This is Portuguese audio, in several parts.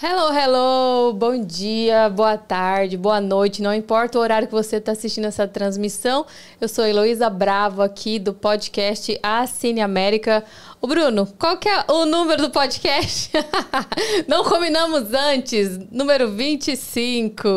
Hello, hello! Bom dia, boa tarde, boa noite, não importa o horário que você está assistindo essa transmissão. Eu sou Heloísa Bravo aqui do podcast A Cine América. O Bruno, qual que é o número do podcast? Não combinamos antes. Número 25.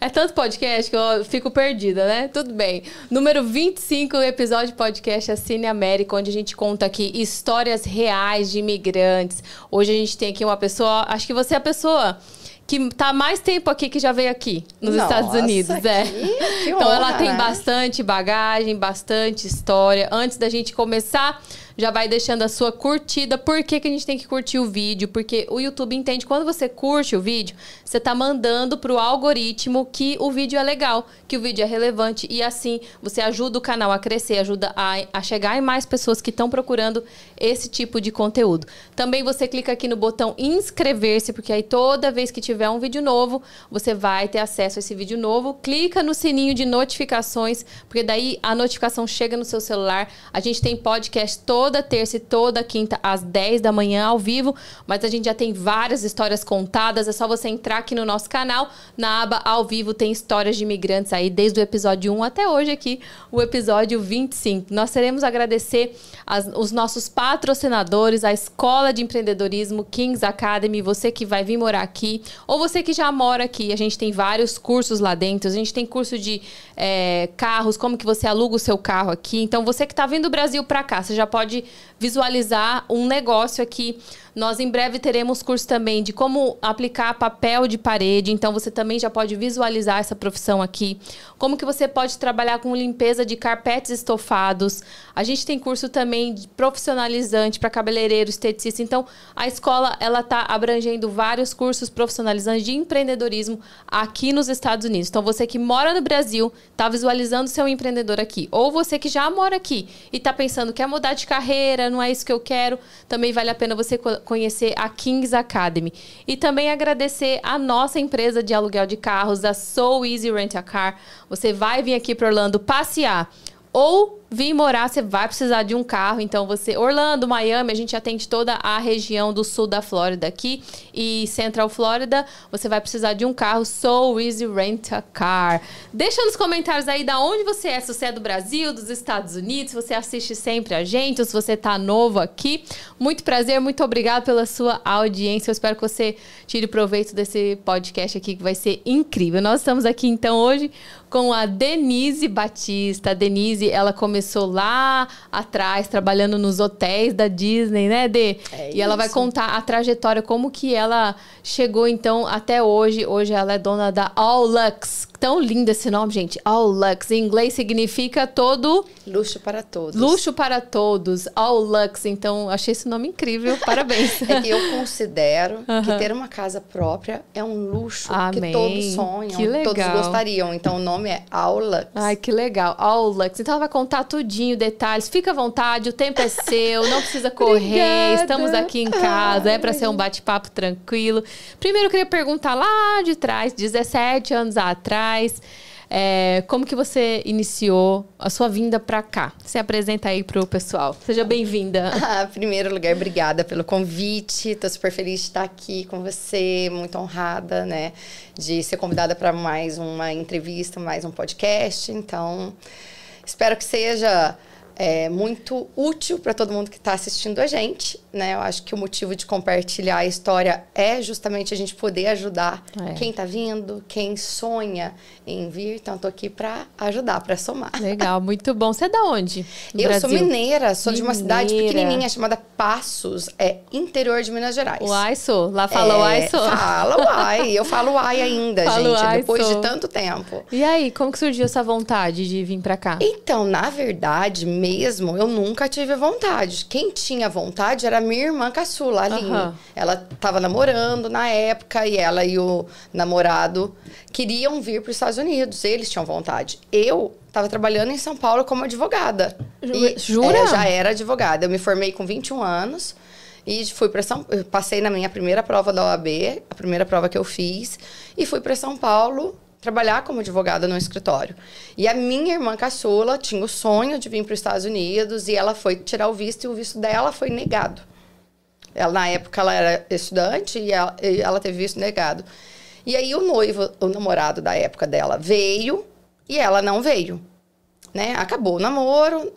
É tanto podcast que eu fico perdida, né? Tudo bem. Número 25, episódio podcast Cine América, onde a gente conta aqui histórias reais de imigrantes. Hoje a gente tem aqui uma pessoa, acho que você é a pessoa que tá mais tempo aqui que já veio aqui nos Nossa, Estados Unidos, é. que então ela honra, tem né? bastante bagagem, bastante história. Antes da gente começar, já vai deixando a sua curtida. Por que, que a gente tem que curtir o vídeo? Porque o YouTube entende quando você curte o vídeo, você tá mandando pro algoritmo que o vídeo é legal, que o vídeo é relevante e assim você ajuda o canal a crescer, ajuda a, a chegar em mais pessoas que estão procurando esse tipo de conteúdo. Também você clica aqui no botão inscrever-se, porque aí toda vez que tiver um vídeo novo, você vai ter acesso a esse vídeo novo. Clica no sininho de notificações, porque daí a notificação chega no seu celular. A gente tem podcast toda terça e toda quinta às 10 da manhã ao vivo, mas a gente já tem várias histórias contadas. É só você entrar aqui no nosso canal, na aba ao vivo tem histórias de imigrantes aí desde o episódio 1 até hoje aqui, o episódio 25. Nós queremos agradecer as- os nossos patrocinadores, a Escola de Empreendedorismo Kings Academy, você que vai vir morar aqui, ou você que já mora aqui. A gente tem vários cursos lá dentro. A gente tem curso de é, carros, como que você aluga o seu carro aqui. Então, você que está vindo do Brasil para cá, você já pode visualizar um negócio aqui. Nós em breve teremos curso também de como aplicar papel de parede. Então, você também já pode visualizar essa profissão aqui. Como que você pode trabalhar com limpeza de carpetes estofados. A gente tem curso também de profissionalizante para cabeleireiro, esteticista. Então, a escola ela está abrangendo vários cursos profissionalizantes de empreendedorismo aqui nos Estados Unidos. Então, você que mora no Brasil, está visualizando seu empreendedor aqui, ou você que já mora aqui e está pensando quer mudar de carreira, não é isso que eu quero, também vale a pena você co- conhecer a Kings Academy. E também agradecer a nossa empresa de aluguel de carros, a So Easy Rent a Car. Você vai vir aqui para Orlando passear ou vir morar, você vai precisar de um carro. Então, você, Orlando, Miami, a gente atende toda a região do sul da Flórida aqui e Central Flórida. Você vai precisar de um carro, So Easy Rent a Car. Deixa nos comentários aí da onde você é, se você é do Brasil, dos Estados Unidos, se você assiste sempre a gente, ou se você tá novo aqui. Muito prazer, muito obrigado pela sua audiência. Eu espero que você tire proveito desse podcast aqui, que vai ser incrível. Nós estamos aqui, então, hoje com a Denise Batista. A Denise, ela começou lá atrás, trabalhando nos hotéis da Disney, né, Dê? É e ela vai isso. contar a trajetória, como que ela chegou, então, até hoje. Hoje ela é dona da All Lux. Tão lindo esse nome, gente. All Lux. Em inglês significa todo Luxo para todos. luxo para todos. All Lux. Então, achei esse nome incrível. Parabéns. É que eu considero Aham. que ter uma casa própria é um luxo Amém. que todos sonham, Que legal. todos gostariam. Então o nome é Aulux. Ai, que legal. All Lux. Então ela vai contar tudinho, detalhes. Fica à vontade, o tempo é seu, não precisa correr. Obrigada. Estamos aqui em casa, é para Ai. ser um bate-papo tranquilo. Primeiro eu queria perguntar lá de trás, 17 anos atrás, é, como que você iniciou a sua vinda para cá? Se apresenta aí pro pessoal. Seja bem-vinda. Ah, em primeiro lugar, obrigada pelo convite. Tô super feliz de estar aqui com você, muito honrada, né, de ser convidada para mais uma entrevista, mais um podcast. Então, espero que seja é, muito útil para todo mundo que está assistindo a gente, né? Eu acho que o motivo de compartilhar a história é justamente a gente poder ajudar É. quem está vindo, quem sonha em vir. Então, estou aqui para ajudar, para somar. Legal, muito bom. Você é da onde? Eu sou Brasil? mineira, sou de uma cidade Mineira. pequenininha chamada Passos, é interior de Minas Gerais. Uai, sou. Lá fala é, uai, sou. Fala uai. Eu falo uai ainda, Falo gente, uai, depois sou. de tanto tempo. E aí, como que surgiu essa vontade de vir para cá? Então, na verdade, mesmo, eu nunca tive vontade. Quem tinha vontade era minha irmã caçula, a Aline. Aham. Ela estava namorando na época e ela e o namorado queriam vir para os Estados Unidos. Eles tinham vontade. Eu estava trabalhando em São Paulo como advogada. Ju- E, jura? é, já era advogada. Eu me formei com 21 anos. E fui para São passei na minha primeira prova da OAB, a primeira prova que eu fiz, e fui para São Paulo trabalhar como advogada no escritório. E a minha irmã caçula tinha o sonho de vir para os Estados Unidos e ela foi tirar o visto e o visto dela foi negado. Ela, na época ela era estudante e ela, e ela teve visto negado. E aí o noivo, o namorado da época dela veio e ela não veio. Né? Acabou o namoro.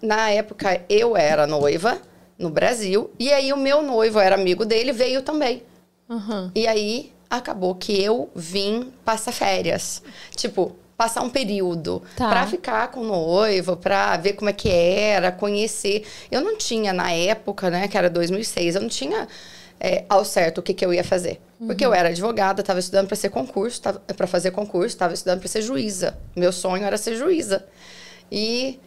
Na época eu era noiva no Brasil. E aí o meu noivo era amigo dele, veio também. Uhum. E aí acabou que eu vim passar férias. Tipo, passar um período Tá. pra ficar com o noivo, pra ver como é que era, conhecer. Eu não tinha na época, né, que era 2006, eu não tinha é, ao certo o que, que eu ia fazer. Porque eu era advogada, estava estudando para ser concurso, para fazer concurso, estava estudando para ser juíza. Meu sonho era ser juíza. E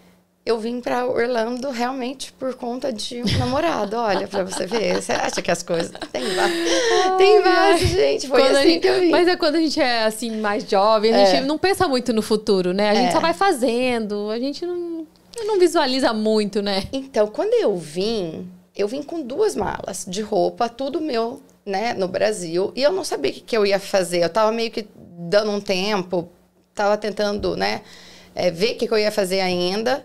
eu vim para Orlando realmente por conta de um namorado. Olha, para você ver. Você acha que as coisas. Tem vários. Tem vários, gente. Foi Quando assim gente- que eu vim. Mas é quando a gente é assim, mais jovem, a É. gente não pensa muito no futuro, né? A gente É. só vai fazendo, a gente não, não visualiza muito, né? Então, quando eu vim, eu vim com duas malas de roupa, tudo meu, né, no Brasil. E eu não sabia o que, que eu ia fazer. Eu tava meio que dando um tempo, tava tentando, né, é, ver o que, que eu ia fazer ainda.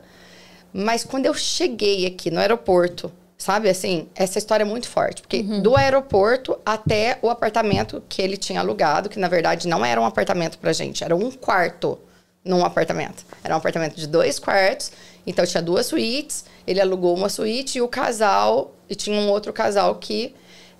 Mas quando eu cheguei aqui no aeroporto, sabe assim, essa história é muito forte. Porque do aeroporto até o apartamento que ele tinha alugado, que na verdade não era um apartamento pra gente, era um quarto num apartamento. Era um apartamento de dois quartos, então tinha duas suítes. Ele alugou uma suíte e o casal, e tinha um outro casal que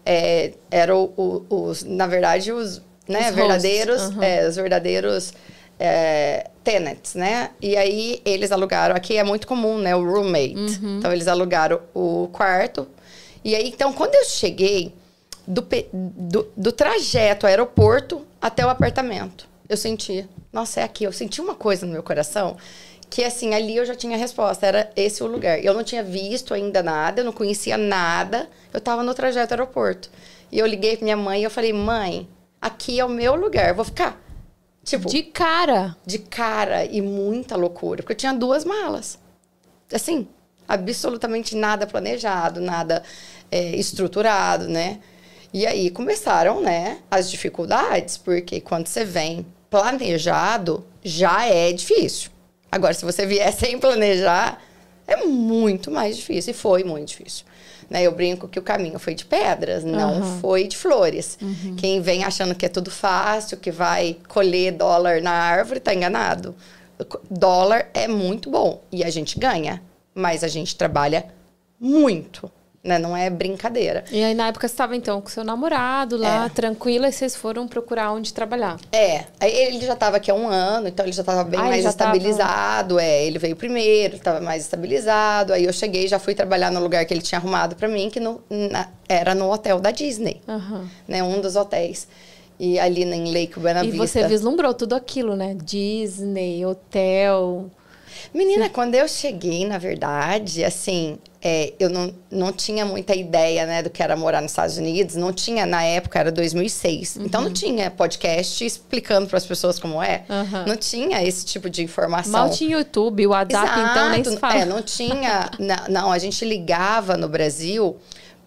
é, era o- o- os, na verdade, os né, Os verdadeiros, aham. é, os verdadeiros é, tenants, né? E aí eles alugaram, aqui é muito comum, né, o roommate. Então eles alugaram o quarto. E aí, então, quando eu cheguei do, do, do trajeto aeroporto até o apartamento, eu senti, nossa, é aqui. Eu senti uma coisa no meu coração que, assim, ali eu já tinha a resposta, era esse o lugar. Eu não tinha visto ainda nada, eu não conhecia nada, eu tava no trajeto aeroporto. E eu liguei pra minha mãe e eu falei, mãe, aqui é o meu lugar, vou ficar. Tipo, De cara. de cara e muita loucura, porque eu tinha duas malas. Assim, absolutamente nada planejado, nada é, estruturado, né? E aí começaram, né, as dificuldades, porque quando você vem planejado, já é difícil. Agora, se você vier sem planejar, é muito mais difícil, e foi muito difícil. Né? Eu brinco que o caminho foi de pedras, não Aham. foi de flores. Quem vem achando que é tudo fácil, que vai colher dólar na árvore, tá enganado. Dólar é muito bom e a gente ganha, mas a gente trabalha muito, né? Não é brincadeira. E aí, na época, você estava, então, com seu namorado lá, É. tranquila, e vocês foram procurar onde trabalhar. É, ele já estava aqui há um ano, então ele já estava bem Ah, mais já tava- estabilizado. É, ele veio primeiro, estava mais estabilizado. Aí eu cheguei, já fui trabalhar no lugar que ele tinha arrumado para mim, que no- na- era no hotel da Disney, Aham. né? Um dos hotéis. E ali em Lake Buena E Vista. você vislumbrou tudo aquilo, né? Disney, hotel. Menina, quando eu cheguei, na verdade, assim, é, eu não, não tinha muita ideia, né, do que era morar nos Estados Unidos. Não tinha, na época, era 2006. Então, não tinha podcast explicando para as pessoas como é. Uhum. Não tinha esse tipo de informação. Mal tinha YouTube, o WhatsApp, então nem se Exato. fala. É, não tinha. não, a gente ligava no Brasil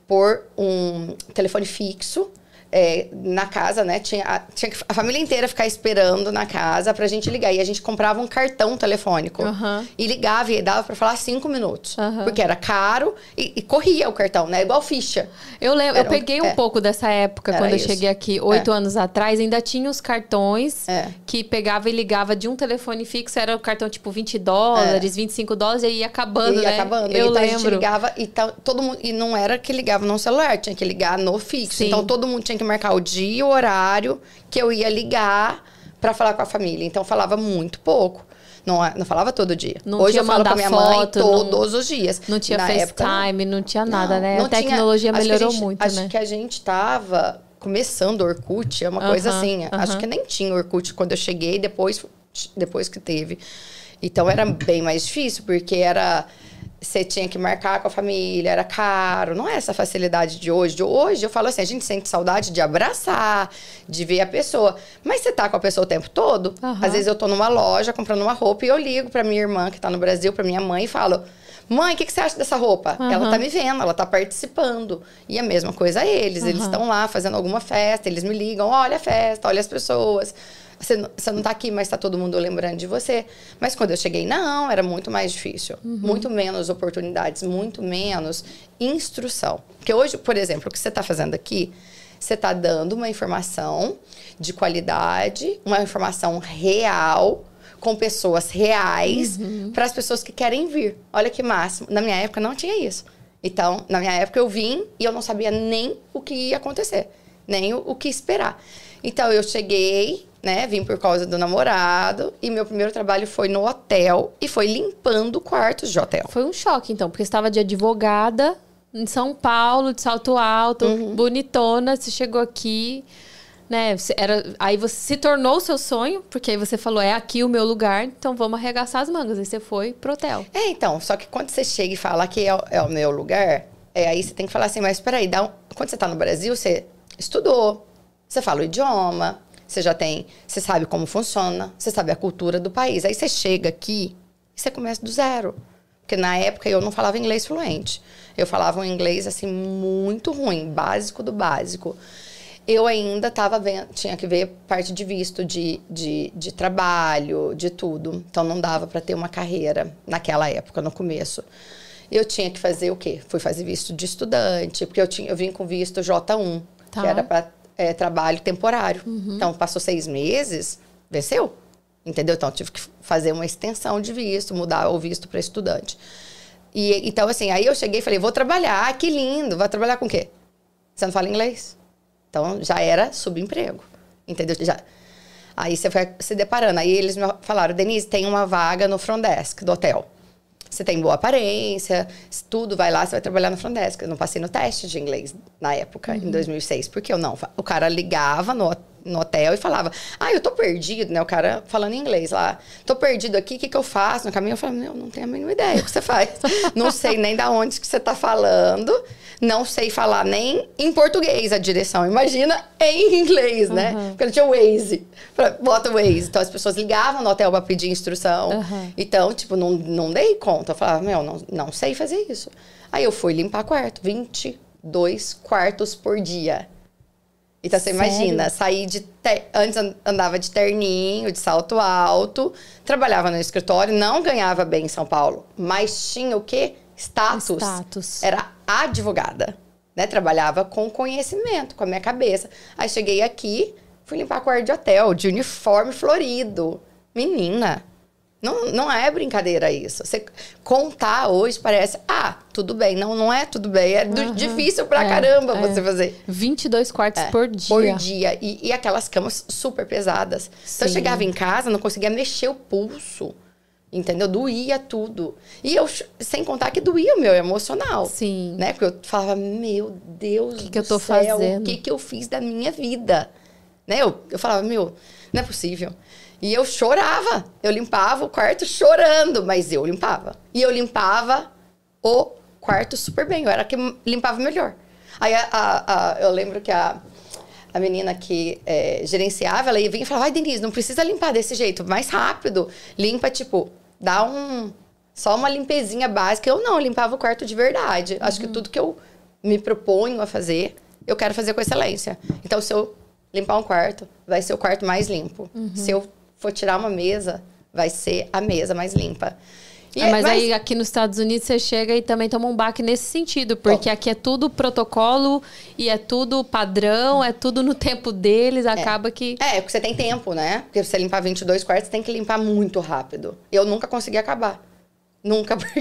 por um telefone fixo. É, na casa, né? Tinha, a- tinha que a família inteira ficar esperando na casa pra gente ligar. E a gente comprava um cartão telefônico. Aham. E ligava e dava pra falar cinco minutos. Aham. Porque era caro e, e corria o cartão, né? Igual ficha. Eu lembro, Era eu peguei um é. pouco dessa época, Era quando eu isso. cheguei aqui, oito anos atrás, ainda tinha os cartões É. que pegava e ligava de um telefone fixo, era o cartão tipo 20 dólares, 25 dólares, e aí ia acabando, É. e ia né? acabando. Eu então a gente lembro. ligava e tal, todo mundo. E não era que ligava no celular, tinha que ligar no fixo. Sim. Então todo mundo tinha que marcar o dia e o horário que eu ia ligar pra falar com a família. Então eu falava muito pouco. Não, é- não falava todo dia. Não Hoje tinha eu falo com a minha mãe foto, não- todos os dias. Não tinha época, não. FaceTime, não tinha nada, Não, né? não a tinha- tecnologia acho que a melhorou gente- muito, acho né? que a gente tava começando Orkut, é uma coisa Aham, assim. Acho aham. que nem tinha Orkut quando eu cheguei, depois, depois que teve. Então era bem mais difícil, porque era. Você tinha que marcar com a família, era caro. Não é essa facilidade de hoje. De hoje, eu falo assim, a gente sente saudade de abraçar, de ver a pessoa. Mas você tá com a pessoa o tempo todo. Aham. Às vezes eu tô numa loja comprando uma roupa e eu ligo pra minha irmã, que tá no Brasil, pra minha mãe, e falo: Mãe, o que, que você acha dessa roupa? Aham. Ela tá me vendo, ela tá participando. E a mesma coisa eles. Eles Aham. estão lá fazendo alguma festa, eles me ligam: olha a festa, olha as pessoas. Você, não- você não tá aqui, mas tá todo mundo lembrando de você. Mas quando eu cheguei, não, era muito mais difícil. Muito menos oportunidades, muito menos instrução. Porque hoje, por exemplo, o que você está fazendo aqui, você está dando uma informação de qualidade, uma informação real, com pessoas reais, para as pessoas que querem vir. Olha que máximo. Na minha época não tinha isso. Então, na minha época eu vim e eu não sabia nem o que ia acontecer, nem o, o que esperar. Então eu cheguei, né, vim por causa do namorado e meu primeiro trabalho foi no hotel e foi limpando quartos de hotel. Foi um choque, então, porque você estava de advogada em São Paulo, de salto alto, Uhum. bonitona, você chegou aqui, né? Era, aí você se tornou o seu sonho, porque aí você falou, é aqui o meu lugar, então vamos arregaçar as mangas. Aí você foi pro hotel. É, então, só que quando você chega e fala que é, o- é o meu lugar, é, aí você tem que falar assim, mas peraí, dá um... quando você tá no Brasil, você estudou, você fala o idioma, você já tem, você sabe como funciona, você sabe a cultura do país. Aí você chega aqui e você começa do zero. Porque na época eu não falava inglês fluente. Eu falava um inglês assim muito ruim, básico do básico. Eu ainda estava vendo, tinha que ver parte de visto de, de, de trabalho, de tudo. Então não dava para ter uma carreira naquela época, no começo. Eu tinha que fazer o quê? Fui fazer visto de estudante, porque eu, tinha, eu vim com visto J1, Tá. que era para trabalho temporário. Então passou seis meses, venceu. Entendeu? Então tive que fazer uma extensão de visto, mudar o visto para estudante. E então, assim, aí eu cheguei e falei, vou trabalhar, que lindo, vai trabalhar com o quê? Você não fala inglês? Então já era subemprego. Entendeu? Já. Aí você vai se deparando. Aí eles me falaram, Denise, tem uma vaga no front desk do hotel. Você tem boa aparência, tudo, vai lá, você vai trabalhar no front desk. Eu não passei no teste de inglês na época, em 2006. Porque eu não. O cara ligava no, no hotel e falava, ah, eu tô perdido, né? O cara falando inglês lá. Tô perdido aqui, o que, que eu faço? No caminho eu falava, meu, não tenho a mínima ideia o que você faz. não sei nem da onde que você tá falando. Não sei falar nem em português a direção. Imagina em inglês, né? Porque ele tinha o Waze. Bota o Waze. Então as pessoas ligavam no hotel pra pedir instrução. Aham. Então, tipo, não, não dei conta. Eu falava, meu, não, não sei fazer isso. Aí eu fui limpar quarto. 22 quartos por dia. Então você Sério? imagina, sair de. ter- Antes an- andava de terninho, de salto alto, trabalhava no escritório, não ganhava bem em São Paulo, mas tinha o quê? Status. Status. Era advogada. Né? Trabalhava com conhecimento, com a minha cabeça. Aí cheguei aqui, fui limpar quarto de hotel, de uniforme florido. Menina, não, não é brincadeira isso. Você contar hoje parece, ah, tudo bem. Não, não é tudo bem. É Aham. difícil pra É, caramba é. você fazer. 22 quartos É, por dia. Por dia. E, e aquelas camas super pesadas. Então eu Sim. chegava em casa, não conseguia mexer o pulso. Entendeu? Doía tudo. E eu, sem contar que doía o meu emocional. Sim. Né? Porque eu falava, meu Deus Que do que eu tô céu, fazendo? o que, que eu fiz da minha vida? Né? Eu, eu falava, meu, não é possível. E eu chorava. Eu limpava o quarto chorando, mas eu limpava. E eu limpava o quarto super bem. Eu era a que limpava melhor. Aí a- a- a- eu lembro que a, a menina que é, gerenciava, ela ia vir e falava, ai, Denise, não precisa limpar desse jeito, mais rápido. Limpa, tipo, dá um... Só uma limpezinha básica. Eu não, eu limpava o quarto de verdade. Acho que tudo que eu me proponho a fazer, eu quero fazer com excelência. Então, se eu limpar um quarto, vai ser o quarto mais limpo. Se eu for tirar uma mesa, vai ser a mesa mais limpa. E Ah, é- mas, aí aqui nos Estados Unidos você chega e também toma um baque nesse sentido, porque aqui é tudo protocolo e é tudo padrão, é tudo no tempo deles, acaba que. É, porque você tem tempo, né? Porque você limpar 22 quartos, você tem que limpar muito rápido. Eu nunca consegui acabar. Nunca, porque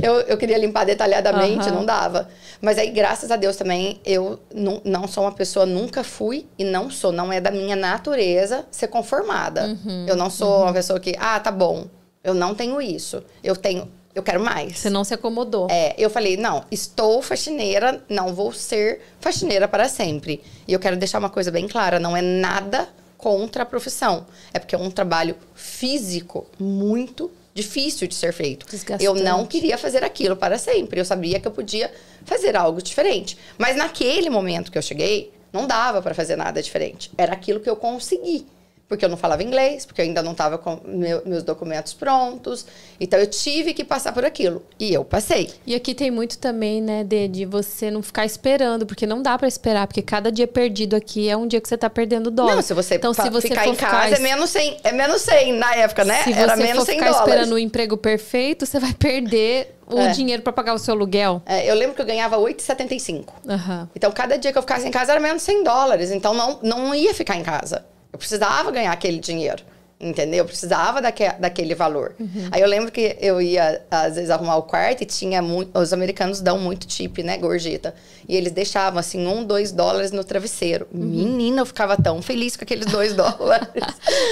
eu, eu queria limpar detalhadamente, Aham. não dava. Mas aí, graças a Deus também, eu não, não sou uma pessoa, nunca fui e não sou, não é da minha natureza ser conformada. Uhum, eu não sou uma pessoa que, ah, tá bom, eu não tenho isso. Eu tenho, eu quero mais. Você não se acomodou. É, eu falei, não, estou faxineira, não vou ser faxineira para sempre. E eu quero deixar uma coisa bem clara, não é nada contra a profissão. É porque é um trabalho físico muito difícil de ser feito. Desgastante. Eu não queria fazer aquilo para sempre. Eu sabia que eu podia fazer algo diferente. Mas naquele momento que eu cheguei, não dava para fazer nada diferente. Era aquilo que eu consegui. Porque eu não falava inglês, porque eu ainda não estava com meu, meus documentos prontos. Então eu tive que passar por aquilo. E eu passei. E aqui tem muito também, né, de, de você não ficar esperando, porque não dá para esperar, porque cada dia perdido aqui é um dia que você tá perdendo dólar. Não, se você, então, se você ficar em casa, ficar... é menos 100, é menos 100 na época, né? Se Era você menos for 100 ficar dólares. esperando o emprego perfeito, você vai perder o é. dinheiro para pagar o seu aluguel. É, eu lembro que eu ganhava 8,75. Uhum. Então, cada dia que eu ficasse em casa era menos 100 dólares. Então, não, não ia ficar em casa. Eu precisava ganhar aquele dinheiro. Entendeu? Eu precisava daque, daquele valor. Uhum. Aí eu lembro que eu ia, às vezes, arrumar o quarto e tinha muito. Os americanos dão muito tip, né? Gorjeta. E eles deixavam, assim, um, dois dólares no travesseiro. Uhum. Menina, eu ficava tão feliz com aqueles dois dólares.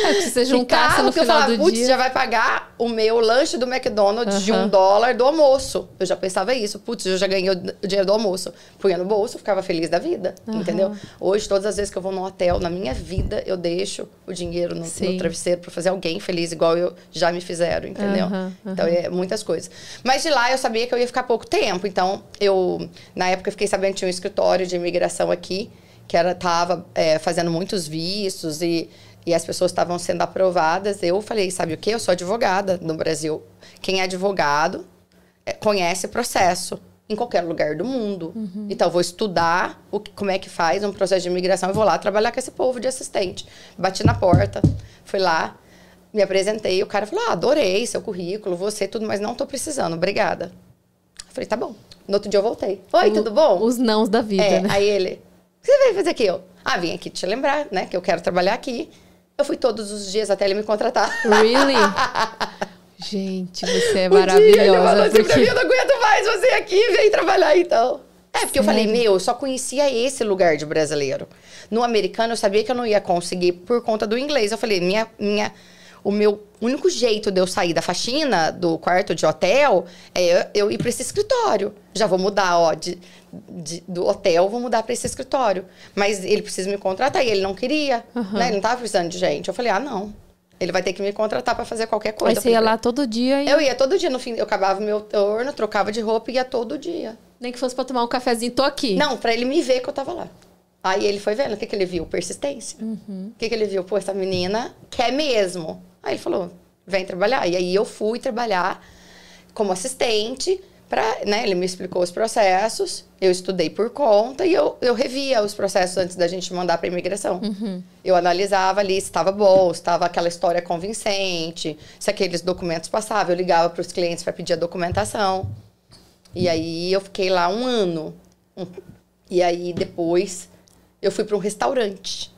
é que você juntasse Ficava, no final eu falava, do dia. já vai pagar o meu lanche do McDonald's uhum. de um dólar do almoço. Eu já pensava isso. Putz, eu já ganhei o dinheiro do almoço. Punha no bolso, ficava feliz da vida. Entendeu? Hoje, todas as vezes que eu vou num hotel, na minha vida, eu deixo o dinheiro no, no travesseiro para fazer alguém feliz, igual eu já me fizeram, entendeu? Uhum, uhum. Então, é muitas coisas. Mas de lá eu sabia que eu ia ficar pouco tempo. Então, eu, na época, eu fiquei sabendo que tinha um escritório de imigração aqui, que era, tava é, fazendo muitos vistos e, e as pessoas estavam sendo aprovadas. Eu falei, sabe o quê? Eu sou advogada no Brasil. Quem é advogado é, conhece o processo em qualquer lugar do mundo. Uhum. Então, eu vou estudar o, como é que faz um processo de imigração e vou lá trabalhar com esse povo de assistente. Bati na porta, fui lá, me apresentei, o cara falou: ah, adorei seu currículo, você, tudo, mas não tô precisando, obrigada. Eu falei, tá bom. No outro dia eu voltei. Oi, o, tudo bom? Os nãos da vida, é, né? Aí ele, o que você veio fazer aqui? Eu, ah, vim aqui te lembrar, né, que eu quero trabalhar aqui. Eu fui todos os dias até ele me contratar. Really? Gente, você é maravilhosa. Dia ele falou assim porque... pra mim, eu não aguento mais você aqui, vem trabalhar então. É, porque eu falei, meu, eu só conhecia esse lugar de brasileiro. No americano, eu sabia que eu não ia conseguir por conta do inglês. Eu falei, minha, minha, o meu único jeito de eu sair da faxina do quarto de hotel é eu ir para esse escritório. Já vou mudar, ó, de, de do hotel, vou mudar para esse escritório. Mas ele precisa me contratar e ele não queria, uhum. né? Ele não tava precisando de gente. Eu falei, ah, não. Ele vai ter que me contratar para fazer qualquer coisa. Aí você ia lá todo dia? E... Eu ia todo dia. No fim, eu acabava meu turno, trocava de roupa e ia todo dia. Nem que fosse para tomar um cafezinho, tô aqui. Não, para ele me ver que eu tava lá. Aí ele foi vendo. O que, que ele viu? Persistência. Uhum. O que, que ele viu? Pô, essa menina quer mesmo. Aí ele falou, vem trabalhar. E aí eu fui trabalhar como assistente. Pra, né, ele me explicou os processos, eu estudei por conta e eu, eu revia os processos antes da gente mandar para imigração. Uhum. Eu analisava ali se estava bom, se estava aquela história convincente, se aqueles documentos passavam. Eu ligava para os clientes para pedir a documentação. E aí eu fiquei lá um ano. E aí depois eu fui para um restaurante.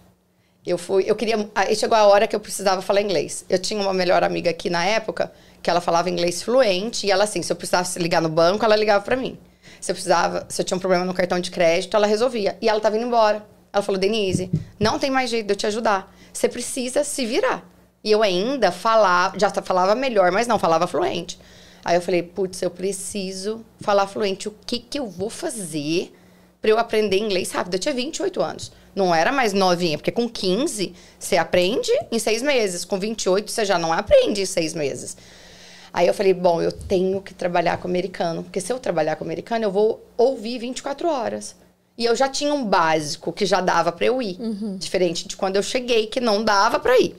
Eu fui, eu queria, aí chegou a hora que eu precisava falar inglês. Eu tinha uma melhor amiga aqui na época que ela falava inglês fluente e ela assim, se eu precisasse ligar no banco, ela ligava para mim. Se eu precisava, se eu tinha um problema no cartão de crédito, ela resolvia. E ela tava indo embora. Ela falou: "Denise, não tem mais jeito de eu te ajudar. Você precisa se virar". E eu ainda falava, já falava melhor, mas não falava fluente. Aí eu falei: "Putz, eu preciso falar fluente. O que que eu vou fazer para eu aprender inglês rápido?". Eu tinha 28 anos. Não era mais novinha, porque com 15 você aprende em seis meses. Com 28 você já não aprende em seis meses. Aí eu falei, bom, eu tenho que trabalhar com americano, porque se eu trabalhar com americano, eu vou ouvir 24 horas. E eu já tinha um básico que já dava para eu ir, uhum. diferente de quando eu cheguei que não dava para ir.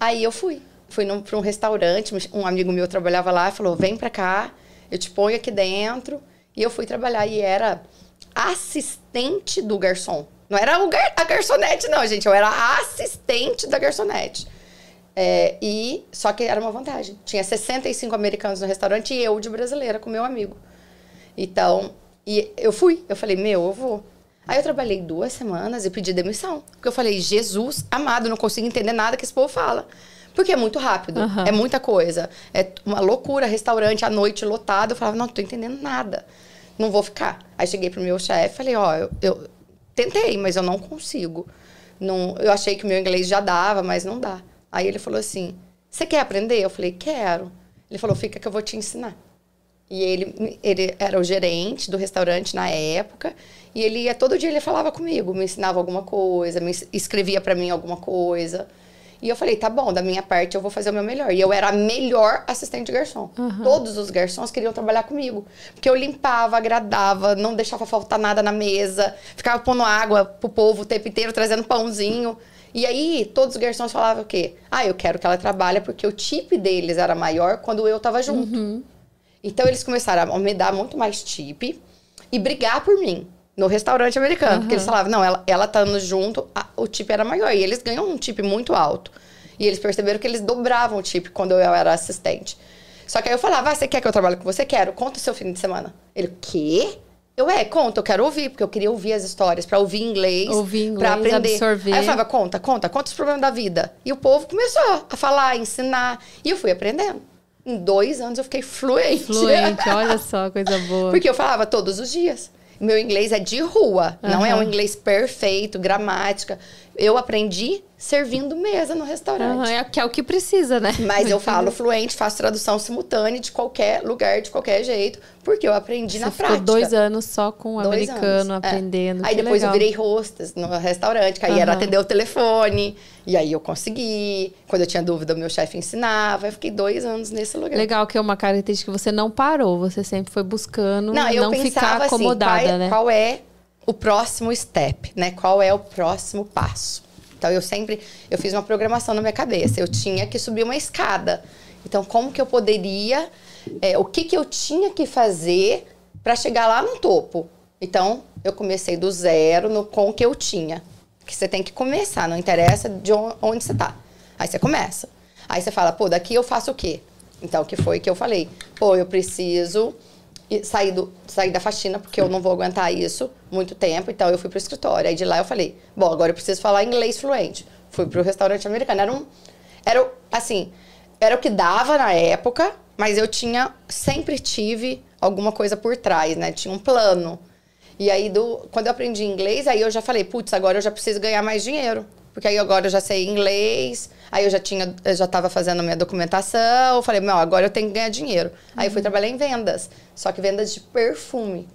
Aí eu fui, fui para um restaurante, um amigo meu trabalhava lá e falou: "Vem para cá, eu te ponho aqui dentro". E eu fui trabalhar e era assistente do garçom. Não era gar a garçonete, não, gente. Eu era a assistente da garçonete. É, e só que era uma vantagem. Tinha 65 americanos no restaurante e eu de brasileira com meu amigo. Então, e eu fui. Eu falei, meu, eu vou. Aí eu trabalhei duas semanas e pedi demissão. Porque eu falei, Jesus amado, não consigo entender nada que esse povo fala. Porque é muito rápido, uhum. é muita coisa. É uma loucura, restaurante à noite lotado. Eu falava, não, não tô entendendo nada. Não vou ficar. Aí cheguei pro meu chefe falei, ó, eu, eu, tentei, mas eu não consigo. Não, eu achei que meu inglês já dava, mas não dá. Aí ele falou assim: Você quer aprender? Eu falei: Quero. Ele falou: Fica que eu vou te ensinar. E ele, ele era o gerente do restaurante na época. E ele ia todo dia, ele falava comigo, me ensinava alguma coisa, me escrevia para mim alguma coisa. E eu falei, tá bom, da minha parte eu vou fazer o meu melhor. E eu era a melhor assistente de garçom. Todos os garçons queriam trabalhar comigo. Porque eu limpava, agradava, não deixava faltar nada na mesa, ficava pondo água pro povo o tempo inteiro, trazendo pãozinho. E aí, todos os garçons falavam o quê? Ah, eu quero que ela trabalhe porque o tip deles era maior quando eu tava junto. Então, eles começaram a me dar muito mais tip e brigar por mim no restaurante americano. Porque eles falavam, não, ela, ela tá andando junto, a- o tip era maior. E eles ganham um tip muito alto. E eles perceberam que eles dobravam o tip quando eu era assistente. Só que aí eu falava, ah, você quer que eu trabalhe com você? Quero. Conta o seu fim de semana. Ele, quê? Eu, é, conta, eu quero ouvir, porque eu queria ouvir as histórias, pra ouvir inglês, Ouvir inglês, pra aprender. absorver. Aí eu falava, conta, conta, conta os problemas da vida. E o povo começou a falar, a ensinar. E eu fui aprendendo. Em dois anos eu fiquei fluente. Fluente, olha só, coisa boa. Porque eu falava todos os dias. Meu inglês é de rua, não é um inglês perfeito, gramática. Eu aprendi servindo mesa no restaurante. Aham, é, que é o que precisa, né? Mas eu falo fluente, faço tradução simultânea de qualquer lugar, de qualquer jeito, porque eu aprendi Você na ficou prática. dois anos só com o Dois americano, anos, é. aprendendo. Aí que depois legal. eu virei hostess no restaurante, que aí era Aham. atender o telefone. E aí eu consegui. Quando eu tinha dúvida, o meu chefe ensinava. Eu fiquei dois anos nesse lugar. Legal que é uma característica que você não parou, você sempre foi buscando não, Não, eu ficar pensava acomodada, assim, qual é, né? qual é o próximo step, né? Qual é o próximo passo? Então eu sempre, eu fiz uma programação na minha cabeça. Eu tinha que subir uma escada. Então como que eu poderia, é, o que que eu tinha que fazer para chegar lá no topo? Então eu comecei do zero no com o que eu tinha. Que você tem que começar, não interessa de on- onde você tá. Aí você começa. Aí você fala, pô, daqui eu faço o quê? Então, o que foi que eu falei? Pô, eu preciso sair, do, sair da faxina, porque eu não vou aguentar isso muito tempo. Então, eu fui pro escritório. Aí, de lá, eu falei, bom, agora eu preciso falar inglês fluente. Fui pro restaurante americano. Era um... Era, assim, era o que dava na época, mas eu tinha... Sempre tive alguma coisa por trás, né? Tinha um plano. E aí, do, quando eu aprendi inglês, aí eu já falei, putz, agora eu já preciso ganhar mais dinheiro. Porque aí agora eu já sei inglês, aí eu já tinha, eu já estava fazendo minha documentação, falei, não, agora eu tenho que ganhar dinheiro. Aí eu fui trabalhar em vendas, só que vendas de perfume.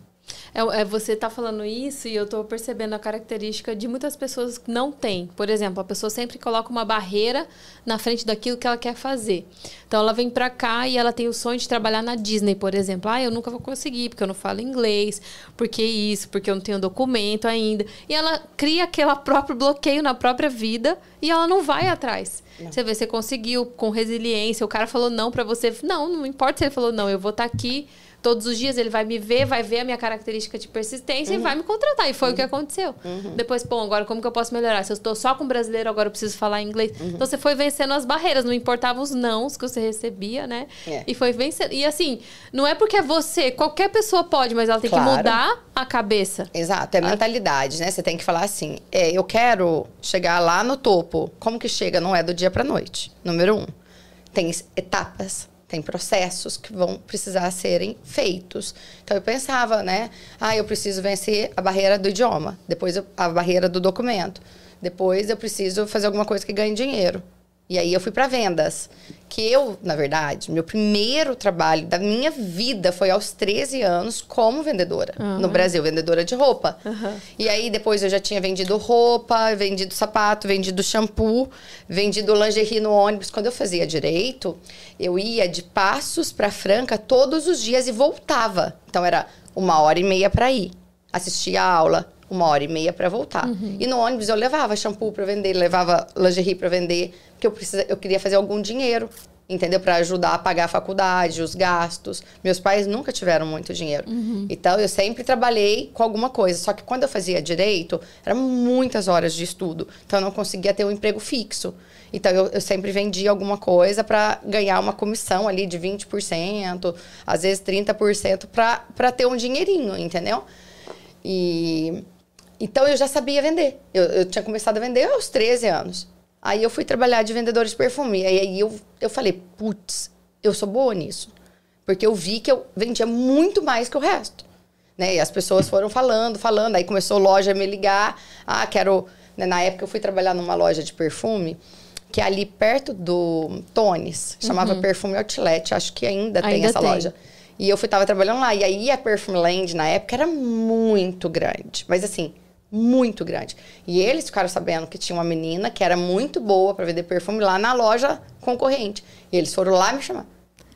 É, é, você tá falando isso e eu tô percebendo a característica de muitas pessoas que não têm. Por exemplo, a pessoa sempre coloca uma barreira na frente daquilo que ela quer fazer. Então ela vem pra cá e ela tem o sonho de trabalhar na Disney, por exemplo. Ah, eu nunca vou conseguir porque eu não falo inglês, porque isso, porque eu não tenho documento ainda. E ela cria aquele próprio bloqueio na própria vida e ela não vai atrás. Você vê, você conseguiu com resiliência, o cara falou não pra você. Não, não importa se ele falou não, eu vou estar aqui todos os dias, ele vai me ver, vai ver a minha característica de persistência Uhum. e vai me contratar. E foi o que aconteceu. Depois, pô, agora como que eu posso melhorar? Se eu estou só com brasileiro, agora eu preciso falar inglês. Uhum. Então você foi vencendo as barreiras, não importava os nãos que você recebia, né? É. E foi vencendo. E assim, não é porque é você, qualquer pessoa pode, mas ela tem que Claro. mudar a cabeça. Exato, é mentalidade, né? Você tem que falar assim, é, eu quero chegar lá no topo. Como que chega? Não é do dia pra noite. Número um, tem etapas, tem processos que vão precisar serem feitos. Então eu pensava, né? Ah, eu preciso vencer a barreira do idioma, depois a barreira do documento, depois eu preciso fazer alguma coisa que ganhe dinheiro. E aí eu fui para vendas. Que eu, na verdade, meu primeiro trabalho da minha vida foi aos 13 anos como vendedora. No Brasil, vendedora de roupa. E aí depois eu já tinha vendido roupa, vendido sapato, vendido shampoo, vendido lingerie no ônibus. Quando eu fazia direito, eu ia de Passos para Franca todos os dias e voltava. Então era uma hora e meia para ir. Assistia a aula, uma hora e meia para voltar. E no ônibus eu levava shampoo para vender, levava lingerie para vender, porque eu, precisa, eu queria fazer algum dinheiro, entendeu? Para ajudar a pagar a faculdade, os gastos. Meus pais nunca tiveram muito dinheiro. Então eu sempre trabalhei com alguma coisa. Só que quando eu fazia direito, eram muitas horas de estudo. Então eu não conseguia ter um emprego fixo. Então eu, eu sempre vendia alguma coisa para ganhar uma comissão ali de 20%, às vezes 30% para ter um dinheirinho, entendeu? E então eu já sabia vender. Eu, eu tinha começado a vender aos 13 anos. Aí eu fui trabalhar de vendedora de perfume. Aí, aí eu, eu falei, putz, eu sou boa nisso. Porque eu vi que eu vendia muito mais que o resto. Né? E as pessoas foram falando, falando. Aí começou a loja a me ligar. Ah, quero. né, Na época eu fui trabalhar numa loja de perfume, que é ali perto do Tones, chamava Perfume Outlet. Acho que ainda, tem Ainda essa tem. loja. E eu fui, tava trabalhando lá. E aí a Perfume Land, na época, era muito grande. Mas assim, muito grande. E eles ficaram sabendo que tinha uma menina que era muito boa para vender perfume lá na loja concorrente. E eles foram lá me chamar.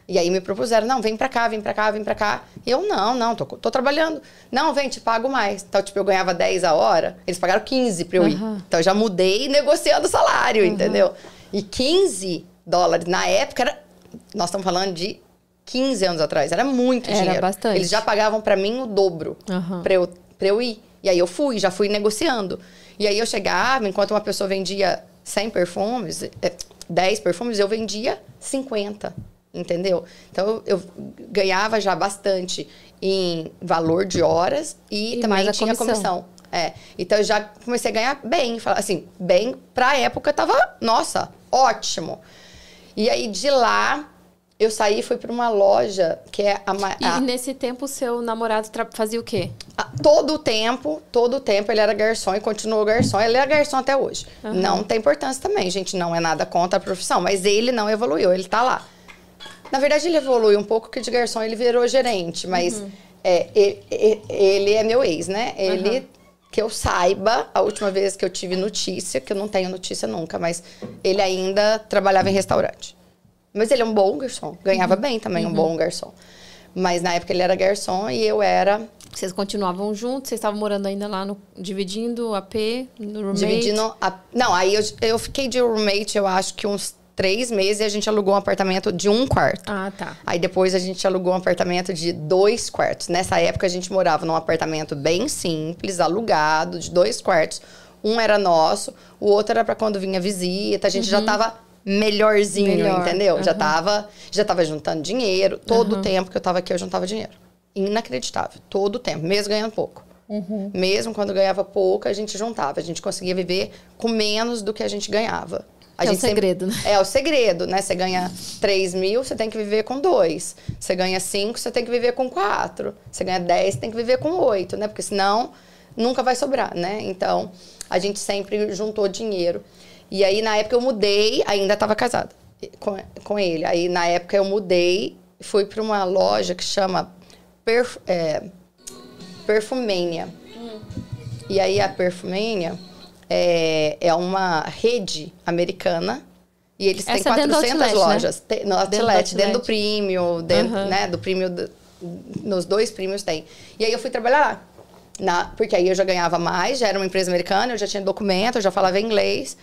E aí me propuseram, não, vem pra cá, vem pra cá, vem pra cá. E eu, não, não, tô, tô trabalhando. Não, vem, te pago mais. Então, tipo, eu ganhava 10 a hora, eles pagaram 15 pra eu ir. Uhum. Então, eu já mudei negociando o salário, entendeu? E 15 dólares, na época, era, nós estamos falando de 15 anos atrás, era muito Era dinheiro. bastante. Eles já pagavam pra mim o dobro Aham. pra, eu, pra eu ir. E aí eu fui, já fui negociando. E aí eu chegava, enquanto uma pessoa vendia 100 perfumes, eh, 10 perfumes, eu vendia 50, entendeu? Então eu, eu ganhava já bastante em valor de horas e, E também tinha comissão. comissão. É, então eu já comecei a ganhar bem, assim, bem pra época tava, nossa, ótimo. E aí de lá eu saí e fui pra uma loja que é a, ma- E a- nesse tempo, o seu namorado fazia o quê? a- todo o tempo, todo o tempo ele era garçom e continuou garçom. Ele é garçom até hoje. Não tem importância também, gente, não é nada contra a profissão, mas ele não evoluiu, ele tá lá. Na verdade, ele evoluiu um pouco, que de garçom ele virou gerente, mas é, e- e- ele, é meu ex, né? Ele, que eu saiba, a última vez que eu tive notícia, que eu não tenho notícia nunca, mas ele ainda trabalhava em restaurante. Mas ele é um bom garçom, ganhava bem também, um bom garçom. Mas na época ele era garçom e eu era Vocês continuavam juntos? Vocês estavam morando ainda lá, no, dividindo AP, no roommate? Dividindo. A... Não, aí eu, eu fiquei de roommate, eu acho que uns três meses e a gente alugou um apartamento de um quarto. Ah, tá. Aí depois a gente alugou um apartamento de dois quartos. Nessa época a gente morava num apartamento bem simples, alugado, de dois quartos. Um era nosso, o outro era para quando vinha visita. A gente já tava melhorzinho, Uhum. Melhor, entendeu? Já aham. tava, já tava juntando dinheiro. Todo o tempo que eu tava aqui eu juntava dinheiro. Inacreditável. Todo o tempo, mesmo ganhando pouco. Uhum. Mesmo quando ganhava pouco, a gente juntava. A gente conseguia viver com menos do que a gente ganhava. A É o gente sempre- segredo, né? É o segredo, né? Você ganha 3 mil, você tem que viver com dois. Você ganha 5, você tem que viver com quatro. Você ganha 10, você tem que viver com oito, né? Porque senão nunca vai sobrar, né? Então, a gente sempre juntou dinheiro. E aí, na época, eu mudei, ainda estava casada com, com ele. Aí, na época, eu mudei, fui para uma loja que chama Perf, é, Perfumania. E aí, a Perfumania é, é uma rede americana. E eles têm Essa dentro do 400 outlet, né? lojas. Tem- no Dentro do outlet, dentro do outlet. Premium, dentro, Aham. né, do Premium, do- nos dois Premiums tem. E aí eu fui trabalhar lá. Na, porque aí eu já ganhava mais, já era uma empresa americana, eu já tinha documento, eu já falava inglês.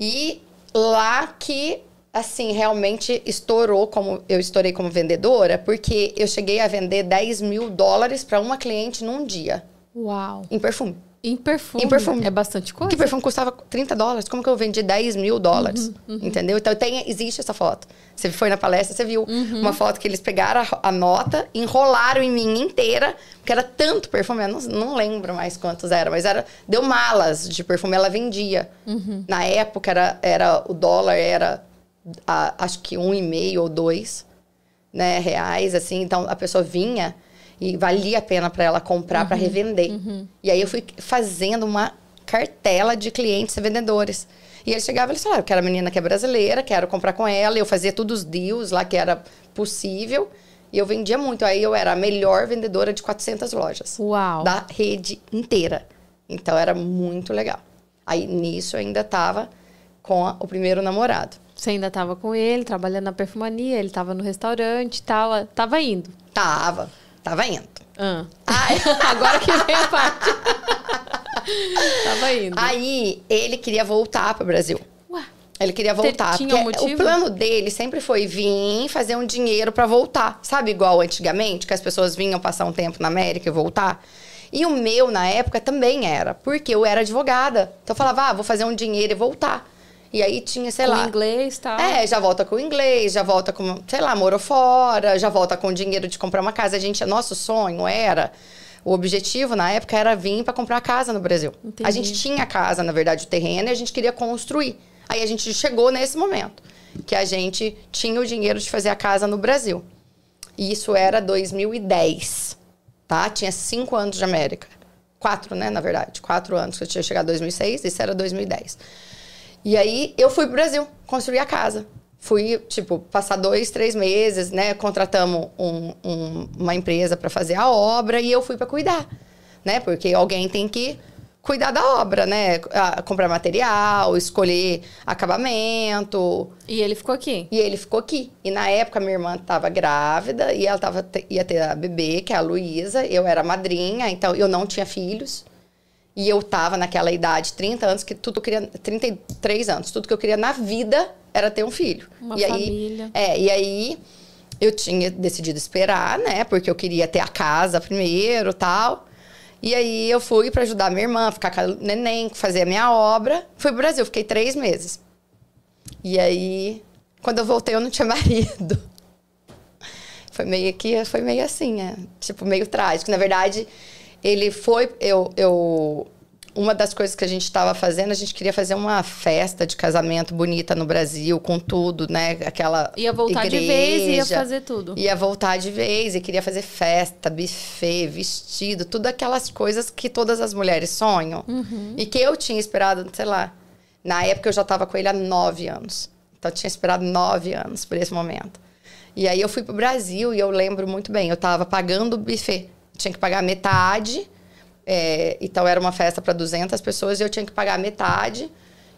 E lá que, assim, realmente estourou como eu estourei como vendedora, porque eu cheguei a vender 10 mil dólares para uma cliente num dia, Uau. em perfume. Em perfume. Em perfume. É bastante coisa. Que perfume custava 30 dólares. Como que eu vendi 10 mil dólares? Entendeu? Então tem, existe essa foto. Você foi na palestra, você viu uma foto que eles pegaram a, a nota, enrolaram em mim inteira, porque era tanto perfume, eu não, não lembro mais quantos era, mas era. Deu malas de perfume, ela vendia. Na época era, era o dólar era a- acho que um e meio ou dois né, reais, assim. Então a pessoa vinha e valia a pena para ela comprar para revender. E aí eu fui fazendo uma cartela de clientes e vendedores. E eles chegavam e eles falaram: eu quero a menina que é brasileira, quero comprar com ela. Eu fazia todos os deals lá que era possível. E eu vendia muito. Aí eu era a melhor vendedora de 400 lojas. Uau. Da rede inteira. Então era muito legal. Aí nisso eu ainda tava com a- o primeiro namorado. Você ainda tava com ele, trabalhando na perfumania, ele tava no restaurante e tal. Tava indo. Tava, tava indo. Ah. Agora que vem a parte. tava indo. Aí ele queria voltar pro Brasil. Ué. Ele queria voltar. tinha um porque motivo? O plano dele sempre foi vir fazer um dinheiro pra voltar. Sabe, igual antigamente, que as pessoas vinham passar um tempo na América e voltar? E o meu, na época, também era. Porque eu era advogada. Então eu falava, ah, vou fazer um dinheiro e voltar. E aí tinha, sei Com lá. inglês tal. É, já volta com o inglês, já volta com, sei lá, morou fora, já volta com o dinheiro de comprar uma casa. A gente, nosso sonho era, o objetivo na época era vir para comprar casa no Brasil. Entendi. A gente tinha casa, na verdade, o terreno, e a gente queria construir. Aí a gente chegou nesse momento, que a gente tinha o dinheiro de fazer a casa no Brasil. E isso era 2010, tá? Tinha cinco anos de América. Quatro, né, na verdade. Quatro anos, que eu tinha chegado em 2006, isso era 2010. E aí eu fui pro Brasil construir a casa. Fui, tipo, passar dois, três meses, né? Contratamos um- um- uma empresa para fazer a obra e eu fui para cuidar, né? Porque alguém tem que cuidar da obra, né? Comprar material, escolher acabamento. E ele ficou aqui? E ele ficou aqui. E na época minha irmã estava grávida e ela tava, ia ter a bebê, que é a Luísa. Eu era madrinha, então eu não tinha filhos. E eu tava naquela idade, 30 anos, que tudo que eu queria. 33 anos, tudo que eu queria na vida era ter um filho. Uma e família. Aí, é, e aí eu tinha decidido esperar, né? Porque eu queria ter a casa primeiro tal. E aí eu fui para ajudar minha irmã, ficar com a neném, fazer a minha obra. Fui pro Brasil, fiquei três meses. E aí, quando eu voltei, eu não tinha marido. Foi meio que foi meio assim, é, tipo meio trágico. Na verdade, ele foi eu, eu uma das coisas que a gente estava fazendo, a gente queria fazer uma festa de casamento bonita no Brasil, com tudo, né? Aquela Ia voltar igreja, de vez e ia fazer tudo. Ia voltar de vez e queria fazer festa, buffet, vestido, tudo aquelas coisas que todas as mulheres sonham. Uhum. E que eu tinha esperado, sei lá. Na época eu já estava com ele há nove anos. Então eu tinha esperado nove anos por esse momento. E aí eu fui pro Brasil e eu lembro muito bem, eu estava pagando o buffet. Tinha que pagar metade é, então era uma festa para 200 pessoas e eu tinha que pagar metade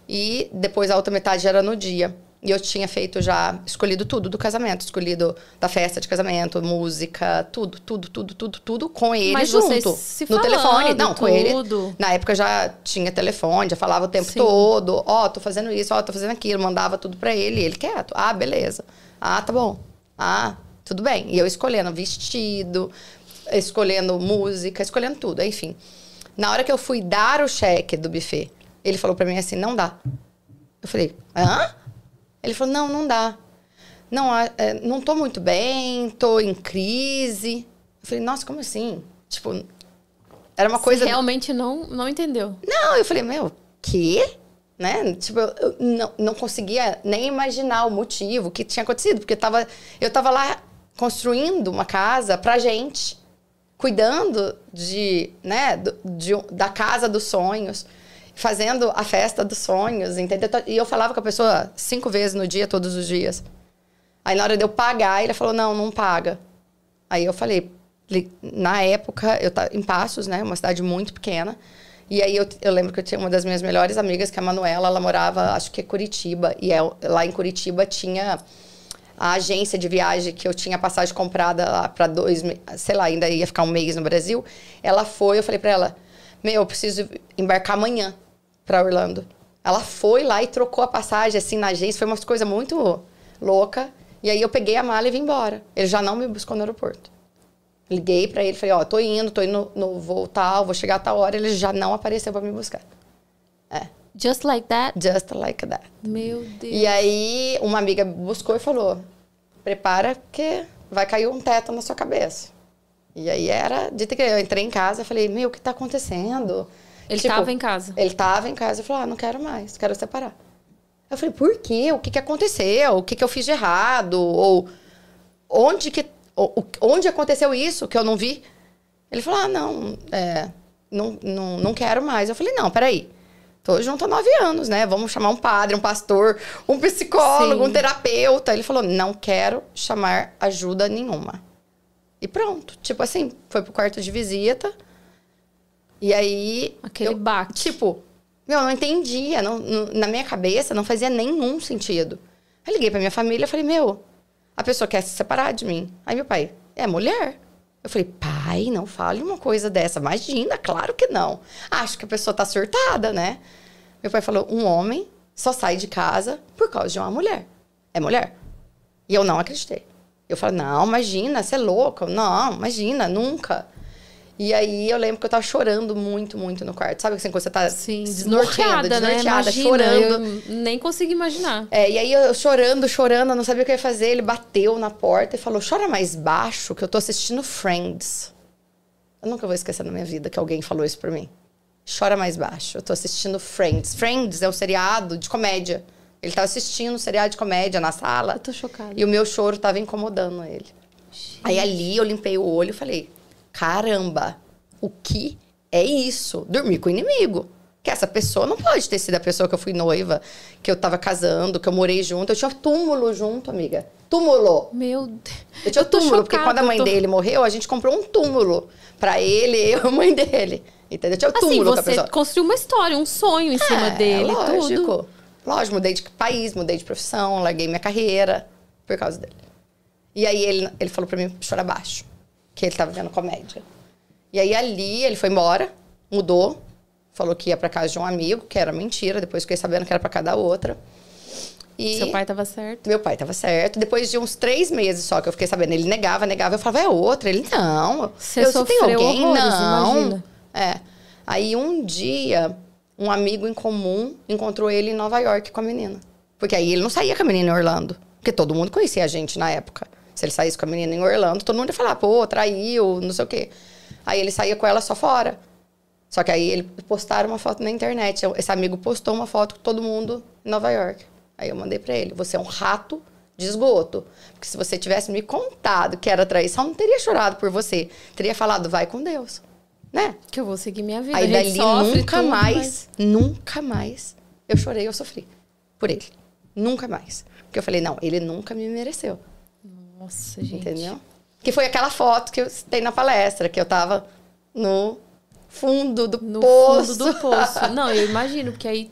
e depois a outra metade era no dia. E eu tinha feito já, escolhido tudo do casamento, escolhido da festa de casamento, música, tudo, tudo, tudo, tudo, tudo com ele Mas junto. se no falando, telefone, não, com ele. tudo. Na época já tinha telefone, já falava o tempo Sim. todo, ó, tô fazendo isso, ó, tô fazendo aquilo, mandava tudo para ele, ele quieto. Ah, beleza. Ah, tá bom. Ah, tudo bem. E eu escolhendo vestido, escolhendo música, escolhendo tudo, enfim. Na hora que eu fui dar o cheque do buffet, ele falou para mim assim: não dá. Eu falei: hã? Ele falou: não, não dá. Não, é, não tô muito bem, tô em crise. Eu falei: nossa, como assim? Tipo, era uma coisa. Você realmente não, não entendeu. Não, eu falei: meu, quê? Né? Tipo, eu, eu não, não conseguia nem imaginar o motivo, o que tinha acontecido, porque eu tava, eu tava lá construindo uma casa pra gente cuidando de, né, de, da casa dos sonhos, fazendo a festa dos sonhos, entendeu? E eu falava com a pessoa cinco vezes no dia, todos os dias. Aí na hora de eu pagar, ele falou: "Não, não paga". Aí eu falei, na época eu tava em Passos, né, uma cidade muito pequena. E aí eu, eu lembro que eu tinha uma das minhas melhores amigas, que é a Manuela, ela morava, acho que é Curitiba, e é, lá em Curitiba tinha a agência de viagem que eu tinha passagem comprada lá para dois, sei lá, ainda ia ficar um mês no Brasil. Ela foi, eu falei para ela, meu, eu preciso embarcar amanhã para Orlando. Ela foi lá e trocou a passagem assim na agência, foi uma coisa muito louca. E aí eu peguei a mala e vim embora. Ele já não me buscou no aeroporto. Liguei para ele, falei, ó, oh, tô indo, tô indo no voo tal, vou chegar a tal hora, ele já não apareceu para me buscar. É. Just like that? Just like that. Meu Deus. E aí, uma amiga buscou e falou: prepara que vai cair um teto na sua cabeça. E aí era, dito que eu entrei em casa, falei: meu, o que tá acontecendo? Ele tipo, tava em casa. Ele tava em casa. Eu falei: ah, não quero mais, quero separar. Eu falei: por quê? O que, que aconteceu? O que, que eu fiz de errado? Ou onde que. Onde aconteceu isso que eu não vi? Ele falou: ah, não, é, não, não, não quero mais. Eu falei: não, peraí. Tô junto há nove anos, né? Vamos chamar um padre, um pastor, um psicólogo, Sim. um terapeuta. Ele falou: não quero chamar ajuda nenhuma. E pronto. Tipo assim, foi pro quarto de visita. E aí. Aquele eu, bate. Tipo, meu, eu não entendia. Não, não, na minha cabeça não fazia nenhum sentido. Aí liguei pra minha família e falei: meu, a pessoa quer se separar de mim. Aí meu pai: é mulher. Eu falei, pai, não fale uma coisa dessa. Imagina, claro que não. Acho que a pessoa tá surtada, né? Meu pai falou, um homem só sai de casa por causa de uma mulher. É mulher. E eu não acreditei. Eu falei, não, imagina, você é louco. Não, imagina, nunca. E aí eu lembro que eu tava chorando muito, muito no quarto. Sabe assim, quando você tá Sim, desnorteada, desnorteada, né? Imagina, chorando. Eu nem consigo imaginar. É, e aí eu chorando, chorando, eu não sabia o que ia fazer. Ele bateu na porta e falou: chora mais baixo, que eu tô assistindo Friends. Eu nunca vou esquecer na minha vida que alguém falou isso pra mim. Chora mais baixo, eu tô assistindo Friends. Friends é um seriado de comédia. Ele tava assistindo um seriado de comédia na sala. Eu tô chocada. E o meu choro tava incomodando ele. Gente. Aí ali eu limpei o olho e falei: caramba, o que é isso? Dormir com o inimigo. Que essa pessoa não pode ter sido a pessoa que eu fui noiva, que eu tava casando, que eu morei junto. Eu tinha túmulo junto, amiga. Túmulo. Meu Deus. Eu tinha Eu túmulo, porque chocada, quando a mãe tô- dele morreu, a gente comprou um túmulo pra ele, eu e a mãe dele. Entendeu? Eu tinha o Assim, túmulo com a você construiu uma história, um sonho em cima É, dele, lógico. tudo. Lógico, mudei de país, mudei de profissão, larguei minha carreira por causa dele. E aí ele, ele falou pra mim chorar baixo, que ele tava vendo comédia. E aí ali ele foi embora, mudou, falou que ia pra casa de um amigo, que era mentira, depois fiquei sabendo que era pra cada outra. E Seu pai tava certo. meu pai tava certo. Depois de uns três meses só que eu fiquei sabendo, ele negava, negava. Eu falava, é outra. Ele, não. Você eu, tem sofreu alguém, horrores, não. imagina. É. Aí um dia, um amigo em comum encontrou ele em Nova York com a menina. Porque aí ele não saía com a menina em Orlando. Porque todo mundo conhecia a gente na época. Se ele saísse com a menina em Orlando, todo mundo ia falar, pô, traiu, não sei o quê. Aí ele saía com ela só fora. Só que aí ele postaram uma foto na internet. Esse amigo postou uma foto com todo mundo em Nova York. Aí eu mandei pra ele: você é um rato de esgoto. Porque se você tivesse me contado que era traição, eu não teria chorado por você. Teria falado, vai com Deus. Né? Que eu vou seguir minha vida. Aí dali nunca tudo, mais, mas- nunca mais eu chorei, eu sofri por ele. Nunca mais. Porque eu falei, não, ele nunca me mereceu. Nossa, gente. Entendeu? Que foi aquela foto que eu citei na palestra, que eu tava no fundo do No poço. fundo do poço. Não, eu imagino, porque aí.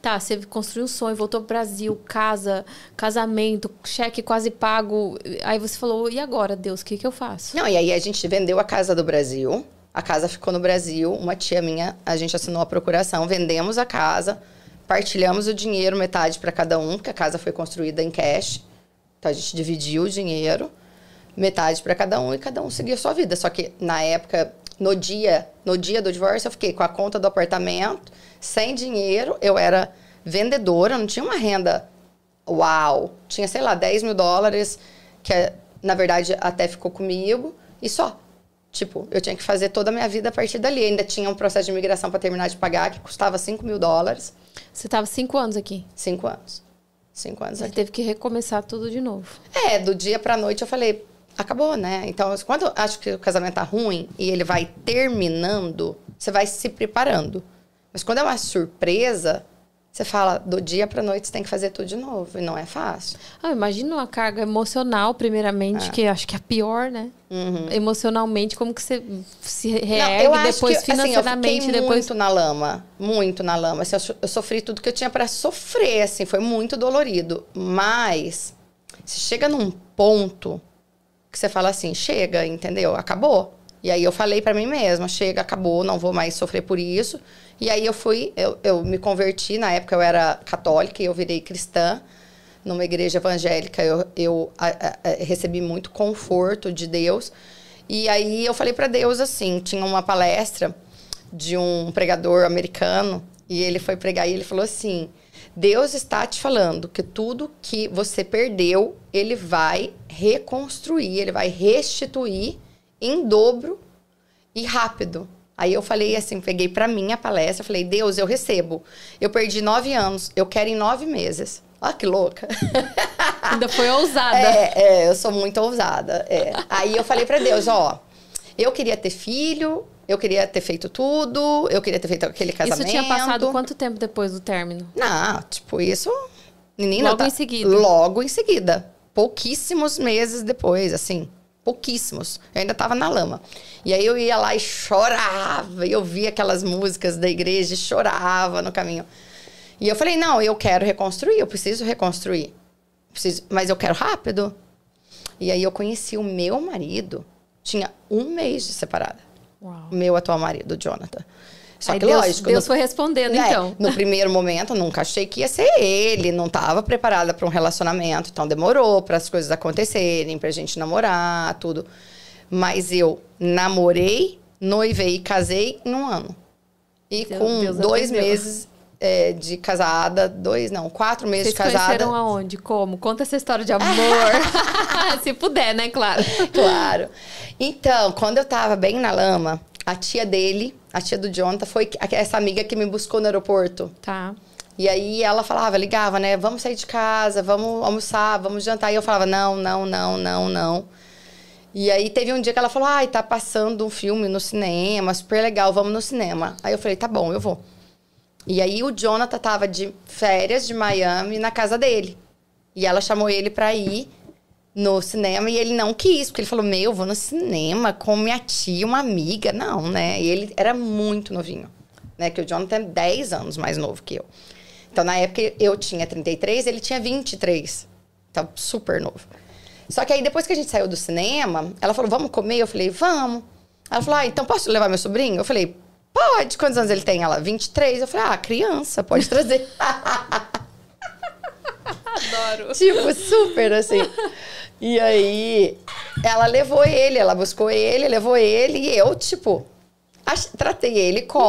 Tá, você construiu um sonho, voltou pro Brasil, casa, casamento, cheque quase pago. Aí você falou, e agora, Deus, o que, que eu faço? Não, e aí a gente vendeu a casa do Brasil. A casa ficou no Brasil. Uma tia minha, a gente assinou a procuração, vendemos a casa, partilhamos o dinheiro, metade para cada um, porque a casa foi construída em cash. Então a gente dividiu o dinheiro, metade para cada um e cada um seguia a sua vida. Só que na época, no dia, no dia do divórcio, eu fiquei com a conta do apartamento, sem dinheiro, eu era vendedora, não tinha uma renda uau. Tinha, sei lá, 10 mil dólares, que na verdade até ficou comigo, e só. Tipo, eu tinha que fazer toda a minha vida a partir dali. Ainda tinha um processo de imigração para terminar de pagar, que custava 5 mil dólares. Você tava cinco anos aqui. Cinco anos. Cinco anos teve que recomeçar tudo de novo. É, do dia pra noite eu falei, acabou, né? Então, quando eu acho que o casamento tá ruim e ele vai terminando, você vai se preparando. Mas quando é uma surpresa, você fala, do dia pra noite você tem que fazer tudo de novo. E não é fácil. Ah, imagina uma carga emocional, primeiramente, É. que acho que é a pior, né? Emocionalmente, como que você se Uhum. Não, reergue, eu acho depois que, assim, eu financeiramente, fiquei depois. muito na lama, muito na lama. Assim, eu, so- eu sofri tudo que eu tinha pra sofrer, assim, foi muito dolorido. Mas se chega num ponto que você fala assim, chega, entendeu? Acabou. E aí eu falei pra mim mesma, chega, acabou, não vou mais sofrer por isso. E aí eu fui, eu, eu me converti, na época eu era católica e eu virei cristã numa igreja evangélica. Eu, eu a- a- a- recebi muito conforto de Deus. E aí eu falei pra Deus assim, tinha uma palestra de um pregador americano e ele foi pregar e ele falou assim: Deus está te falando que tudo que você perdeu, ele vai reconstruir, ele vai restituir em dobro e rápido. Aí eu falei assim, peguei pra mim a palestra, falei, Deus, eu recebo. Eu perdi nove anos, eu quero em nove meses. Olha que louca. Ainda foi ousada. É, é, eu sou muito ousada. é. Aí eu falei pra Deus, ó, eu queria ter filho, eu queria ter feito tudo, eu queria ter feito aquele casamento. Isso tinha passado quanto tempo depois do término? Não, tipo, isso. Menina, Logo tá- em seguida. Logo em seguida. Pouquíssimos meses depois, assim. Pouquíssimos. Eu ainda tava na lama. E aí eu ia lá e chorava. E eu via aquelas músicas da igreja e chorava no caminho. E eu falei, não, eu quero reconstruir, eu preciso reconstruir. Preciso, mas eu quero rápido. E aí eu conheci o meu marido. Tinha um mês de separada. Uau. O meu atual marido, o Jonathan. Só Aí que Deus, lógico. Deus no- foi respondendo, né? então. No primeiro momento, eu nunca achei que ia ser ele, não estava preparada para um relacionamento, então demorou para as coisas acontecerem, para a gente namorar, tudo. Mas eu namorei, noivei e casei em um ano. E Deus- com Deus dois atendeu. meses é, de casada, dois, não, quatro meses Vocês de casada. conheceram aonde? Como? Conta essa história de amor. Se puder, né? Claro. Claro. Então, quando eu tava bem na lama, a tia dele, a tia do Jonathan, foi essa amiga que me buscou no aeroporto. Tá. E aí ela falava, ligava, né? Vamos sair de casa, vamos almoçar, vamos jantar. E eu falava, não, não, não, não, não. E aí teve um dia que ela falou, ai, tá passando um filme no cinema, super legal, vamos no cinema. Aí eu falei, tá bom, eu vou. E aí o Jonathan tava de férias de Miami na casa dele. E ela chamou ele pra ir no cinema e ele não quis, porque ele falou: Meu, vou no cinema com minha tia, uma amiga. Não, né? E ele era muito novinho, né? Que o Jonathan é 10 anos mais novo que eu. Então, na época, eu tinha 33, ele tinha 23. Então, super novo. Só que aí, depois que a gente saiu do cinema, ela falou: Vamos comer? Eu falei: Vamos. Ela falou: Ah, então posso levar meu sobrinho? Eu falei: Pode. Quantos anos ele tem? Ela, 23. Eu falei, ah, criança, pode trazer. Adoro. tipo, super assim. E aí, ela levou ele, ela buscou ele, levou ele, e eu, tipo, tratei ele como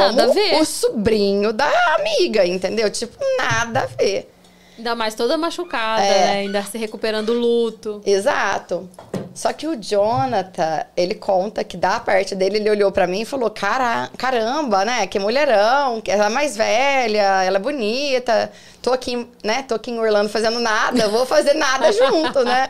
o sobrinho da amiga, entendeu? Tipo, nada a ver. Ainda mais toda machucada, É. né? Ainda se recuperando o luto. Exato. Só que o Jonathan, ele conta que da parte dele, ele olhou pra mim e falou: Cara, caramba, né? Que mulherão, que ela é mais velha, ela é bonita. Tô aqui, né? Tô aqui em Orlando fazendo nada, vou fazer nada junto, né?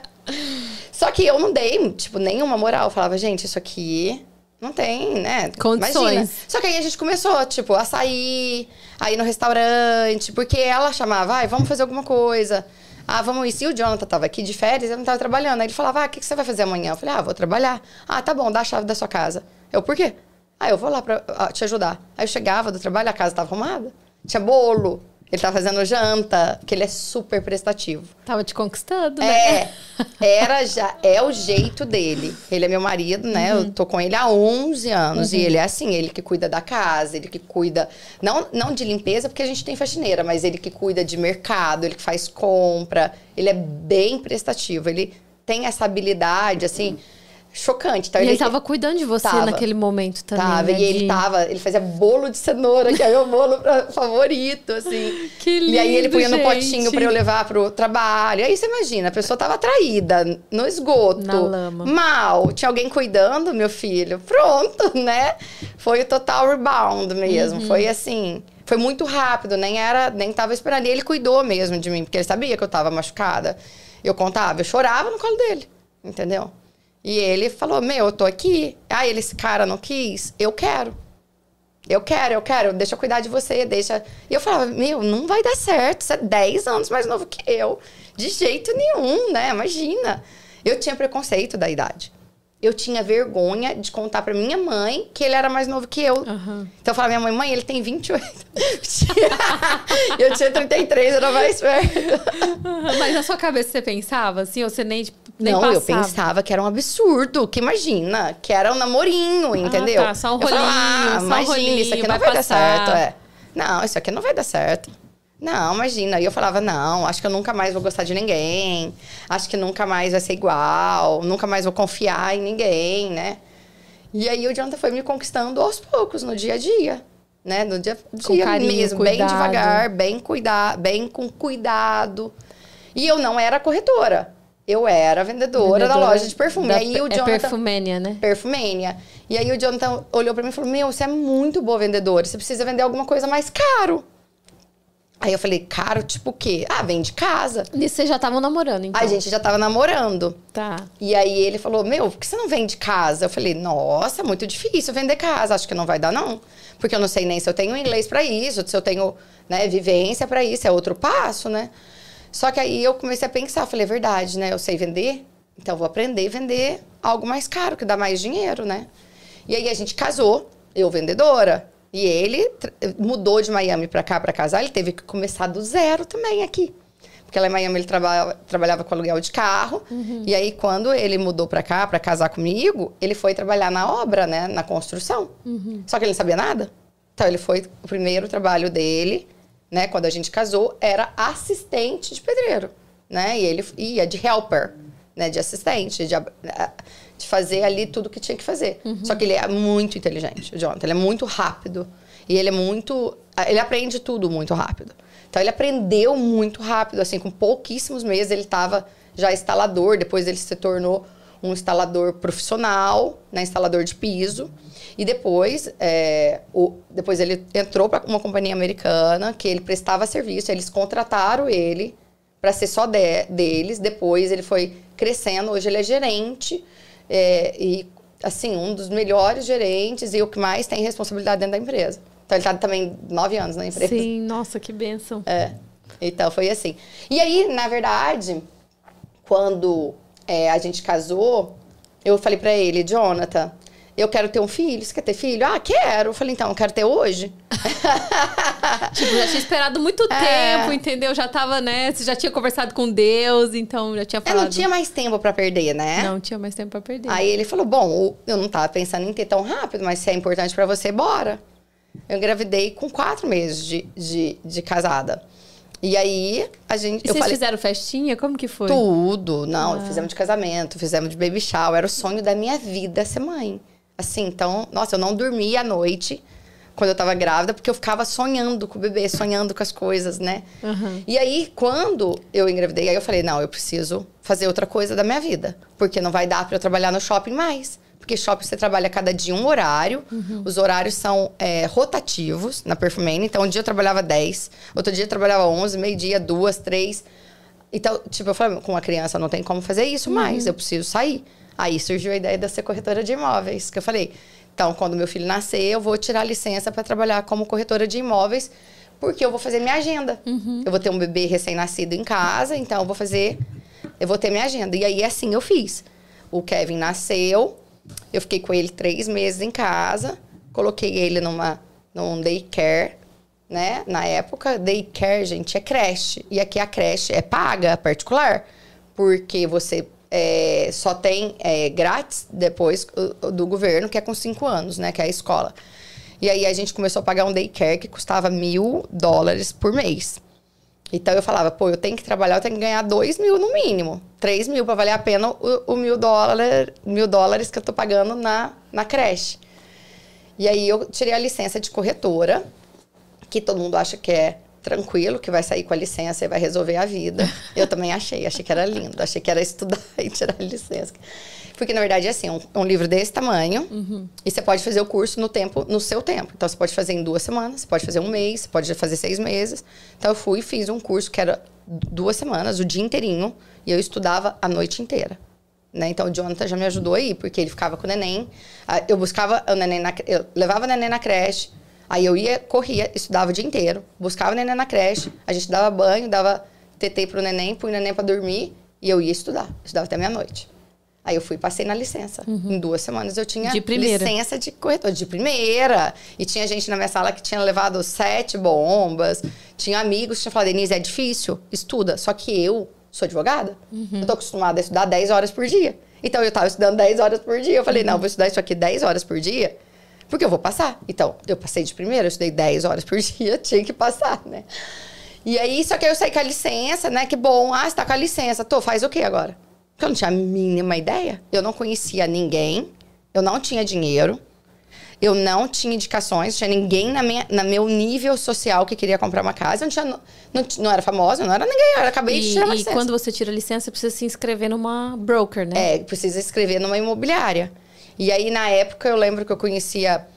Só que eu não dei, tipo, nenhuma moral. Eu falava, gente, isso aqui não tem, né? Condições. Imagina. Só que aí a gente começou, tipo, a sair, a ir no restaurante, porque ela chamava, ai, vamos fazer alguma coisa. Ah, vamos ir. Se o Jonathan tava aqui de férias, eu não tava trabalhando. Aí ele falava, ah, o que, que você vai fazer amanhã? Eu falei, ah, vou trabalhar. Ah, tá bom, dá a chave da sua casa. Eu, por quê? Ah, eu vou lá pra ah, te ajudar. Aí eu chegava do trabalho, a casa tava arrumada. Tinha bolo. Ele tava fazendo janta, porque ele é super prestativo. Tava te conquistando, né? É, era já, é o jeito dele. Ele é meu marido, né? Eu tô com ele há 11 anos. E ele é assim, ele que cuida da casa, ele que cuida, não, não de limpeza, porque a gente tem faxineira, mas ele que cuida de mercado, ele que faz compra. Ele é bem prestativo. Ele tem essa habilidade, assim, chocante. Então, E ele tava cuidando de você Tava. naquele momento também. Tava, né, e ele de- tava, ele fazia bolo de cenoura, que é meu bolo favorito, assim. Que E aí ele lindo, punha no gente. potinho pra eu levar pro trabalho. Aí você imagina, a pessoa tava traída, no esgoto. Na lama. Mal. Tinha alguém cuidando, meu filho. Pronto, né? Foi o total rebound mesmo. Uhum. Foi assim. Foi muito rápido, nem era, nem tava esperando. E ele cuidou mesmo de mim, porque ele sabia que eu tava machucada. Eu contava, eu chorava no colo dele, entendeu? E ele falou: Meu, eu tô aqui. Ah, ele, esse cara não quis. Eu quero. Eu quero, eu quero, deixa eu cuidar de você, deixa. E eu falava, meu, não vai dar certo, você é 10 anos mais novo que eu. De jeito nenhum, né? Imagina. Eu tinha preconceito da idade. Eu tinha vergonha de contar pra minha mãe que ele era mais novo que eu. Aham. Então eu falava, minha mãe, mãe, ele tem 28. eu tinha 33, era mais velho. Mas na sua cabeça você pensava assim, ou você nem, tipo, nem não, passava? eu pensava que era um absurdo, que imagina, que era um namorinho, entendeu? tá, só um Eu falava, rolinho, ah, só um imagina, rolinho, isso aqui não vai vai, dar certo, é. Não, isso aqui não vai dar certo. Não, imagina. E eu falava, não, acho que eu nunca mais vou gostar de ninguém. Acho que nunca mais vai ser igual. Nunca mais vou confiar em ninguém, né? E aí o Jonathan foi me conquistando aos poucos, no dia a dia. Né? No dia a dia carinho, mesmo, bem cuidado. devagar, bem cuidar, bem com cuidado. E eu não era corretora. Eu era vendedora, da loja de perfume. da- e aí o é Jonathan perfumênia, né? perfumênia. E aí o Jonathan olhou pra mim e falou: Meu, você é muito boa vendedora, você precisa vender alguma coisa mais caro. Aí eu falei, caro, tipo o quê? Ah, vende casa. E vocês já estavam namorando, então? A gente já tava namorando. Tá. E aí ele falou, meu, por que você não vende casa? Eu falei, nossa, muito difícil vender casa, acho que não vai dar, não. Porque eu não sei nem se eu tenho inglês pra isso, se eu tenho né, vivência pra isso, é outro passo, né? Só que aí eu comecei a pensar, falei, é verdade, né? Eu sei vender, então eu vou aprender a vender algo mais caro, que dá mais dinheiro, né? E aí a gente casou, eu vendedora. E ele mudou de Miami pra cá pra casar, ele teve que começar do zero também aqui. Porque lá em Miami ele trabalhava, trabalhava com aluguel de carro. E aí, quando ele mudou pra cá pra casar comigo, ele foi trabalhar na obra, né? Na construção. Só que ele não sabia nada. Então, ele foi... O primeiro trabalho dele, né? Quando a gente casou, era assistente de pedreiro, né? E ele ia de helper, né? De assistente, de, de fazer ali tudo que tinha que fazer. Só que ele é muito inteligente, o Jonathan. Ele é muito rápido. E ele é muito... Ele aprende tudo muito rápido. Então ele aprendeu muito rápido, assim, com pouquíssimos meses ele estava já instalador, depois ele se tornou um instalador profissional, né, instalador de piso. E depois, é, o, depois ele entrou para uma companhia americana que ele prestava serviço, eles contrataram ele para ser só de- deles. Depois ele foi crescendo, hoje ele é gerente é, e assim um dos melhores gerentes e o que mais tem responsabilidade dentro da empresa. Então ele tá também nove anos na empresa. Sim, nossa, que bênção. É. Então foi assim. E aí, na verdade, quando é, a gente casou, eu falei pra ele, Jonathan, eu quero ter um filho. Você quer ter filho? Ah, quero. Eu falei, então, eu quero ter hoje. tipo, já tinha esperado muito é. tempo, entendeu? Já tava, né? Você já tinha conversado com Deus, então já tinha falado. Eu não tinha mais tempo para perder, né? Não tinha mais tempo para perder. Aí ele falou: Bom, eu não tava pensando em ter tão rápido, mas se é importante para você, bora. Eu engravidei com quatro meses de, de, de casada. E aí, a gente. E vocês falei, fizeram festinha? Como que foi? Tudo. Não, ah. fizemos de casamento, fizemos de baby shower. Era o sonho da minha vida ser mãe. Assim, então, nossa, eu não dormia à noite quando eu tava grávida, porque eu ficava sonhando com o bebê, sonhando com as coisas, né? Uhum. E aí, quando eu engravidei, aí eu falei, não, eu preciso fazer outra coisa da minha vida. Porque não vai dar para eu trabalhar no shopping mais porque shopping você trabalha cada dia um horário. Uhum. Os horários são é, rotativos na Perfumane. Então, um dia eu trabalhava 10, outro dia eu trabalhava 11, meio-dia, duas, três. Então, tipo, eu falei, com uma criança não tem como fazer isso uhum. mais, eu preciso sair. Aí surgiu a ideia de ser corretora de imóveis, que eu falei, então, quando meu filho nascer, eu vou tirar licença para trabalhar como corretora de imóveis, porque eu vou fazer minha agenda. Uhum. Eu vou ter um bebê recém-nascido em casa, então eu vou fazer, eu vou ter minha agenda. E aí, assim eu fiz. O Kevin nasceu, eu fiquei com ele três meses em casa, coloquei ele numa, num daycare, né? Na época, daycare, gente, é creche. E aqui a creche é paga, particular, porque você é, só tem é, grátis depois do governo, que é com cinco anos, né? Que é a escola. E aí a gente começou a pagar um daycare que custava mil dólares por mês. Então eu falava, pô, eu tenho que trabalhar, eu tenho que ganhar dois mil no mínimo. três mil para valer a pena o, o mil, dólar, mil dólares que eu tô pagando na, na creche. E aí eu tirei a licença de corretora, que todo mundo acha que é tranquilo, que vai sair com a licença e vai resolver a vida. Eu também achei, achei que era lindo, achei que era estudar e tirar a licença. Porque, na verdade, é assim, um, um livro desse tamanho, uhum. e você pode fazer o curso no tempo, no seu tempo. Então, você pode fazer em duas semanas, você pode fazer um mês, você pode fazer seis meses. Então, eu fui e fiz um curso que era duas semanas, o dia inteirinho, e eu estudava a noite inteira. Né? Então, o Jonathan já me ajudou aí, porque ele ficava com o neném. Eu buscava o neném na, eu levava o neném na creche, aí eu ia, corria, estudava o dia inteiro, buscava o neném na creche, a gente dava banho, dava TT pro neném, punha o neném para dormir, e eu ia estudar. Estudava até meia-noite. Aí eu fui passei na licença. Uhum. Em duas semanas eu tinha de licença de corretor, de primeira. E tinha gente na minha sala que tinha levado sete bombas. Tinha amigos que tinham falado, Denise, é difícil, estuda. Só que eu sou advogada. Uhum. Eu tô acostumada a estudar 10 horas por dia. Então eu tava estudando 10 horas por dia. Eu falei, uhum. não, vou estudar isso aqui 10 horas por dia, porque eu vou passar. Então, eu passei de primeira, eu estudei 10 horas por dia, tinha que passar, né? E aí, só que eu saí com a licença, né? Que bom. Ah, você tá com a licença. Tô, faz o quê agora? Porque eu não tinha a mínima ideia. Eu não conhecia ninguém, eu não tinha dinheiro, eu não tinha indicações, tinha ninguém na minha, na meu nível social que queria comprar uma casa. Eu não, tinha, não, não era famosa, não era ninguém. Eu acabei e, de tirar uma E licença. quando você tira a licença, você precisa se inscrever numa broker, né? É, precisa inscrever numa imobiliária. E aí, na época, eu lembro que eu conhecia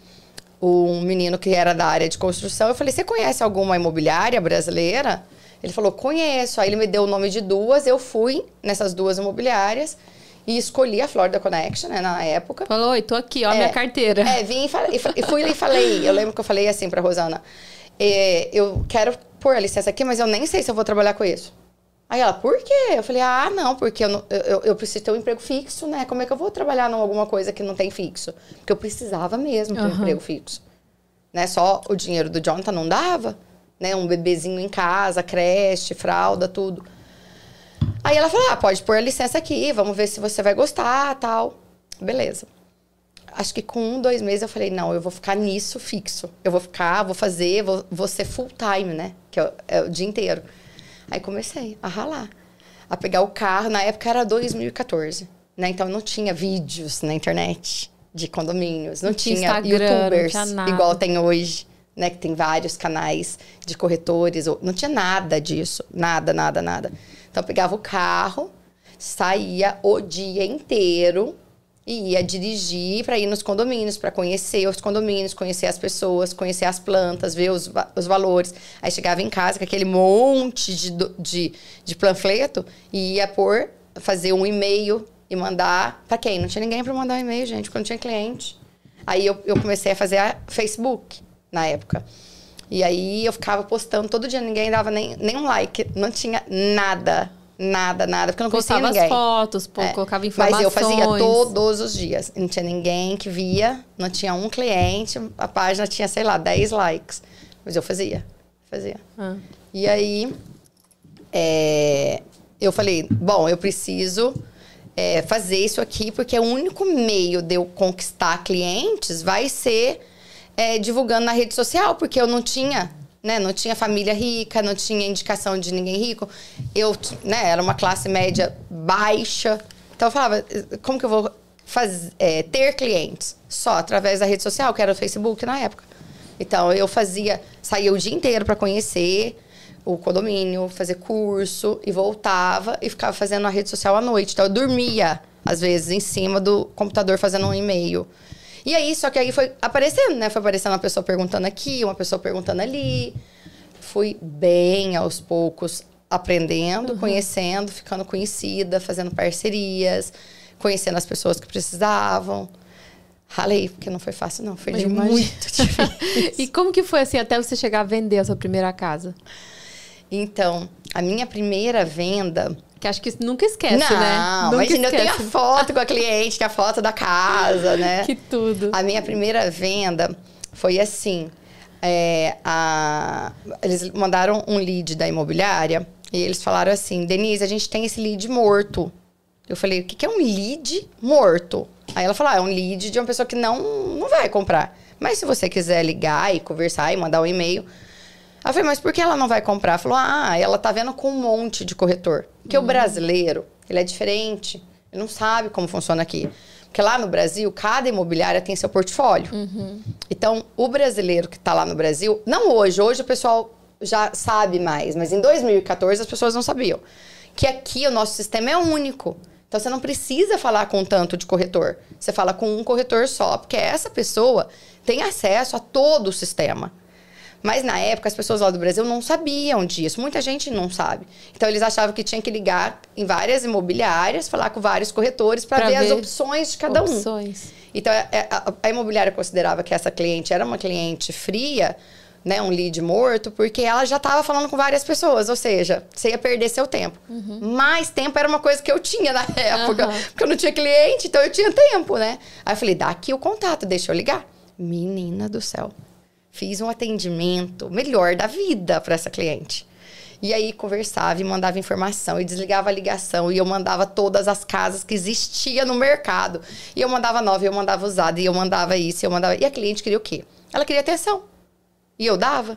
um menino que era da área de construção. Eu falei, você conhece alguma imobiliária brasileira? Ele falou, conheço. Aí ele me deu o nome de duas, eu fui nessas duas imobiliárias e escolhi a Florida Connection, né, na época. Falou, oi, tô aqui, ó, é, minha carteira. É, vim e, falei, e fui e falei, eu lembro que eu falei assim pra Rosana, é, eu quero pôr a licença aqui, mas eu nem sei se eu vou trabalhar com isso. Aí ela, por quê? Eu falei, ah, não, porque eu, não, eu, eu, preciso ter um emprego fixo, né? Como é que eu vou trabalhar em alguma coisa que não tem fixo? Porque eu precisava mesmo ter uhum. um emprego fixo. Né? Só o dinheiro do Jonathan não dava né? Um bebezinho em casa, creche, fralda, tudo. Aí ela falou: ah, pode pôr a licença aqui, vamos ver se você vai gostar tal. Beleza. Acho que com um, dois meses eu falei: não, eu vou ficar nisso fixo. Eu vou ficar, vou fazer, vou, vou ser full time, né? Que é o, é o dia inteiro. Aí comecei a ralar, a pegar o carro. Na época era 2014, né? Então não tinha vídeos na internet de condomínios, não, não tinha, youtubers não tinha igual tem hoje né? Que tem vários canais de corretores. Não tinha nada disso. Nada, nada, nada. Então eu pegava o carro, saía o dia inteiro e ia dirigir para ir nos condomínios, para conhecer os condomínios, conhecer as pessoas, conhecer as plantas, ver os, os valores. Aí chegava em casa com aquele monte de, de, de panfleto e ia por fazer um e-mail e mandar para quem? Não tinha ninguém para mandar um e-mail, gente, porque não tinha cliente. Aí eu, eu comecei a fazer a Facebook na época. E aí eu ficava postando todo dia, ninguém dava nem, nem um like, não tinha nada, nada, nada, porque eu não conhecia Postava ninguém. as fotos, pô, É. colocava informações. Mas eu fazia todos os dias. Não tinha ninguém que via, não tinha um cliente, a página tinha, sei lá, 10 likes. Mas eu fazia, fazia. Ah. E aí, é, eu falei, bom, eu preciso é, fazer isso aqui, porque o único meio de eu conquistar clientes vai ser é, divulgando na rede social, porque eu não tinha, né, não tinha família rica, não tinha indicação de ninguém rico. Eu, né, era uma classe média baixa. Então eu falava, como que eu vou é, ter clientes? Só através da rede social, que era o Facebook na época. Então eu fazia, saía o dia inteiro para conhecer o condomínio, fazer curso e voltava e ficava fazendo a rede social à noite. Então eu dormia às vezes em cima do computador fazendo um e-mail. E aí, só que aí foi aparecendo, né? Foi aparecendo uma pessoa perguntando aqui, uma pessoa perguntando ali. Fui bem aos poucos aprendendo, conhecendo, ficando conhecida, fazendo parcerias, conhecendo as pessoas que precisavam. Ralei, porque não foi fácil, não. Foi de muito difícil. E como que foi assim até você chegar a vender a sua primeira casa? Então, a minha primeira venda. Que acho que nunca esquece, não, né? Nunca imagina, eu tenho a foto com a cliente, que é a foto da casa, né? Que tudo. A minha primeira venda foi assim. é, a- eles mandaram um lead da imobiliária e eles falaram assim: Denise, a gente tem esse lead morto. Eu falei: o que que é um lead morto? Aí ela falou: ah, é um lead de uma pessoa que não, não vai comprar. Mas se você quiser ligar e conversar e mandar um e-mail. Eu falei, mas por que ela não vai comprar? Falou, ah, ela tá vendo com um monte de corretor. Porque o brasileiro, ele é diferente. Ele não sabe como funciona aqui. Porque lá no Brasil, cada imobiliária tem seu portfólio. Então, o brasileiro que está lá no Brasil, não hoje, hoje o pessoal já sabe mais, mas em 2014 as pessoas não sabiam. Que aqui o nosso sistema é único. Então você não precisa falar com tanto de corretor. Você fala com um corretor só, porque essa pessoa tem acesso a todo o sistema. Mas na época as pessoas lá do Brasil não sabiam disso. Muita gente não sabe. Então eles achavam que tinha que ligar em várias imobiliárias, falar com vários corretores para Pra ver, as ver opções de cada um. Opções. Então, é- é- a, a imobiliária considerava que essa cliente era uma cliente fria, né, um lead morto, porque ela já estava falando com várias pessoas, ou seja, você ia perder seu tempo. Mais tempo era uma coisa que eu tinha na época, Uhum. porque eu não tinha cliente, então eu tinha tempo, né? Aí eu falei, dá aqui o contato, deixa eu ligar. Menina do céu. Fiz um atendimento melhor da vida para essa cliente. E aí conversava e mandava informação e desligava a ligação e eu mandava todas as casas que existia no mercado. E eu mandava nova, e eu mandava usada, e eu mandava isso, e eu mandava. E a cliente queria o quê? Ela queria atenção. E eu dava.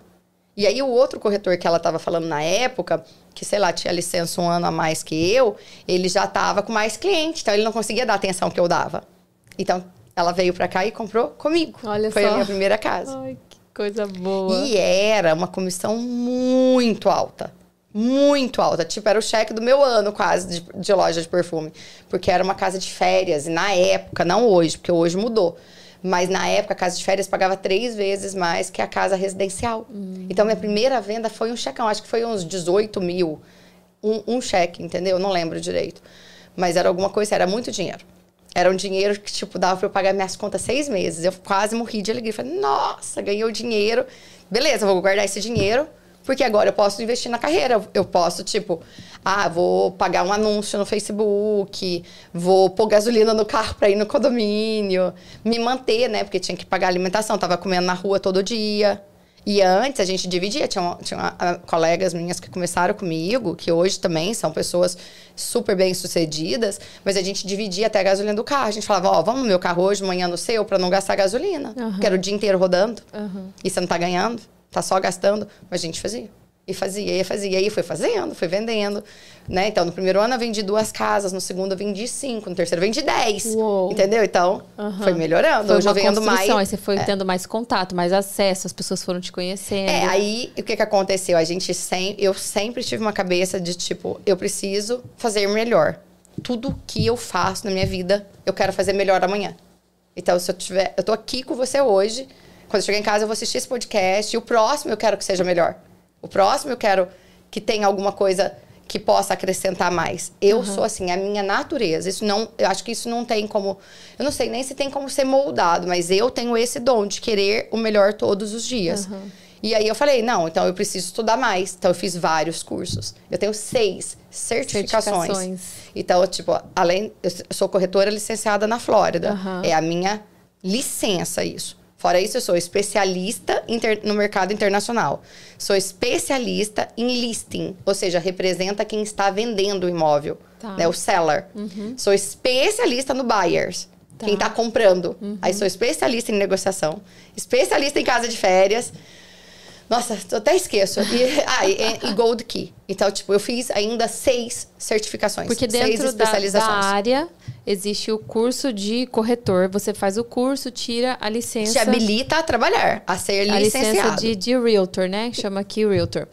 E aí o outro corretor que ela estava falando na época, que sei lá, tinha licença um ano a mais que eu, ele já estava com mais cliente, então ele não conseguia dar a atenção que eu dava. Então ela veio para cá e comprou comigo. Olha Foi só. a minha primeira casa. Ai, que coisa boa. E era uma comissão muito alta. Muito alta. Tipo, era o cheque do meu ano quase de, de loja de perfume. Porque era uma casa de férias. E na época, não hoje, porque hoje mudou. Mas na época, a casa de férias pagava três vezes mais que a casa residencial. Então, minha primeira venda foi um checão. Acho que foi uns 18 mil. Um, um cheque, entendeu? Não lembro direito. Mas era alguma coisa, era muito dinheiro. Era um dinheiro que, tipo, dava pra eu pagar minhas contas seis meses. Eu quase morri de alegria. Falei, nossa, ganhei o dinheiro. Beleza, vou guardar esse dinheiro, porque agora eu posso investir na carreira. Eu- posso, tipo, ah, vou pagar um anúncio no Facebook, vou pôr gasolina no carro pra ir no condomínio, me manter, né? Porque tinha que pagar alimentação, tava comendo na rua todo dia. E antes a gente dividia, tinha, tinha uma- ah, colegas minhas que começaram comigo, que hoje também são pessoas super bem sucedidas, mas a gente dividia até a gasolina do carro. A gente falava, ó, vamos no meu carro hoje, amanhã no seu, pra não gastar gasolina. Aham. Que era o dia inteiro rodando. Aham. E você não tá ganhando, tá só gastando. Mas a gente fazia. E fazia, e fazia. E aí foi fazendo, foi vendendo. Né? Então, no primeiro ano eu vendi duas casas, no segundo eu vendi cinco, no terceiro eu vendi dez. Uou. Entendeu? Então, Aham. foi melhorando. Foi Hoje eu vendo mais. aí você foi tendo mais contato, mais acesso, as pessoas foram te conhecendo. É, aí o que que aconteceu? A gente sem, eu sempre tive uma cabeça de tipo, eu preciso fazer melhor. Tudo que eu faço na minha vida, eu quero fazer melhor amanhã. Então, se eu tiver, eu tô aqui com você hoje, quando eu chegar em casa eu vou assistir esse podcast e o próximo eu quero que seja melhor. O próximo eu quero que tenha alguma coisa que possa acrescentar mais. Eu sou assim, a minha natureza. Isso não, eu acho que isso não tem como, eu não sei nem se tem como ser moldado, mas eu tenho esse dom de querer o melhor todos os dias. E aí eu falei, não, então eu preciso estudar mais. Então eu fiz vários cursos. Eu tenho seis certificações. Certificações. Então, tipo, além, eu sou corretora licenciada na Flórida. Aham. É a minha licença isso. Fora isso, eu sou especialista inter- no mercado internacional. Sou especialista em listing, ou seja, representa quem está vendendo o imóvel, Tá. né, o seller. Sou especialista no buyers, Tá. quem está comprando. Aí sou especialista em negociação, especialista em casa de férias. Nossa, eu até esqueço. E, ah, e, e Gold Key. Então, tipo, eu fiz ainda seis certificações. Porque seis dentro da, da especializações. área existe o curso de corretor. Você faz o curso, tira a licença. Te habilita a trabalhar, a ser a licenciado. licença de, de Realtor, né? Chama aqui Realtor.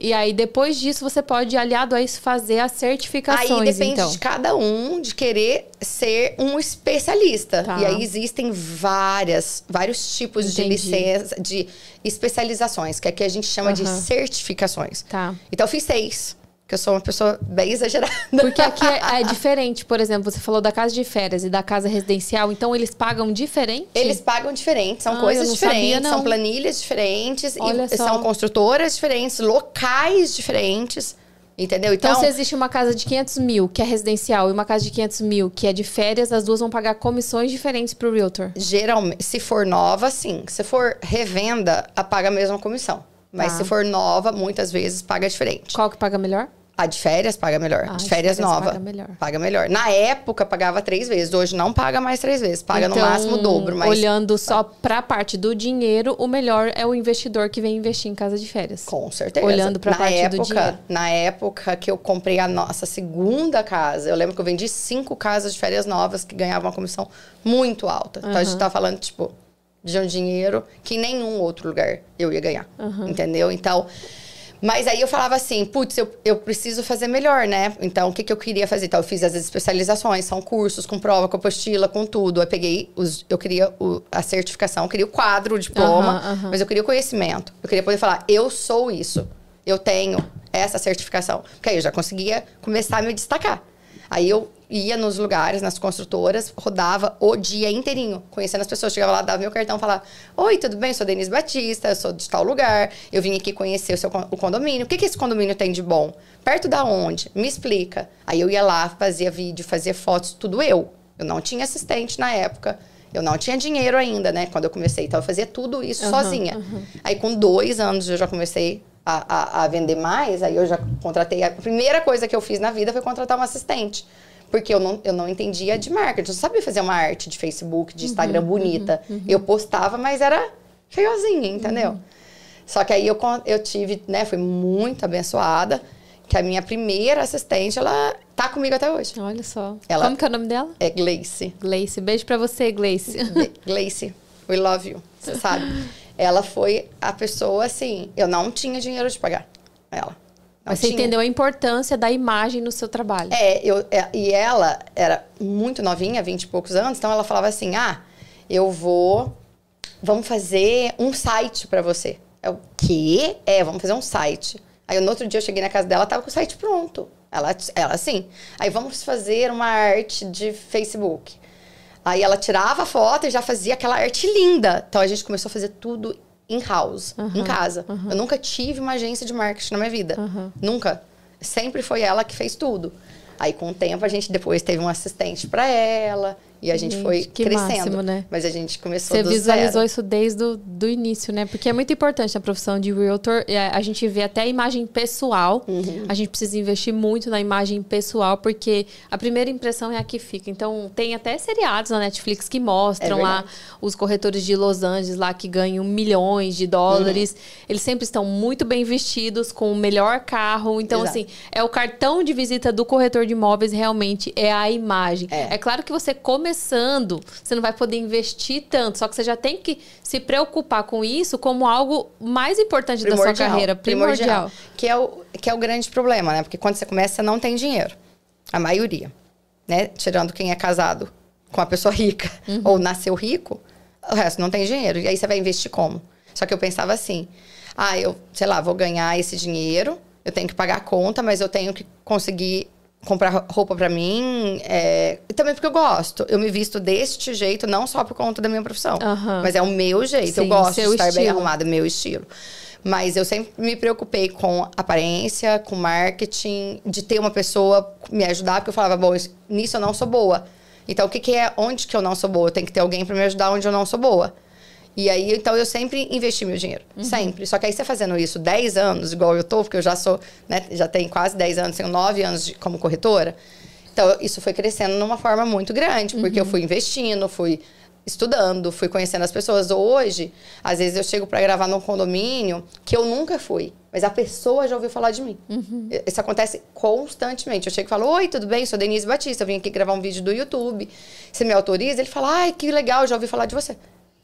E aí, depois disso, você pode, aliado a isso, fazer as certificações, Aí depende então. de cada um de querer ser um especialista. Tá. E aí existem várias, vários tipos de Entendi. licença, de especializações, que aqui a gente chama de Aham. certificações. Tá. Então eu fiz seis, que eu sou uma pessoa bem exagerada. Porque aqui é, é diferente. Por exemplo, você falou da casa de férias e da casa residencial. Então, eles pagam diferente? Eles pagam diferente, são Ah, coisas sabia, diferentes, não. são planilhas diferentes, Olha e só. são construtoras diferentes, locais diferentes. Entendeu? Então, Então, se existe uma casa de 500 mil, que é residencial, e uma casa de 500 mil, que é de férias, as duas vão pagar comissões diferentes pro Realtor. Geralmente, se for nova, sim. Se for revenda, paga a mesma comissão. Mas Tá. se for nova, muitas vezes paga diferente. Qual que paga melhor? A de férias paga melhor. Ah, de férias, férias nova. paga melhor. Paga melhor. Na época, pagava três vezes. Hoje não paga mais três vezes. Paga no Então, máximo o dobro. Mas Olhando só pra parte do dinheiro, o melhor é o investidor que vem investir em casa de férias. Com certeza. Olhando pra na parte época, do dinheiro. Na época que eu comprei a nossa segunda casa, eu lembro que eu vendi cinco casas de férias novas que ganhavam uma comissão muito alta. Então a gente tá falando, tipo, de um dinheiro que em nenhum outro lugar eu ia ganhar. Entendeu? Então. Mas aí eu falava assim, putz, eu, eu preciso fazer melhor, né? Então, o que, que eu queria fazer? Então, eu fiz as especializações, são cursos com prova, com apostila, com tudo. Eu peguei, os, eu queria o- a certificação, eu queria o quadro, o diploma, Aham, aham. mas eu queria o conhecimento. Eu queria poder falar, eu sou isso. Eu tenho essa certificação. Porque aí eu já conseguia começar a me destacar. Aí eu ia nos lugares, nas construtoras, rodava o dia inteirinho, conhecendo as pessoas. Chegava lá, dava meu cartão, falava: Oi, tudo bem? Sou Denise Batista, eu sou de tal lugar. Eu vim aqui conhecer o seu o condomínio. O que, que esse condomínio tem de bom? Perto da onde? Me explica. Aí eu ia lá, fazia vídeo, fazia fotos, tudo eu. Eu não tinha assistente na época. Eu não tinha dinheiro ainda, né? Quando eu comecei. Então, eu fazia tudo isso Aham, sozinha. Aí, com dois anos, eu já comecei a, a, a vender mais. Aí, eu já contratei... A primeira coisa que eu fiz na vida foi contratar uma assistente. Porque eu não, eu não entendia de marketing. Eu só sabia fazer uma arte de Facebook, de Instagram bonita. Eu postava, mas era feiozinha, entendeu? Só que aí eu, eu tive, né? Fui muito abençoada. Que a minha primeira assistente, ela tá comigo até hoje. Olha só. Ela- Como que é o nome dela? É Gleice. Gleice. Beijo pra você, Gleice. Gleice, we love you. Você sabe? Ela foi a pessoa, assim, eu não tinha dinheiro de pagar ela. Mas você tinha. entendeu a importância da imagem no seu trabalho. É, eu, é, e ela era muito novinha, 20 e poucos anos, então ela falava assim: ah, eu vou. Vamos fazer um site pra você. É o quê? É, vamos fazer um site. Aí no outro dia eu cheguei na casa dela, tava com o site pronto. Ela, ela assim. Aí vamos fazer uma arte de Facebook. Aí ela tirava a foto e já fazia aquela arte linda. Então a gente começou a fazer tudo in-house, em casa. Eu nunca tive uma agência de marketing na minha vida. Nunca. Sempre foi ela que fez tudo. Aí com o tempo a gente depois teve um assistente para ela e a gente, Gente, foi crescendo. máximo, né? Mas a gente começou Você visualizou zero. isso desde o do início, né? Porque é muito importante na profissão de realtor. A gente vê até a imagem pessoal. Uhum. A gente precisa investir muito na imagem pessoal, porque a primeira impressão é a que fica. Então, tem até seriados na Netflix que mostram É lá os corretores de Los Angeles lá que ganham milhões de dólares. Uhum. Eles sempre estão muito bem vestidos, com o melhor carro. Então, Exato. assim, é o cartão de visita do corretor de imóveis realmente é a imagem. É. é claro que você começando, você não vai poder investir tanto, só que você já tem que se preocupar com isso como algo mais importante da sua carreira, primordial. Que é, o, que é o grande problema, né? Porque quando você começa, você não tem dinheiro. A maioria. Né? Tirando quem é casado com uma pessoa rica Uhum. ou nasceu rico, o resto não tem dinheiro. E aí você vai investir como? Só que eu pensava assim: ah, eu, sei lá, vou ganhar esse dinheiro, eu tenho que pagar a conta, mas eu tenho que conseguir comprar roupa para mim. É... Também porque eu gosto. Eu me visto deste jeito, não só por conta da minha profissão, Aham. mas é o meu jeito. Sim, eu gosto de estar bem estilo. arrumada, meu estilo. Mas eu sempre me preocupei com aparência, com marketing, de ter uma pessoa me ajudar, porque eu falava, bom, isso- nisso eu não sou boa. Então, o que, que é onde que eu não sou boa? Tenho que ter alguém para me ajudar onde eu não sou boa. E aí, então, eu sempre investi meu dinheiro. Sempre. Só que aí, você fazendo isso 10 anos, igual eu tô, porque eu já sou, né, já tenho quase 10 anos, tenho 9 anos de- como corretora. Então, isso foi crescendo numa forma muito grande, porque eu fui investindo, fui estudando, fui conhecendo as pessoas. Hoje, às vezes eu chego para gravar num condomínio que eu nunca fui, mas a pessoa já ouviu falar de mim. Isso acontece constantemente. Eu chego e falo: Oi, tudo bem? Sou Denise Batista, eu vim aqui gravar um vídeo do YouTube. Você me autoriza? Ele fala: Ai, que legal, já ouvi falar de você.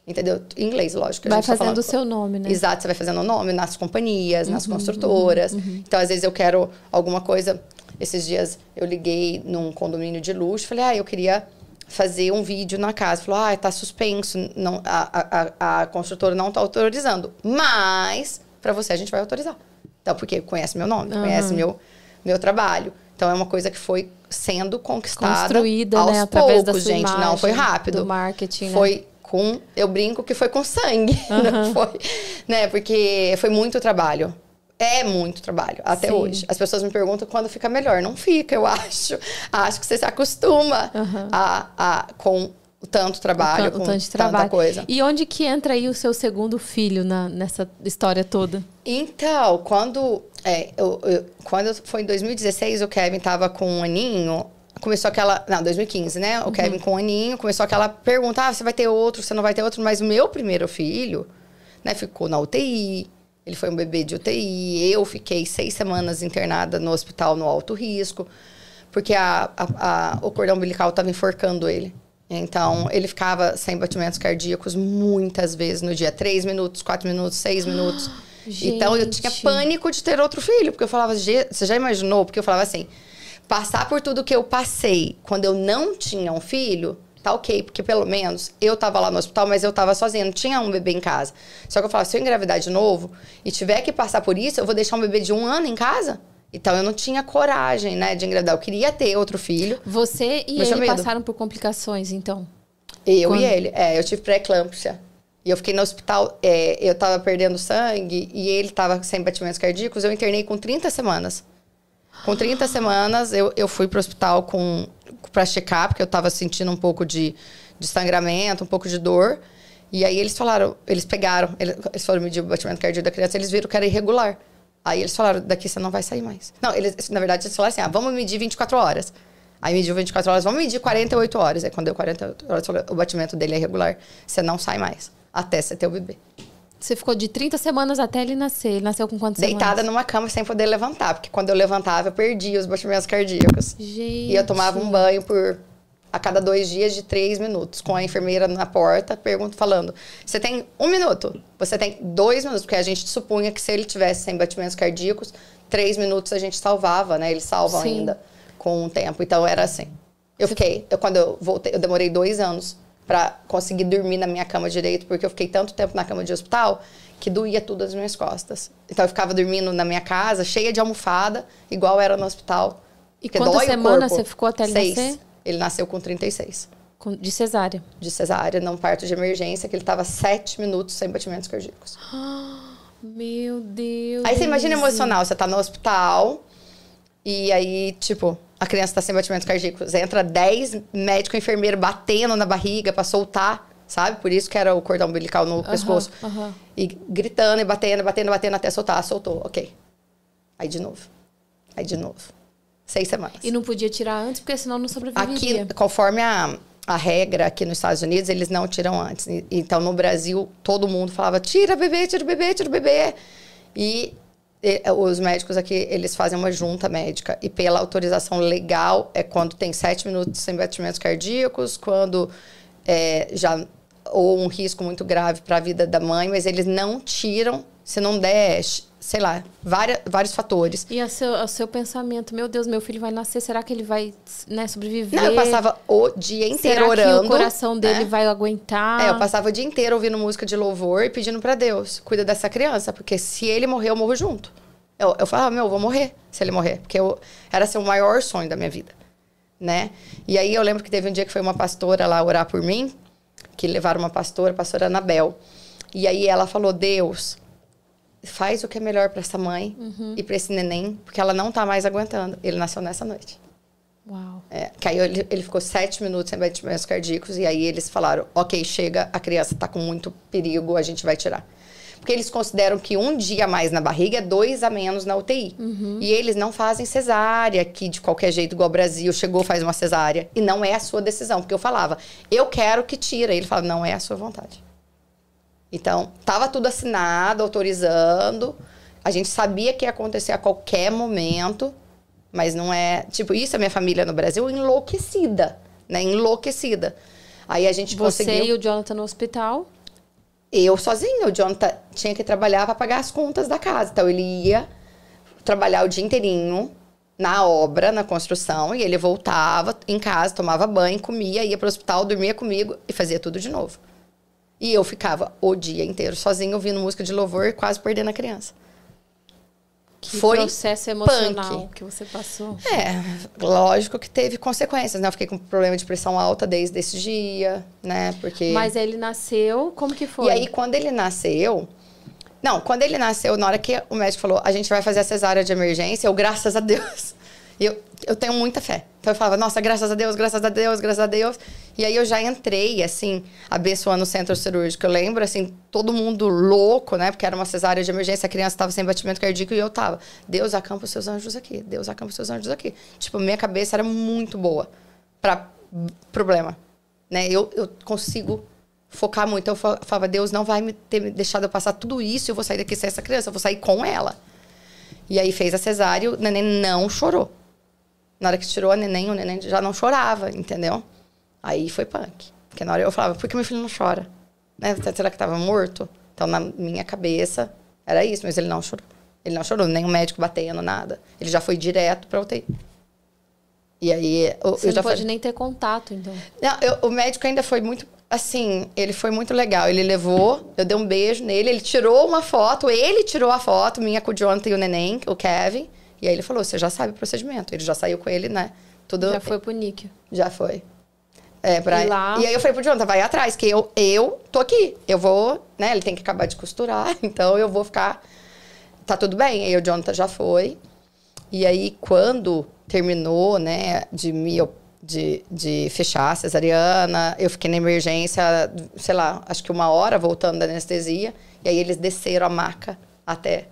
Entendeu? Em inglês, lógico. Vai gente tá fazendo falando- o seu nome, né? Exato, você vai fazendo o nome nas companhias, nas construtoras. Então, às vezes, eu quero alguma coisa. Esses dias eu liguei num condomínio de luxo, falei, ah, eu queria fazer um vídeo na casa. Falou, ah, tá suspenso, não, a, a, a construtora não tá autorizando. Mas, para você, a gente vai autorizar. Então, porque conhece meu nome, conhece meu, meu trabalho. Então, é uma coisa que foi sendo conquistada Construída, aos né, através poucos, gente. não foi imagem, rápido. do marketing, né? Com, eu brinco que foi com sangue, não foi, né? Porque foi muito trabalho. É muito trabalho, até Sim. hoje. As pessoas me perguntam quando fica melhor. Não fica, eu acho. Acho que você se acostuma a, a, com o tanto trabalho, o, com tanto de tanta trabalho. coisa. E onde que entra aí o seu segundo filho na, nessa história toda? Então, quando, é, eu, eu- quando foi em 2016, o Kevin tava com um aninho. Começou aquela. Não, 2015, né? O Kevin com um aninho. Começou aquela pergunta: ah, você vai ter outro, você não vai ter outro. Mas o meu primeiro filho, né, ficou na UTI. Ele foi um bebê de UTI. Eu fiquei seis semanas internada no hospital no alto risco, porque a, a- a- o cordão umbilical estava enforcando ele. Então, ele ficava sem batimentos cardíacos muitas vezes no dia. Três minutos, quatro minutos, seis minutos. Então, eu tinha pânico de ter outro filho, porque eu falava, "Gê, você já imaginou? Porque eu falava assim, passar por tudo que eu passei quando eu não tinha um filho, tá ok, porque pelo menos eu tava lá no hospital, mas eu tava sozinha, não tinha um bebê em casa. Só que eu falava, se eu engravidar de novo e tiver que passar por isso, eu vou deixar um bebê de um ano em casa? Então eu não tinha coragem, né, de engravidar. Eu queria ter outro filho. Você e ele medo. passaram por complicações, então? Eu Quando? e ele. É, eu tive pré-eclâmpsia. E eu fiquei no hospital, é, eu tava perdendo sangue e ele tava sem batimentos cardíacos. Eu internei com 30 semanas. Com 30 semanas, eu, eu fui pro hospital com, pra checar, porque eu tava sentindo um pouco de, de sangramento, um pouco de dor. E aí eles falaram, eles pegaram, eles, eles foram medir o batimento cardíaco da criança, eles viram que era irregular. Aí eles falaram, daqui você não vai sair mais. Não, eles, na verdade, eles falaram assim, ah, vamos medir 24 horas. Aí mediu 24 horas, vamos medir 48 horas. Aí quando deu 48 horas, o batimento dele é irregular, você não sai mais, até você ter o bebê. Você ficou de 30 semanas até ele nascer. Ele nasceu com quantas Deitada semanas? numa cama sem poder levantar, porque quando eu levantava, eu perdia os batimentos cardíacos. Gente. E eu tomava um banho por a cada dois dias de três minutos, com a enfermeira na porta, pergunto, falando: você tem um minuto, você tem dois minutos, porque a gente supunha que se ele tivesse sem batimentos cardíacos, três minutos a gente salvava, né? Eles salvam Sim. ainda com o tempo. Então era assim. Eu fiquei, eu, quando eu voltei, eu demorei dois anos para conseguir dormir na minha cama direito, porque eu fiquei tanto tempo na cama de hospital que doía tudo as minhas costas. Então eu ficava dormindo na minha casa, cheia de almofada, igual era no hospital. E quantas semanas você ficou até ele Seis. nascer? Ele nasceu com 36 Com- De cesárea. de cesárea, num parto de emergência, que ele tava sete minutos sem batimentos cardíacos. Meu Deus. Aí você imagina emocional, você tá no hospital e aí, tipo, a criança tá sem batimentos cardíacos. Entra 10 médico e enfermeiro batendo na barriga pra soltar, sabe? Por isso que era o cordão umbilical no pescoço. aham. E gritando e batendo, batendo, batendo até soltar. Soltou, ok. Aí de novo. Aí de novo. Seis semanas. E não podia tirar antes, porque senão não sobreviveria. Aqui, conforme a, a regra aqui nos Estados Unidos, eles não tiram antes. Então, no Brasil, todo mundo falava, tira bebê, tira bebê, tira bebê. E, os médicos aqui, eles fazem uma junta médica. E pela autorização legal, é quando tem sete minutos sem batimentos cardíacos, quando é, já... Ou um risco muito grave para a vida da mãe, mas eles não tiram se não der, sei lá, várias, vários fatores. E o seu, seu pensamento, meu Deus, meu filho vai nascer, será que ele vai né, sobreviver? Não, eu passava o dia inteiro será orando. que o coração dele né? vai aguentar? É, eu passava o dia inteiro ouvindo música de louvor e pedindo pra Deus, cuida dessa criança, porque se ele morrer, eu morro junto. Eu, eu falava, meu, eu vou morrer se ele morrer. Porque eu, era assim, o maior sonho da minha vida, né? E aí eu lembro que teve um dia que foi uma pastora lá orar por mim, que levaram uma pastora, a pastora Anabel. E aí ela falou, Deus, faz o que é melhor para essa mãe Uhum. e para esse neném, porque ela não tá mais aguentando. Ele nasceu nessa noite. Uau. É, que aí ele, ele ficou sete minutos sem batimentos cardíacos e aí eles falaram, ok, chega, a criança tá com muito perigo, a gente vai tirar. Porque eles consideram que um dia a mais na barriga é dois a menos na UTI. E eles não fazem cesárea aqui de qualquer jeito, igual o Brasil, chegou, faz uma cesárea. E não é a sua decisão. Porque eu falava, eu quero que tira. E ele falava, não é a sua vontade. Então, tava tudo assinado, autorizando. A gente sabia que ia acontecer a qualquer momento, mas não é. Tipo, isso a minha família no Brasil enlouquecida, né? Enlouquecida. Aí a gente Você conseguiu. e o Jonathan no hospital. Eu sozinha, o Jonathan tinha que trabalhar para pagar as contas da casa. Então ele ia trabalhar o dia inteirinho na obra, na construção, e ele voltava em casa, tomava banho, comia, ia para o hospital, dormia comigo e fazia tudo de novo. E eu ficava o dia inteiro sozinha ouvindo música de louvor, quase perdendo a criança. Que Foi processo emocional punk. que você passou. É, lógico que teve consequências, né? Eu fiquei com problema de pressão alta desde esse dia, né? Porque Mas ele nasceu, como que foi? E aí, quando ele nasceu. Não, quando ele nasceu, na hora que o médico falou, a gente vai fazer a cesárea de emergência, eu, graças a Deus. Eu, eu tenho muita fé. Então eu falava, nossa, graças a Deus, graças a Deus, graças a Deus. E aí eu já entrei, assim, abençoando o centro cirúrgico. Eu lembro, assim, todo mundo louco, né? Porque era uma cesárea de emergência, a criança estava sem batimento cardíaco e eu tava. Deus acampa os seus anjos aqui. Deus acampa os seus anjos aqui. Tipo, minha cabeça era muito boa para problema, né? Eu, eu consigo focar muito. Eu fa- falava, Deus não vai me ter me deixado eu passar tudo isso e eu vou sair daqui sem essa criança, eu vou sair com ela. E aí fez a cesárea, o neném não chorou. Na hora que tirou a neném, o neném já não chorava, entendeu? Aí foi punk. Porque na hora eu falava, por que meu filho não chora? Né? Será que estava morto? Então, na minha cabeça, era isso, mas ele não chorou. Ele não chorou, nem o médico batendo, nada. Ele já foi direto pra UTI. E aí, eu, Você eu não pode falei- nem ter contato, então. não, eu- o médico ainda foi muito. Assim, ele foi muito legal. Ele levou, eu dei um beijo nele, ele tirou uma foto, ele tirou a foto, minha com o Jonathan e o neném, o Kevin. E aí ele falou: você já sabe o procedimento. Ele já saiu com ele, né? Tudo. Já foi pro níquel. Já foi. É, pra... E lá- e aí eu falei pro Jonathan, vai atrás, que eu, eu tô aqui. Eu vou, né? Ele tem que acabar de costurar, então eu vou ficar. Tá tudo bem. Aí o Jonathan já foi. E aí, quando terminou, né, de me de, de fechar a cesariana, eu fiquei na emergência, sei lá, acho que uma hora voltando da anestesia. E aí eles desceram a maca até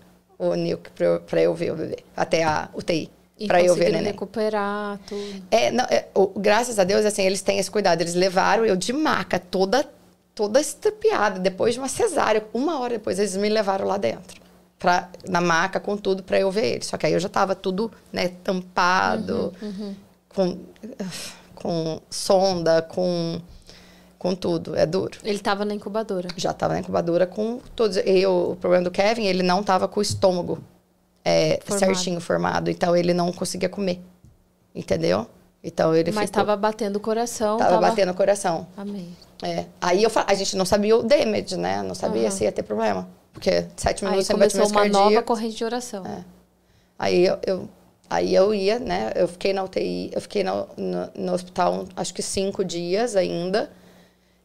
o NIC pra eu, ver o bebê, até a UTI, pra eu ver o neném. recuperar tudo. É, não, é, o- graças a Deus, assim, eles têm esse cuidado. Eles levaram eu de maca, toda, toda estrupiada, depois de uma cesárea. Uma hora depois, eles me levaram lá dentro. Pra, na maca, com tudo, pra eu ver ele. Só que aí eu já tava tudo, né, tampado, Com, com sonda, com, com tudo. É duro. Ele tava na incubadora. Já tava na incubadora com todos. E o, o problema do Kevin, ele não tava com o estômago é, Formado. certinho formado. Então, ele não conseguia comer. Entendeu? Então, ele Mas ficou... tava batendo o coração. Tava batendo o coração. Amém. É. Aí eu fa- a gente não sabia o damage, né? Não sabia Aham. se ia ter problema. Porque sete minutos sem começou uma nova corrente de oração. É. Aí eu, eu- aí eu ia, né? Eu fiquei na UTI, eu fiquei no, no, no hospital acho que cinco dias ainda.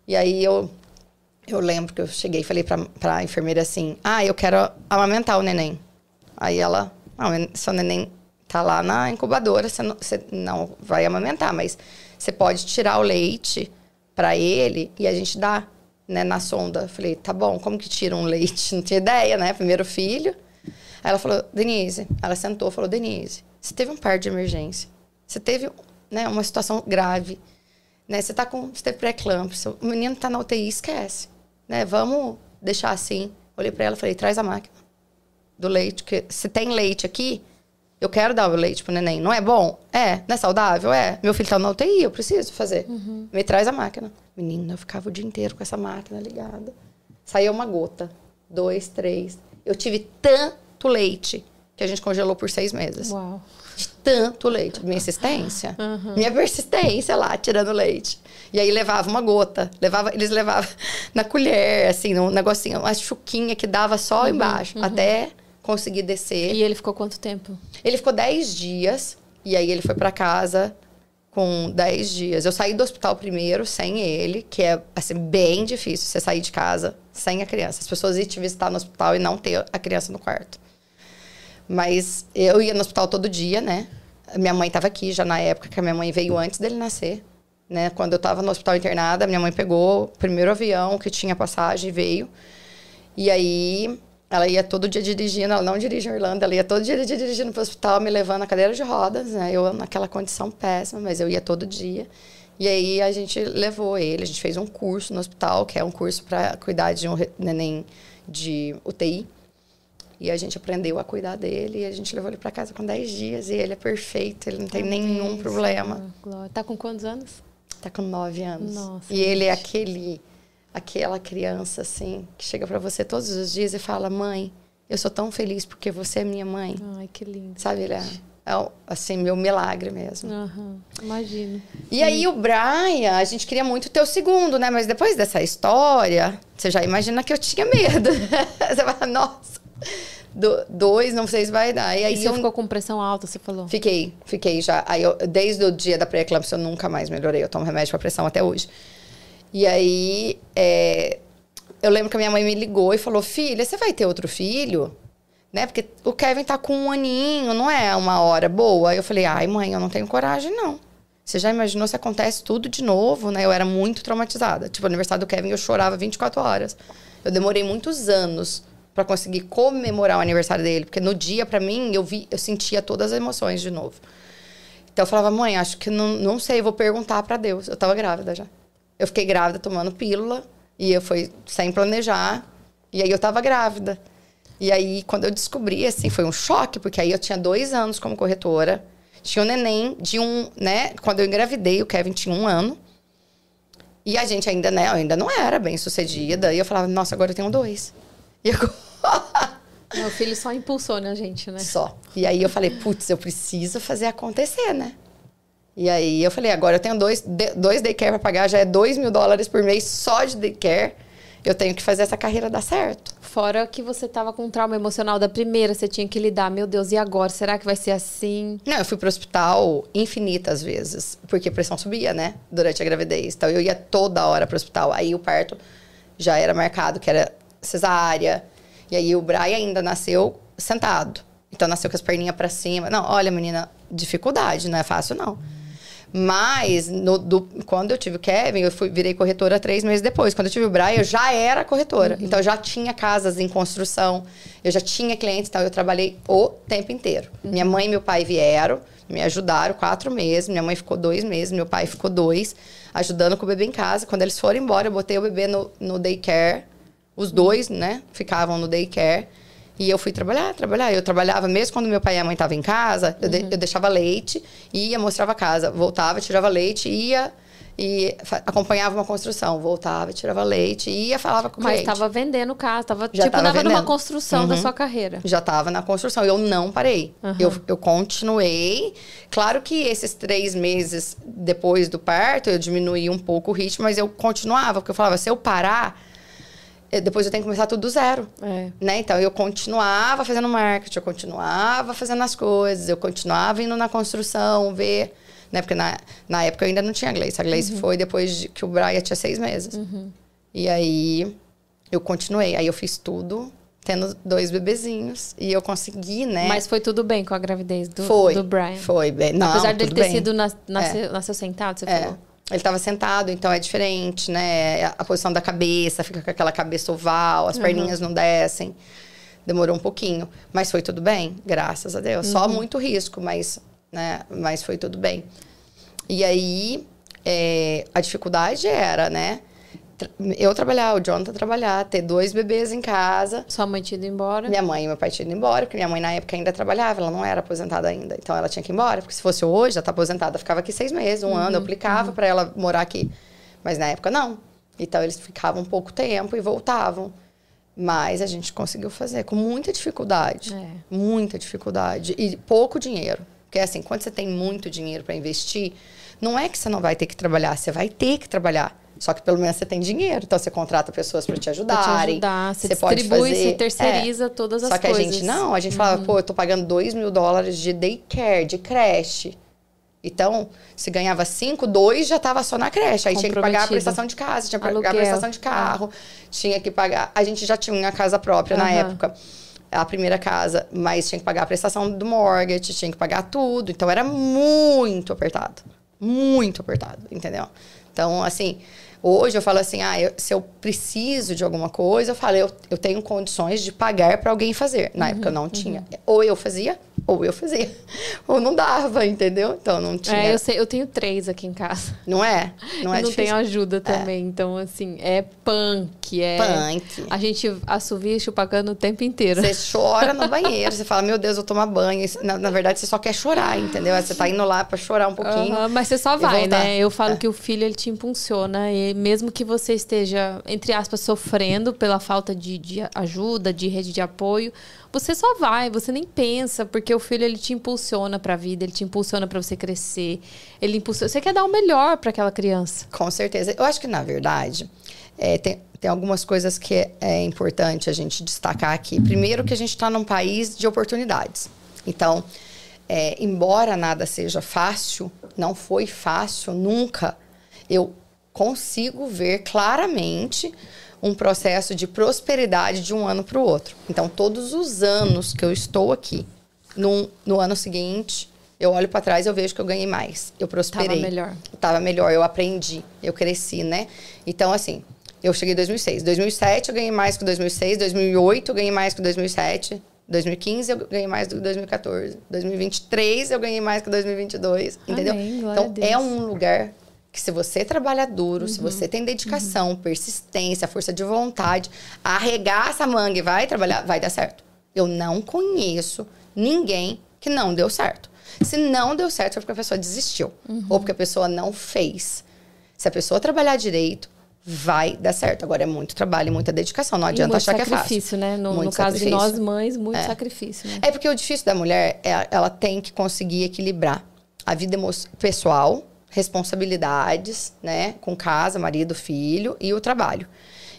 E aí eu, eu lembro que eu cheguei e falei pra, pra enfermeira assim: Ah, eu quero amamentar o neném. Aí ela, ah, seu neném tá lá na incubadora, você não, você não vai amamentar, mas você pode tirar o leite pra ele e a gente dá, né, na sonda. Falei, tá bom, como que tira um leite? Não tinha ideia, né? Primeiro filho. Aí ela falou, Denise, ela sentou falou, Denise, você teve um parto de emergência. Você teve né, uma situação grave. Né? Você tá com. Você teve pré-eclâmpsia. O menino tá na UTI, esquece. Né? Vamos deixar assim. Olhei pra ela e falei, traz a máquina do leite. Que, se tem leite aqui, eu quero dar o leite pro neném. Não é bom? É. Não é saudável? É. Meu filho tá na UTI, eu preciso fazer. Me traz a máquina. Menina, eu ficava o dia inteiro com essa máquina ligada. Saía uma gota. Dois, três. Eu tive tanto leite que a gente congelou por seis meses. Uau. De tanto leite. Minha insistência. Minha persistência lá, tirando leite. E aí levava uma gota. Levava, eles levavam na colher, assim, num negocinho, uma chuquinha que dava só embaixo. Até conseguir descer. E ele ficou quanto tempo? Ele ficou 10 dias e aí ele foi para casa com 10 dias. Eu saí do hospital primeiro sem ele, que é assim bem difícil você sair de casa sem a criança. As pessoas iam te visitar no hospital e não ter a criança no quarto. Mas eu ia no hospital todo dia, né? Minha mãe estava aqui já na época que a minha mãe veio antes dele nascer, né? Quando eu estava no hospital internada, minha mãe pegou o primeiro avião que tinha passagem e veio. E aí ela ia todo dia dirigindo, ela não dirige em Orlando, ela ia todo dia dirigindo para o hospital, me levando na cadeira de rodas, né? Eu naquela condição péssima, mas eu ia todo dia. E aí a gente levou ele, a gente fez um curso no hospital, que é um curso para cuidar de um neném de UTI. E a gente aprendeu a cuidar dele e a gente levou ele para casa com 10 dias e ele é perfeito, ele não tem nenhum problema. Glória. Tá com quantos anos? Tá com 9 anos. Nossa, e ele é aquele aquela criança assim que chega para você todos os dias e fala: "Mãe, eu sou tão feliz porque você é minha mãe". Ai, que lindo. Sabe, ele é, é assim meu milagre mesmo. Uhum, imagino. E aí o Brian, a gente queria muito ter o segundo, né? Mas depois dessa história, você já imagina que eu tinha medo. você fala: "Nossa, do, dois, não sei se vai dar. E aí e você eu ficou com pressão alta, você falou? fiquei, fiquei já. Aí eu, desde o dia da pré-eclâmpsia eu nunca mais melhorei. Eu tomo remédio para pressão até hoje. E aí é, eu lembro que a minha mãe me ligou e falou: "Filha, você vai ter outro filho?" Né? Porque o Kevin tá com um aninho, não é uma hora boa. Aí eu falei: "Ai, mãe, eu não tenho coragem não." Você já imaginou se acontece tudo de novo, né? Eu era muito traumatizada. Tipo, no aniversário do Kevin eu chorava 24 horas. Eu demorei muitos anos para conseguir comemorar o aniversário dele, porque no dia para mim eu vi, eu sentia todas as emoções de novo. Então eu falava: "Mãe, acho que não, não sei, vou perguntar para Deus". Eu tava grávida já. Eu fiquei grávida tomando pílula e eu fui sem planejar. E aí eu tava grávida. E aí, quando eu descobri, assim, foi um choque, porque aí eu tinha dois anos como corretora. Tinha um neném de um, né? Quando eu engravidei, o Kevin tinha um ano. E a gente ainda, né? Ainda não era bem sucedida. E eu falava, nossa, agora eu tenho dois. E agora... Meu filho só impulsiona a gente, né? Só. E aí eu falei, putz, eu preciso fazer acontecer, né? E aí eu falei, agora eu tenho dois, dois daycare para pagar, já é dois mil dólares por mês só de daycare. Eu tenho que fazer essa carreira dar certo. Fora que você tava com um trauma emocional da primeira, você tinha que lidar. Meu Deus, e agora? Será que vai ser assim? Não, eu fui pro hospital infinitas vezes, porque a pressão subia, né? Durante a gravidez. Então eu ia toda hora pro hospital. Aí o parto já era marcado, que era cesárea. E aí o Brian ainda nasceu sentado. Então nasceu com as perninhas pra cima. Não, olha, menina, dificuldade, não é fácil não. Mas no, do- quando eu tive o Kevin, eu fui, virei corretora três meses depois. Quando eu tive o Brian, eu já era corretora. Então eu já tinha casas em construção, eu já tinha clientes, então eu trabalhei o tempo inteiro. Minha mãe e meu pai vieram, me ajudaram quatro meses. Minha mãe ficou dois meses, meu pai ficou dois, ajudando com o bebê em casa. Quando eles foram embora, eu botei o bebê no, no daycare. Os dois, né, ficavam no daycare. E eu fui trabalhar, trabalhar. Eu trabalhava mesmo quando meu pai e a mãe estavam em casa, eu, de- eu deixava leite, ia, mostrava a casa, voltava, tirava leite, ia e acompanhava uma construção, voltava, tirava leite, ia, falava com o Mas cliente. tava vendendo o carro, tava, Já tipo, tava numa construção da Uhum. sua carreira. Já estava na construção. Eu não parei. Aham. Eu, eu continuei. Claro que esses três meses depois do parto, eu diminuí um pouco o ritmo, mas eu continuava, porque eu falava, se eu parar, depois eu tenho que começar tudo do zero. É. Né? Então eu continuava fazendo marketing, eu continuava fazendo as coisas, eu continuava indo na construção, ver. Né? Porque na, na época eu ainda não tinha Gleice. A Gleice Uhum. foi depois de, que o Brian tinha seis meses. E aí eu continuei. Aí eu fiz tudo, tendo dois bebezinhos. E eu consegui, né? Mas foi tudo bem com a gravidez do, foi. do Brian. Foi bem. Não, Apesar dele ter bem. sido nas, nasceu, nasceu sentado, você É. falou. Ele estava sentado, então é diferente, né? A posição da cabeça, fica com aquela cabeça oval, as perninhas não descem. Demorou um pouquinho, mas foi tudo bem, graças a Deus. Uhum. Só muito risco, mas, né? Mas foi tudo bem. E aí, é, a dificuldade era, né? Eu trabalhar, o Jonathan trabalhar, ter dois bebês em casa. Sua mãe tinha ido embora. Minha mãe e meu pai tinham ido embora, porque minha mãe na época ainda trabalhava, ela não era aposentada ainda. Então ela tinha que ir embora, porque se fosse hoje, já tá aposentada, ficava aqui seis meses, um ano, eu aplicava pra ela morar aqui. Mas na época não. Então eles ficavam pouco tempo e voltavam. Mas a gente conseguiu fazer com muita dificuldade. É. Muita dificuldade. E pouco dinheiro. Porque assim, quando você tem muito dinheiro para investir, não é que você não vai ter que trabalhar, você vai ter que trabalhar. Só que pelo menos você tem dinheiro, então você contrata pessoas para te ajudarem. Pra te ajudar, você, você distribui, pode fazer, você terceiriza é. todas as coisas. Só que a gente não, a gente uhum. falava, pô, eu tô pagando 2 mil dólares de daycare, de creche. Então, se ganhava 5, 2 já estava só na creche. Aí tinha que pagar a prestação de casa, tinha que pagar a prestação de carro, ah. tinha que pagar. A gente já tinha uma casa própria uhum. na época a primeira casa, mas tinha que pagar a prestação do mortgage, tinha que pagar tudo. Então era muito apertado. Muito apertado, entendeu? Então, assim, Hoje eu falo assim, ah, eu, se eu preciso de alguma coisa, eu falo, eu, eu tenho condições de pagar para alguém fazer. Na uhum, época eu não uhum. tinha. Ou eu fazia, ou eu fazia. Ou não dava, entendeu? Então não tinha. É, eu, sei, eu tenho três aqui em casa. Não é? Não é Não tenho ajuda é. também. É. Então, assim, é punk. É... Punk. A gente assovia chupacando o tempo inteiro. Você chora no banheiro, você fala, meu Deus, eu tomar banho. Na, na verdade, você só quer chorar, entendeu? Você tá indo lá para chorar um pouquinho. Uhum, mas você só vai, né? Eu falo é. que o filho, ele te impulsiona. E mesmo que você esteja, entre aspas, sofrendo pela falta de, de ajuda, de rede de apoio, você só vai, você nem pensa, porque o filho ele te impulsiona para a vida, ele te impulsiona para você crescer, ele impulsiona, você quer dar o melhor para aquela criança. Com certeza. Eu acho que na verdade é, tem, tem algumas coisas que é, importante a gente destacar aqui. Primeiro que a gente está num país de oportunidades. Então, é, embora nada seja fácil, não foi fácil nunca. Eu consigo ver claramente um processo de prosperidade de um ano para o outro. Então, todos os anos que eu estou aqui, no, no ano seguinte, eu olho para trás e eu vejo que eu ganhei mais. Eu prosperei. Tava melhor. Tava melhor, eu aprendi, eu cresci, né? Então, assim, eu cheguei em 2006. 2007 eu ganhei mais que 2006. 2008 eu ganhei mais que 2007. 2015 eu ganhei mais do que 2014. 2023 eu ganhei mais que 2022. Entendeu? Amém, então, é um lugar que se você trabalha duro, uhum. se você tem dedicação, uhum. persistência, força de vontade, arregaça a manga e vai trabalhar, vai dar certo. Eu não conheço ninguém que não deu certo. Se não deu certo, foi porque a pessoa desistiu. Uhum. Ou porque a pessoa não fez. Se a pessoa trabalhar direito, vai dar certo. Agora é muito trabalho e muita dedicação. Não adianta achar que é fácil. sacrifício, né? No, no caso de nós mães, muito é. sacrifício. Né? É porque o difícil da mulher é ela tem que conseguir equilibrar a vida pessoal responsabilidades, né, com casa, marido, filho e o trabalho.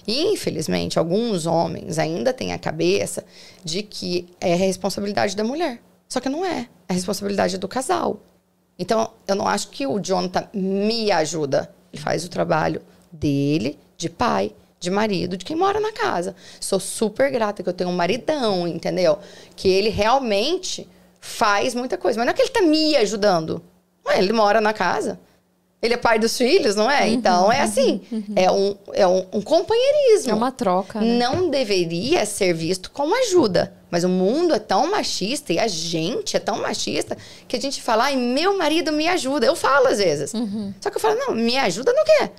E, infelizmente, alguns homens ainda têm a cabeça de que é responsabilidade da mulher. Só que não é. É responsabilidade do casal. Então, eu não acho que o Jonathan me ajuda. Ele faz o trabalho dele, de pai, de marido, de quem mora na casa. Sou super grata que eu tenho um maridão, entendeu? Que ele realmente faz muita coisa. Mas não é que ele tá me ajudando. Ele mora na casa. Ele é pai dos filhos, não é? Uhum, então é assim, uhum, uhum. é, um, é um, um, companheirismo. É uma troca. Né? Não deveria ser visto como ajuda. Mas o mundo é tão machista e a gente é tão machista que a gente fala, ai, meu marido me ajuda. Eu falo às vezes. Uhum. Só que eu falo, não, me ajuda no quê?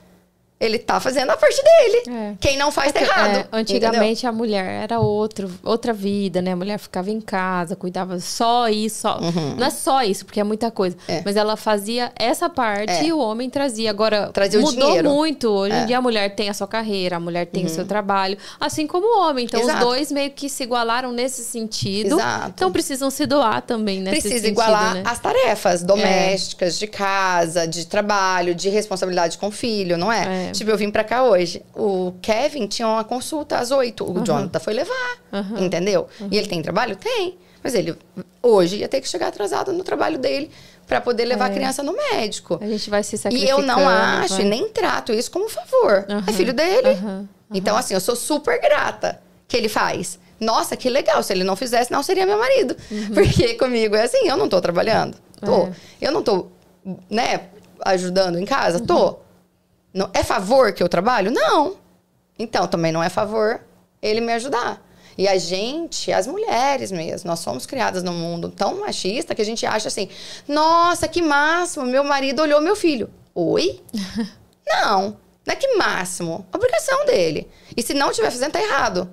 Ele tá fazendo a parte dele. É. Quem não faz tá errado. É, antigamente entendeu? a mulher era outro, outra vida, né? A mulher ficava em casa, cuidava só isso. Só... Uhum. Não é só isso, porque é muita coisa. É. Mas ela fazia essa parte é. e o homem trazia. Agora, trazia mudou muito. Hoje em é. dia a mulher tem a sua carreira, a mulher tem uhum. o seu uhum. trabalho. Assim como o homem. Então Exato. os dois meio que se igualaram nesse sentido. Exato. Então precisam se doar também nesse Precisa sentido, igualar né? as tarefas domésticas, de casa, de trabalho, de responsabilidade com o filho, não é? Tipo, eu vim pra cá hoje. O Kevin tinha uma consulta às oito. O uhum. Jonathan foi levar. Uhum. Entendeu? E ele tem trabalho? Tem. Mas ele hoje ia ter que chegar atrasado no trabalho dele para poder levar é. a criança no médico. A gente vai se sacrificando. E eu não acho vai. e nem trato isso como favor. Uhum. É filho dele. Uhum. Então, assim, eu sou super grata que ele faz. Nossa, que legal. Se ele não fizesse, não seria meu marido. Uhum. Porque comigo é assim, eu não tô trabalhando. Tô. É. Eu não tô, né, ajudando em casa? Tô. Não, é favor que eu trabalho? Não. Então, também não é favor ele me ajudar. E a gente, as mulheres mesmo, nós somos criadas num mundo tão machista que a gente acha assim: nossa, que máximo, meu marido olhou meu filho. Oi? não, não é que máximo. Obrigação dele. E se não estiver fazendo, tá errado.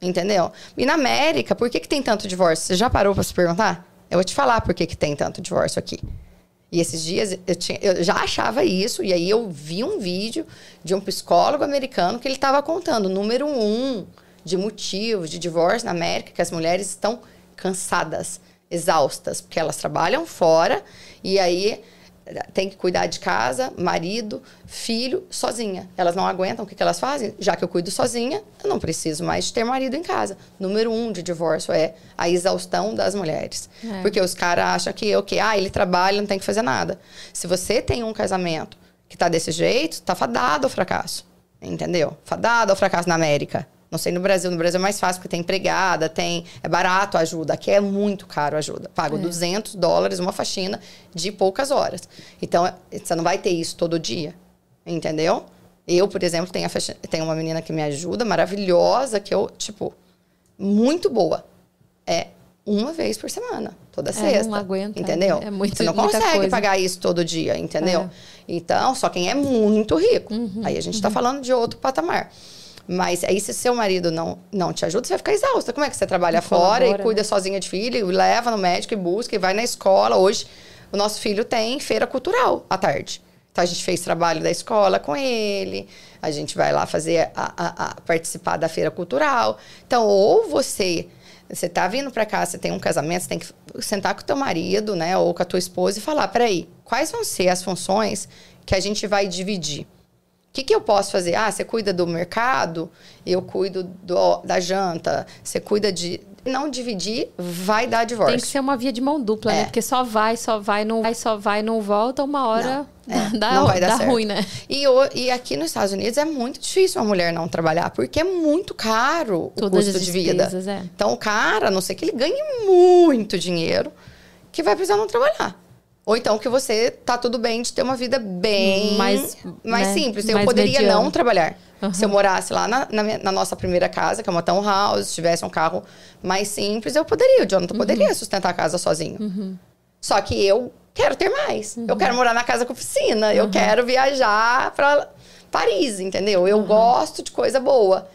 Entendeu? E na América, por que, que tem tanto divórcio? Você já parou para se perguntar? Eu vou te falar por que, que tem tanto divórcio aqui. E esses dias eu, tinha, eu já achava isso, e aí eu vi um vídeo de um psicólogo americano que ele estava contando número um de motivos de divórcio na América, que as mulheres estão cansadas, exaustas, porque elas trabalham fora e aí tem que cuidar de casa, marido, filho, sozinha. Elas não aguentam o que, que elas fazem? Já que eu cuido sozinha, eu não preciso mais de ter marido em casa. Número um de divórcio é a exaustão das mulheres. É. Porque os caras acham que, okay, ah, ele trabalha, não tem que fazer nada. Se você tem um casamento que tá desse jeito, tá fadado ao fracasso. Entendeu? Fadado ao fracasso na América. Não sei no Brasil. No Brasil é mais fácil porque tem empregada, tem é barato a ajuda. Aqui é muito caro a ajuda. Pago É. 200 dólares uma faxina de poucas horas. Então é- você não vai ter isso todo dia, entendeu? Eu, por exemplo, tenho, faxina, tenho uma menina que me ajuda, maravilhosa, que eu tipo muito boa. É uma vez por semana, toda É, sexta. não aguenta, entendeu? é muito- Você não consegue pagar isso todo dia, entendeu? É. Uhum, Então, só quem é muito rico. Aí a gente está falando de outro patamar. Mas aí, se seu marido não, não te ajuda, você vai ficar exausta. Como é que você trabalha Não fora e colabora, cuida né? sozinha de filho, e leva no médico e busca e vai na escola? Hoje, o nosso filho tem feira cultural à tarde. Então, a gente fez trabalho da escola com ele, a gente vai lá fazer, a, a- a participar da feira cultural. Então, ou você você tá vindo para cá, você tem um casamento, você tem que sentar com o teu marido, né, ou com a tua esposa e falar, peraí, quais vão ser as funções que a gente vai dividir? O que, que eu posso fazer? Ah, você cuida do mercado, eu cuido do- da janta, você cuida de... Não dividir vai dar divórcio. Tem que ser uma via de mão dupla, né? É. Porque só vai, só vai, não vai, só vai, não volta, uma hora É, dá, não vai dar dá certo. ruim, né? E, e aqui nos Estados Unidos é muito difícil uma mulher não trabalhar, porque é muito caro o Todas custo de vida. é. Então, o cara, a não sei que ele ganhe muito dinheiro, que vai precisar não trabalhar. Ou então que você tá tudo bem de ter uma vida bem Mais, mais né, simples. Eu mais poderia mediana. não trabalhar. Aham. Se eu morasse lá na, na minha- na nossa primeira casa, que é uma townhouse, tivesse um carro mais simples, eu poderia. O Jonathan Uhum. poderia sustentar a casa sozinho. Só que eu quero ter mais. Uhum. Eu quero morar na casa com piscina. Eu quero viajar para Paris, entendeu? Uhum. Eu gosto de coisa boa.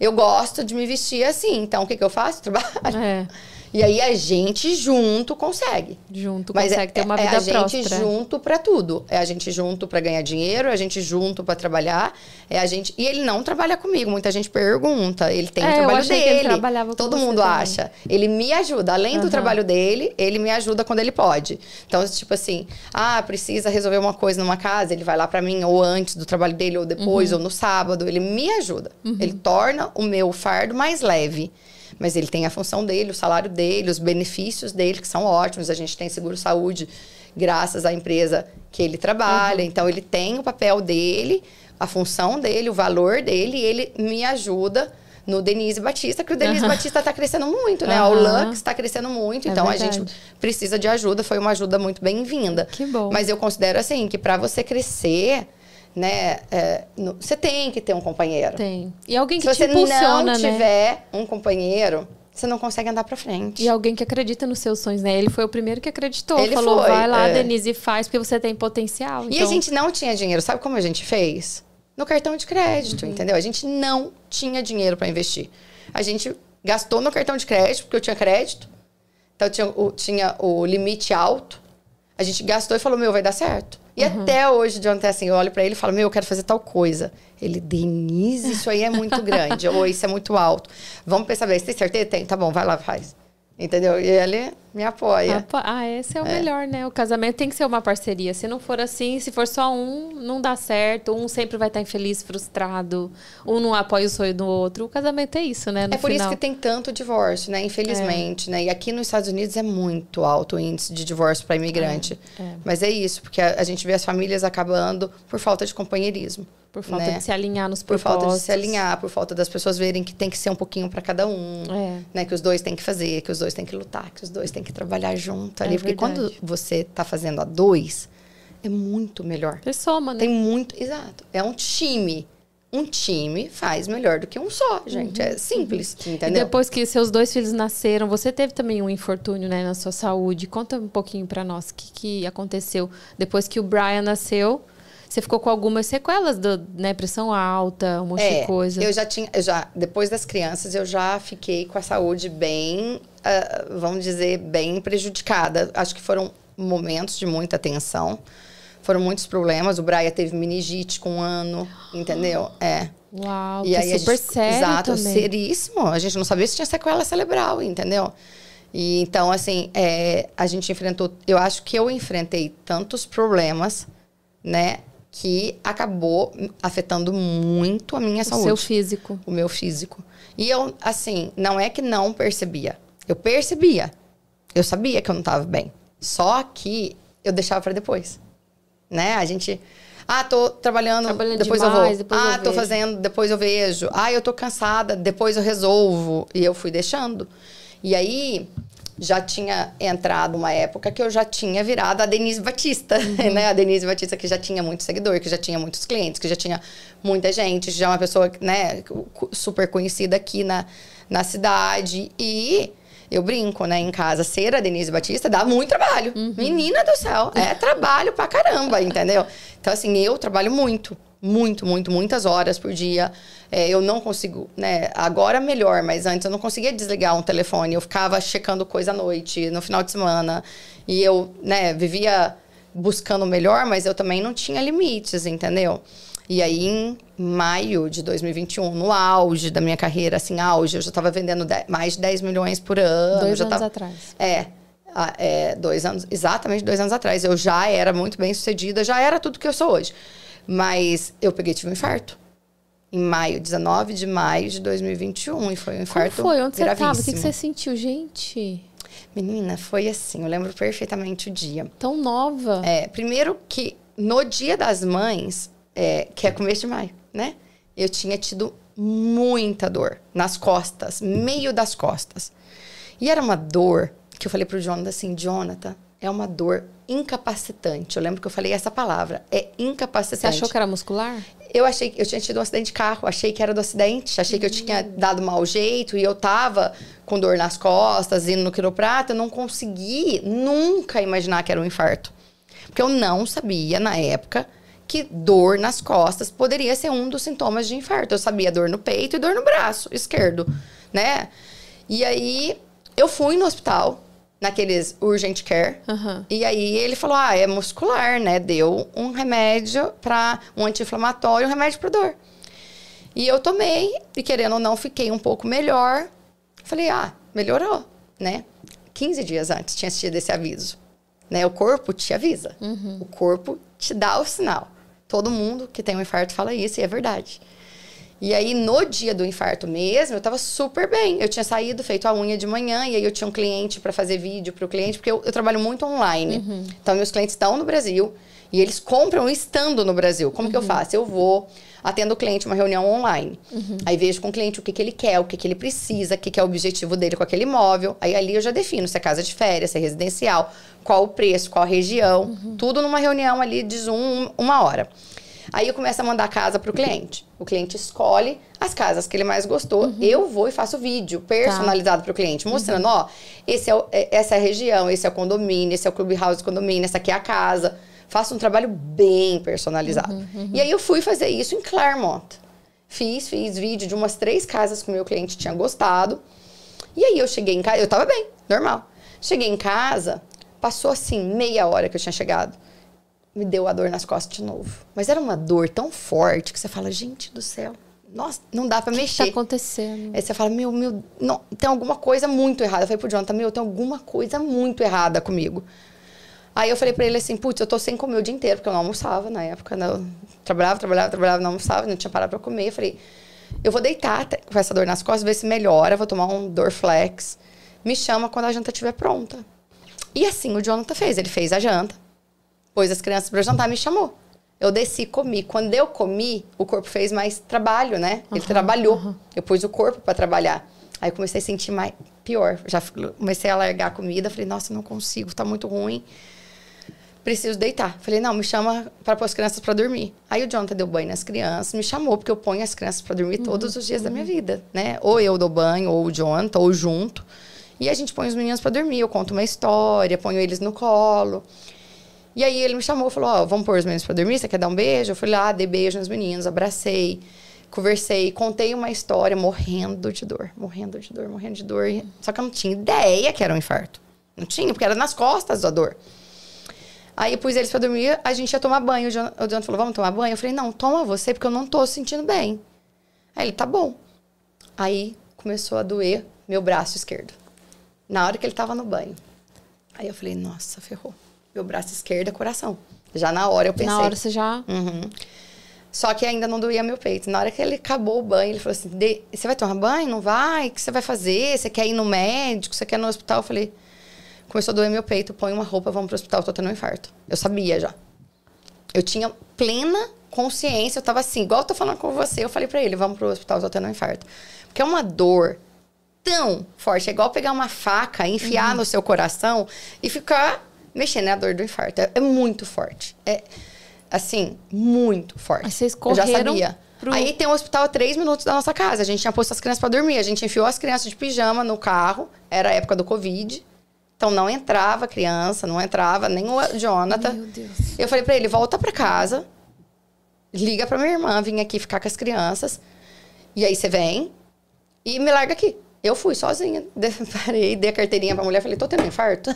Eu gosto de me vestir assim. Então, o que, que eu faço? Trabalho. É, E aí a gente junto consegue. junto, Mas consegue é, ter uma é vida a gente próspera. junto pra tudo. É a gente junto pra ganhar dinheiro, é a gente junto pra trabalhar, é a gente. E ele não trabalha comigo. Muita gente pergunta. Ele tem É, o trabalho dele. Todo mundo também. acha. Ele me ajuda. Além do Aham. trabalho dele, ele me ajuda quando ele pode. Então, tipo assim, ah, precisa resolver uma coisa numa casa, ele vai lá pra mim, ou antes do trabalho dele, ou depois, Uhum. ou no sábado. Ele me ajuda. Ele torna o meu fardo mais leve. Mas ele tem a função dele, o salário dele, os benefícios dele, que são ótimos. A gente tem seguro-saúde graças à empresa que ele trabalha. Então, ele tem o papel dele, a função dele, o valor dele, e ele me ajuda no Denise Batista, que o Denise Aham. Batista está crescendo muito, né? O Aham. Lux está crescendo muito, É então a verdade. gente precisa de ajuda. Foi uma ajuda muito bem-vinda. Que bom. Mas eu considero assim que para você crescer, né, é, no- você tem que ter um companheiro. Tem. E alguém que Se você não né? tiver um companheiro, você não consegue andar para frente. E alguém que acredita nos seus sonhos, né? Ele foi o primeiro que acreditou. Ele falou, foi, vai lá, é. Denise, e faz, porque você tem potencial. E Então, a gente não tinha dinheiro. Sabe como a gente fez? No cartão de crédito, Uhum. entendeu? A gente não tinha dinheiro para investir. A gente gastou no cartão de crédito, porque eu tinha crédito. Então tinha o, tinha o limite alto. A gente gastou e falou: Meu, vai dar certo. E Uhum. até hoje, Jonathan, assim, eu olho para ele e falo: Meu, eu quero fazer tal coisa. Ele, Denise, isso aí é muito grande. Ou isso é muito alto. Vamos pensar bem. Você tem certeza? Tem. Tá bom, vai lá, faz. Entendeu? E ele me apoia. Opa, Ah, esse é o melhor, né? O casamento tem que ser uma parceria. Se não for assim, se for só um, não dá certo. Um sempre vai estar infeliz, frustrado. Um não apoia o sonho do outro. O casamento é isso, né? No É por isso final. que tem tanto divórcio, né? Infelizmente, né? E aqui nos Estados Unidos é muito alto o índice de divórcio para imigrante. é. Mas é isso, porque a, a gente vê as famílias acabando por falta de companheirismo. Por falta né? de se alinhar nos Por falta de propósitos. se alinhar, por falta das pessoas verem que tem que ser um pouquinho para cada um, É. né? Que os dois têm que fazer, que os dois têm que lutar, que os dois têm que trabalhar junto ali. É porque quando você tá fazendo a dois, é muito melhor. Você soma, né? Tem muito. Exato. É um time. Um time faz melhor do que um só, gente. É simples. Uhum. E Entendeu? depois que seus dois filhos nasceram, você teve também um infortúnio né, na sua saúde. Conta um pouquinho pra nós o que, que aconteceu. Depois que o Brian nasceu, você ficou com algumas sequelas, do, né? Pressão alta, um monte É, de coisa. Eu já tinha, eu já depois das crianças eu já fiquei com a saúde bem, ah, vamos dizer, bem prejudicada. Acho que foram momentos de muita tensão, foram muitos problemas. O Brian teve meningite com um ano, entendeu? É. Uau, E que aí super gente, sério exato, também. seríssimo. A gente não sabia se tinha sequela cerebral, entendeu? E então, assim, é, a gente enfrentou. Eu acho que eu enfrentei tantos problemas, né? Que acabou afetando muito a minha O saúde. seu físico. O meu físico. E eu, assim, não é que não percebia. Eu percebia. Eu sabia que eu não estava bem. Só que eu deixava para depois. Né? A gente. Ah, tô trabalhando, Trabalhando depois demais, eu vou. depois ah, eu tô vejo. fazendo, depois eu vejo. Ah, eu tô cansada, depois eu resolvo. E eu fui deixando. E aí já tinha entrado uma época que eu já tinha virado a Denise Batista, Uhum. né? A Denise Batista que já tinha muito seguidor, que já tinha muitos clientes, que já tinha muita gente, já é uma pessoa, né, super conhecida aqui na, na cidade. E eu brinco, né, em casa, ser a Denise Batista dá muito trabalho. Uhum. Menina do céu, é trabalho pra caramba, entendeu? Então, assim, eu trabalho muito. Muito, muito, muitas horas por dia. É, eu não consigo, né? Agora melhor, mas antes eu não conseguia desligar um telefone. Eu ficava checando coisa à noite, no final de semana. E eu, né, vivia buscando o melhor, mas eu também não tinha limites, entendeu? E aí, em maio de 2021, no auge da minha carreira, assim, auge, eu já estava vendendo de- mais de 10 milhões por ano. Dois já anos tava- atrás. é, é, dois anos, exatamente dois anos atrás. Eu já era muito bem sucedida, já era tudo que eu sou hoje. Mas eu peguei tive um infarto. Em maio, 19 de maio de 2021. E foi um Como infarto foi? Onde você gravíssimo. tava? O que, que você sentiu? Gente, Menina, foi assim, eu lembro perfeitamente o dia. tão nova. É, primeiro que no dia das mães, é, que é começo de maio, né? Eu tinha tido muita dor nas costas, meio das costas. E era uma dor que eu falei pro Jonathan assim, Jonathan, é uma dor incapacitante. Eu lembro que eu falei essa palavra, é Você incapacitante. achou que era muscular? Eu achei que eu tinha tido um acidente de carro, achei que era do acidente, achei que eu tinha dado mau jeito e eu tava com dor nas costas, indo no quiroprata, eu não consegui nunca imaginar que era um infarto. Porque eu não sabia na época que dor nas costas poderia ser um dos sintomas de infarto. Eu sabia dor no peito e dor no braço esquerdo, né? E aí eu fui no hospital, naqueles urgent care, Aham. e aí ele falou: ah, é muscular, né? Deu um remédio para um anti-inflamatório, um remédio para dor. E eu tomei, e querendo ou não, fiquei um pouco melhor. Falei, ah, melhorou, né? 15 dias antes tinha assistido esse aviso. Né? O corpo te avisa. O corpo te dá o sinal. Todo mundo que tem um infarto fala isso, e é verdade. E aí, no dia do infarto mesmo, eu tava super bem. Eu tinha saído, feito a unha de manhã, e aí eu tinha um cliente para fazer vídeo pro cliente, porque eu, eu trabalho muito online. Então, meus clientes estão no Brasil e eles compram estando no Brasil. Como que eu faço? Eu vou, atendo o cliente uma reunião online. Aí vejo com o cliente o que, que ele quer, o que, que ele precisa, o que, que é o objetivo dele com aquele imóvel. Aí ali eu já defino se é casa de férias, se é residencial, qual o preço, qual a região. Tudo numa reunião ali de Zoom, uma hora. Aí eu começo a mandar casa pro cliente. O cliente escolhe as casas que ele mais gostou. Eu vou e faço vídeo personalizado pro cliente, mostrando, ó, esse é o- é- essa é a região, esse é o condomínio, esse é o clubhouse do condomínio, essa aqui é a casa. Faço um trabalho bem personalizado. E aí eu fui fazer isso em Claremont. Fiz, fiz vídeo de umas três casas que o meu cliente tinha gostado. E aí eu cheguei em casa, eu tava bem, normal. Cheguei em casa, passou assim meia hora que eu tinha chegado me deu a dor nas costas de novo. Mas era uma dor tão forte que você fala, gente do céu, nossa, não dá pra O que tá mexer. acontecendo? Aí você fala, meu, meu, não, tem alguma coisa muito errada. Eu falei pro Jonathan, meu, tem alguma coisa muito errada comigo. Aí eu falei pra ele assim, putz, eu tô sem comer o dia inteiro, porque eu não almoçava na época. Né? Eu trabalhava, trabalhava, trabalhava, não almoçava, não tinha parado pra comer. Eu falei, eu vou deitar com essa dor nas costas, ver se melhora, vou tomar um Dorflex. Me chama quando a janta estiver pronta. E assim o Jonathan fez, ele fez a janta pôs as crianças para jantar, me chamou. Eu desci, comi. Quando eu comi, o corpo fez mais trabalho, né? Ele trabalhou. Eu pus o corpo para trabalhar. Aí eu comecei a sentir mais pior. Já comecei a largar a comida. Falei, nossa, não consigo, tá muito ruim. Preciso deitar. Falei, não, me chama para pôr as crianças para dormir. Aí o Jonathan deu banho nas crianças, me chamou, porque eu ponho as crianças para dormir todos os dias da minha vida, né? Ou eu dou banho, ou o Jonathan, ou junto. E a gente põe os meninos para dormir. Eu conto uma história, ponho eles no colo. E aí ele me chamou, falou, ó, vamos pôr os meninos pra dormir, você quer dar um beijo? Eu fui lá, dei beijo nos meninos, abracei, conversei, contei uma história morrendo de dor, morrendo de dor, morrendo de dor. Só que eu não tinha ideia que era um infarto. Não tinha, porque era nas costas a dor. Aí pus eles pra dormir, a gente ia tomar banho. O Jonathan falou, vamos tomar banho? Eu falei, não, toma você, porque eu não tô sentindo bem. Aí ele, tá bom. Aí começou a doer meu braço esquerdo. Na hora que ele tava no banho. Aí eu falei, nossa, ferrou. Meu braço esquerdo é coração. Já na hora eu pensei. Na hora você já. Uhum. Só que ainda não doía meu peito. Na hora que ele acabou o banho, ele falou assim: Você vai tomar banho? Não vai? O que você vai fazer? Você quer ir no médico? Você quer ir no hospital? Eu falei: Começou a doer meu peito, põe uma roupa, vamos pro hospital, tô tendo um infarto. Eu sabia já. Eu tinha plena consciência, eu tava assim, igual eu tô falando com você, eu falei para ele: Vamos pro hospital, tô tendo um infarto. Porque é uma dor tão forte, é igual pegar uma faca, enfiar uhum. no seu coração e ficar mexendo, é a dor do infarto. É, é muito forte. É assim, muito forte. Mas vocês correram Eu já sabia. Pro... Aí tem um hospital a três minutos da nossa casa. A gente tinha posto as crianças para dormir. A gente enfiou as crianças de pijama no carro. Era a época do Covid. Então não entrava criança, não entrava nem o Jonathan. Meu Deus. Eu falei para ele: volta para casa, liga para minha irmã vir aqui ficar com as crianças. E aí você vem e me larga aqui. Eu fui sozinha. Parei, dei a carteirinha pra mulher. Falei: tô tendo infarto.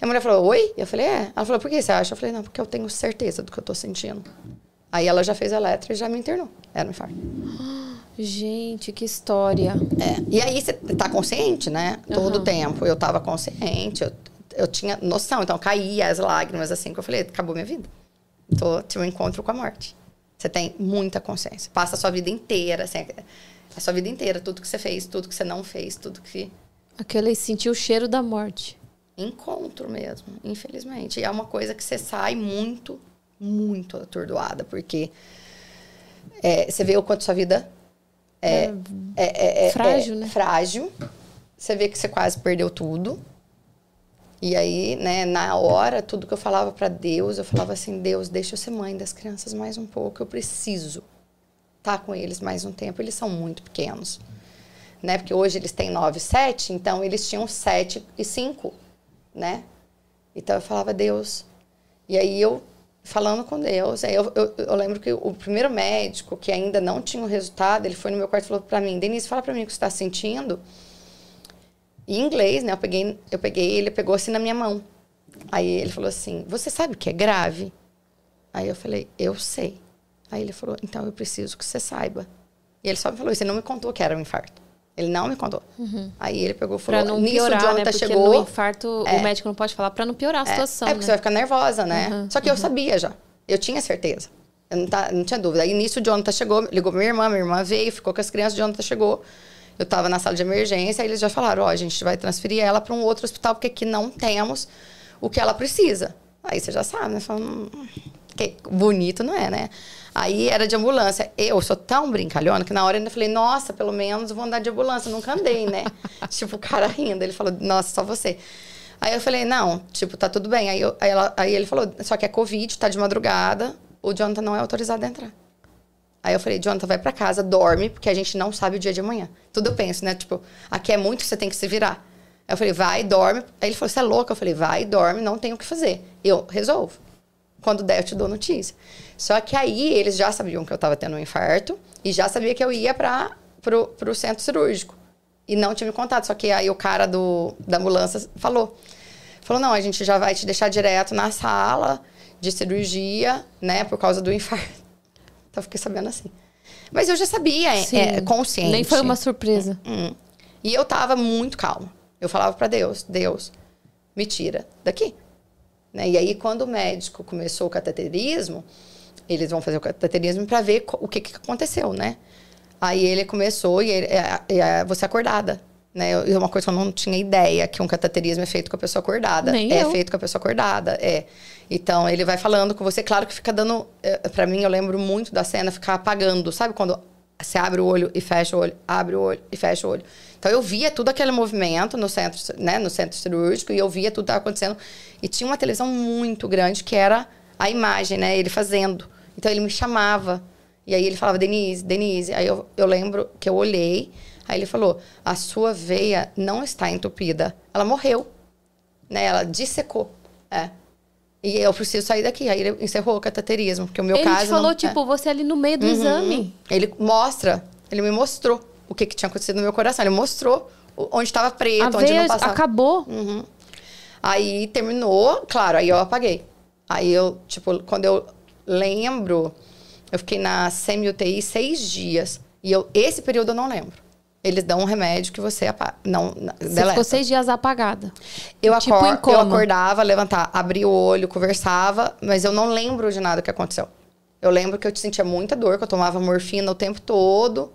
A mulher falou, oi? Eu falei, é. Ela falou, por que você acha? Eu falei, não, porque eu tenho certeza do que eu tô sentindo. Aí ela já fez a letra e já me internou. Era um infarto. Gente, que história. É. E aí você tá consciente, né? Todo o tempo. Eu tava consciente, eu, eu tinha noção. Então caía as lágrimas assim que eu falei, acabou minha vida. Tô, tive um encontro com a morte. Você tem muita consciência. Passa a sua vida inteira, assim, a sua vida inteira, tudo que você fez, tudo que você não fez, tudo que. Aquele sentiu o cheiro da morte encontro mesmo, infelizmente. E é uma coisa que você sai muito, muito atordoada, porque é, você vê o quanto sua vida é, é, é, é frágil, né? Frágil. Você vê que você quase perdeu tudo. E aí, né, na hora, tudo que eu falava para Deus, eu falava assim: Deus, deixa eu ser mãe das crianças mais um pouco, eu preciso estar tá com eles mais um tempo. Eles são muito pequenos, né? Porque hoje eles têm 9, 7, então eles tinham 7 e 5 né? Então eu falava, Deus. E aí eu, falando com Deus, aí eu, eu, eu lembro que o primeiro médico, que ainda não tinha o resultado, ele foi no meu quarto e falou para mim, Denise, fala para mim o que você está sentindo. Em inglês, né? Eu peguei, eu peguei, ele pegou assim na minha mão. Aí ele falou assim, você sabe que é grave? Aí eu falei, eu sei. Aí ele falou, então eu preciso que você saiba. E ele só me falou ele não me contou que era um infarto. Ele não me contou. Uhum. Aí ele pegou e falou... Pra não Nisso, piorar, o Jonathan né? Porque chegou... no infarto, é. o médico não pode falar pra não piorar a é. situação, É, porque né? você vai ficar nervosa, né? Uhum. Só que eu uhum. sabia já. Eu tinha certeza. Eu não, tá, não tinha dúvida. Aí nisso o Jonathan chegou, ligou pra minha irmã, minha irmã veio, ficou com as crianças, o Jonathan chegou. Eu tava na sala de emergência, aí eles já falaram, ó, oh, a gente vai transferir ela para um outro hospital, porque aqui não temos o que ela precisa. Aí você já sabe, né? Fala, hum, que bonito não é, né? Aí era de ambulância. Eu sou tão brincalhona que na hora eu ainda falei, nossa, pelo menos vou andar de ambulância. Eu nunca andei, né? tipo, o cara rindo. Ele falou, nossa, só você. Aí eu falei, não, tipo, tá tudo bem. Aí, eu, aí, ela, aí ele falou, só que é Covid, tá de madrugada, o Jonathan não é autorizado a entrar. Aí eu falei, Jonathan, vai para casa, dorme, porque a gente não sabe o dia de amanhã. Tudo eu penso, né? Tipo, aqui é muito, você tem que se virar. Aí eu falei, vai, dorme. Aí ele falou, você é louca? Eu falei, vai, dorme, não tem o que fazer. Eu resolvo. Quando der, eu te dou notícia. Só que aí eles já sabiam que eu estava tendo um infarto e já sabia que eu ia para pro, pro centro cirúrgico. E não tinha me contado. Só que aí o cara do, da ambulância falou. Falou, não, a gente já vai te deixar direto na sala de cirurgia, né, por causa do infarto. Então eu fiquei sabendo assim. Mas eu já sabia, é, é, consciente. Nem foi uma surpresa. Hum. E eu tava muito calma. Eu falava para Deus, Deus, me tira daqui. Né? E aí, quando o médico começou o cateterismo, eles vão fazer o cateterismo para ver o que, que aconteceu, né? Aí ele começou e, ele, é, é, você acordada, né? É uma coisa que eu não tinha ideia, que um cateterismo é feito com a pessoa acordada. Nem é eu. feito com a pessoa acordada, é. Então, ele vai falando com você. Claro que fica dando... É, para mim, eu lembro muito da cena ficar apagando. Sabe quando você abre o olho e fecha o olho, abre o olho e fecha o olho. Então eu via tudo aquele movimento no centro, né, no centro cirúrgico e eu via tudo que estava acontecendo. E tinha uma televisão muito grande que era a imagem, né, ele fazendo. Então ele me chamava. E aí ele falava, Denise, Denise. Aí eu, eu lembro que eu olhei, aí ele falou: a sua veia não está entupida. Ela morreu. Né? Ela dissecou. É. E eu preciso sair daqui. Aí ele encerrou o cateterismo, porque o meu ele caso. Ele falou, não, é. tipo, é. você ali no meio do uhum. exame. Ele mostra, ele me mostrou o que, que tinha acontecido no meu coração. Ele mostrou onde estava preto, a onde não passava. Acabou. Uhum. Aí terminou, claro, aí eu apaguei. Aí eu, tipo, quando eu lembro, eu fiquei na semi-UTI seis dias. E eu, esse período eu não lembro. eles dão um remédio que você apaga. Não, Você deleta. ficou seis dias apagada. Eu, Tipo, acor- eu acordava, levantava, abria o olho, conversava, mas eu não lembro de nada que aconteceu. Eu lembro que eu sentia muita dor, que eu tomava morfina o tempo todo.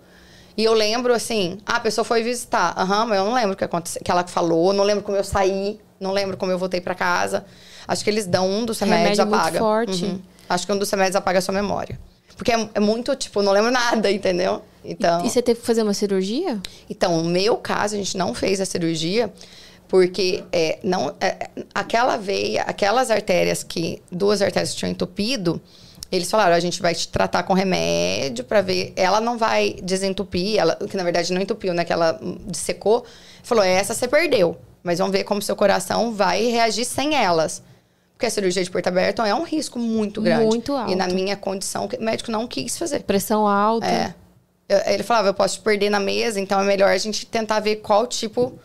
E eu lembro assim, ah, a pessoa foi visitar. Aham, mas eu não lembro o que aconteceu, que ela falou, não lembro como eu saí, não lembro como eu voltei pra casa. Acho que eles dão um dos remédios, Remédio muito apaga. forte. Uhum. Acho que um dos remédios apaga a sua memória. Porque é, é muito, tipo, não lembro nada, entendeu? Então. E você teve que fazer uma cirurgia? Então, no meu caso, a gente não fez a cirurgia porque é, não, é, aquela veia, aquelas artérias que duas artérias que tinham entupido, eles falaram, a gente vai te tratar com remédio para ver, ela não vai desentupir, ela que na verdade não entupiu, né, que ela dissecou. Falou, essa você perdeu, mas vamos ver como seu coração vai reagir sem elas. Porque a cirurgia de porto aberto é um risco muito grande. Muito E na alto. minha condição, o médico não quis fazer. Pressão alta. É. Ele falava, eu posso te perder na mesa, então é melhor a gente tentar ver qual tipo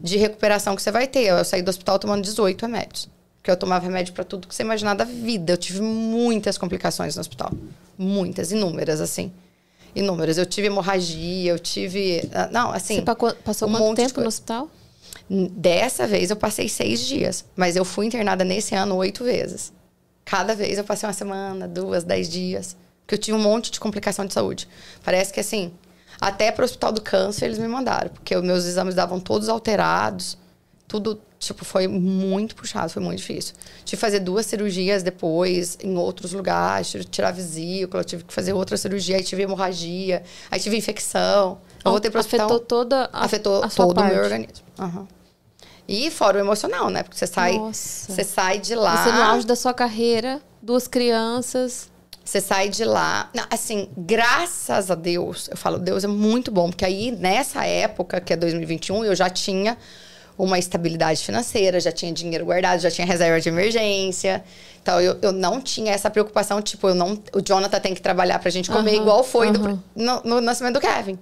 de recuperação que você vai ter. Eu saí do hospital tomando 18 remédios. Porque eu tomava remédio para tudo que você imaginar da vida. Eu tive muitas complicações no hospital. Muitas, inúmeras, assim. Inúmeras. Eu tive hemorragia, eu tive. ah, Não, assim. Você passou um quanto monte de tempo no hospital? Dessa vez eu passei seis dias, mas eu fui internada nesse ano oito vezes. Cada vez eu passei uma semana, duas, dez dias. Porque eu tive um monte de complicação de saúde. Parece que assim, até para o hospital do câncer eles me mandaram, porque os meus exames davam todos alterados. Tudo, tipo, foi muito puxado, foi muito difícil. Tive que fazer duas cirurgias depois, em outros lugares, tive que tirar vesícula, tive que fazer outra cirurgia, aí tive hemorragia, aí tive infecção. Eu voltei para o hospital Afetou toda a, afetou a todo o meu organismo. Aham. E fora o emocional, né? Porque você sai, Nossa. você sai de lá. Você no auge da sua carreira, duas crianças. Você sai de lá. Não, assim, graças a Deus, eu falo, Deus é muito bom, porque aí nessa época, que é 2021, eu já tinha uma estabilidade financeira, já tinha dinheiro guardado, já tinha reserva de emergência. Então eu, eu não tinha essa preocupação, tipo, eu não, o Jonathan tem que trabalhar pra gente comer Aham, igual foi do- aham. no, no nascimento do Kevin.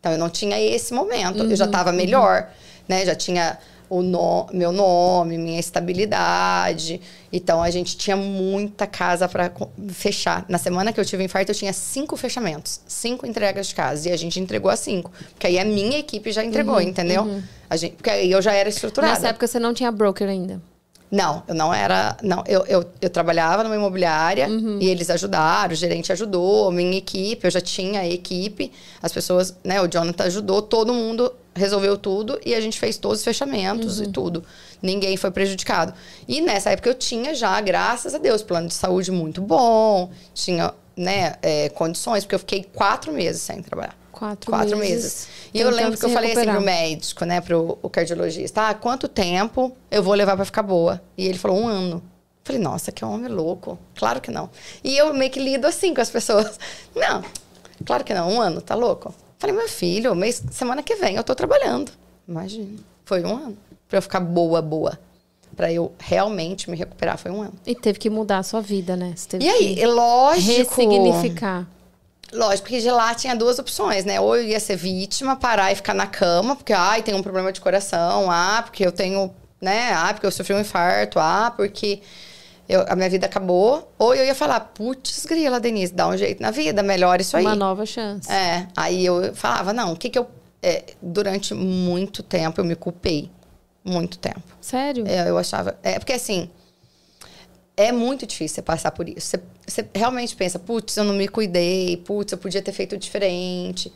Então eu não tinha esse momento. eu Uhum, já tava melhor, né? Já tinha o no, meu nome, minha estabilidade. Então a gente tinha muita casa para fechar. Na semana que eu tive infarto, eu tinha cinco fechamentos, cinco entregas de casa. E a gente entregou as cinco. Porque aí a minha equipe já entregou, entendeu? A gente, porque aí eu já era estruturada. Uhum, Nessa época você não tinha broker ainda. Não, eu não era. Não, eu, eu, eu trabalhava numa imobiliária Uhum. e eles ajudaram, o gerente ajudou, minha equipe, eu já tinha a equipe, as pessoas, né? O Jonathan ajudou, todo mundo resolveu tudo e a gente fez todos os fechamentos Uhum. e tudo. Ninguém foi prejudicado. E nessa época eu tinha já, graças a Deus, plano de saúde muito bom, tinha, né, é, condições, porque eu fiquei quatro meses sem trabalhar. Quatro, Quatro meses. meses. E eu lembro que eu falei assim pro recuperar. médico, né, pro o cardiologista, ah, quanto tempo eu vou levar pra ficar boa? E ele falou, um ano. Eu falei, nossa, que homem louco. Claro que não. E eu meio que lido assim com as pessoas. Não, claro que não, um ano, tá louco? Eu falei, meu filho, mês, semana que vem eu tô trabalhando. Imagina. Foi um ano. Pra eu ficar boa, boa. Pra eu realmente me recuperar, foi um ano. E teve que mudar a sua vida, né? E aí, que lógico. ressignificar. Lógico, porque de lá tinha duas opções, né? Ou eu ia ser vítima, parar e ficar na cama, porque, ai, tem um problema de coração, ah, porque eu tenho, né? Ah, porque eu sofri um infarto, ah, porque eu- a minha vida acabou. Ou eu ia falar, putz, grila, Denise, dá um jeito na vida, melhora isso aí. Uma nova chance. É, aí eu falava, não, o que que eu... é, durante muito tempo eu me culpei. Muito tempo. Sério? É, eu achava. É porque assim. É muito difícil você passar por isso. Você, você realmente pensa, putz, eu não me cuidei, putz, eu podia ter feito diferente.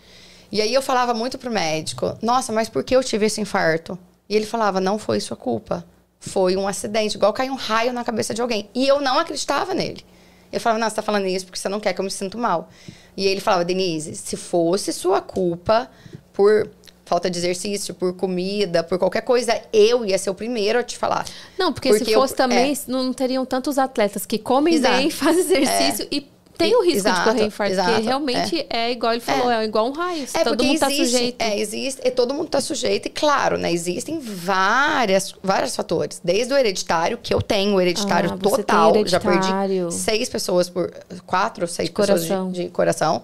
E aí eu falava muito pro médico, nossa, mas por que eu tive esse infarto? E ele falava, não foi sua culpa. Foi um acidente, igual caiu um raio na cabeça de alguém. E eu não acreditava nele. Eu falava, não, você tá falando isso porque você não quer que eu me sinta mal. E ele falava, Denise, se fosse sua culpa por falta de exercício, por comida, por qualquer coisa, eu ia ser o primeiro a te falar. Não, porque, Porque se eu- fosse também, é. não teriam tantos atletas que comem Exato. bem, fazem exercício e tem o risco Exato, de correr infarto. exato, porque realmente é. igual ele falou, é, igual um raio. É todo mundo tá existe, sujeito. É, existe, e todo mundo está sujeito, e claro, né? Existem várias, vários fatores. Desde o hereditário, que eu tenho o hereditário Ah, total. tem Já perdi hereditário. seis pessoas por. Quatro ou seis De pessoas coração. de, de coração.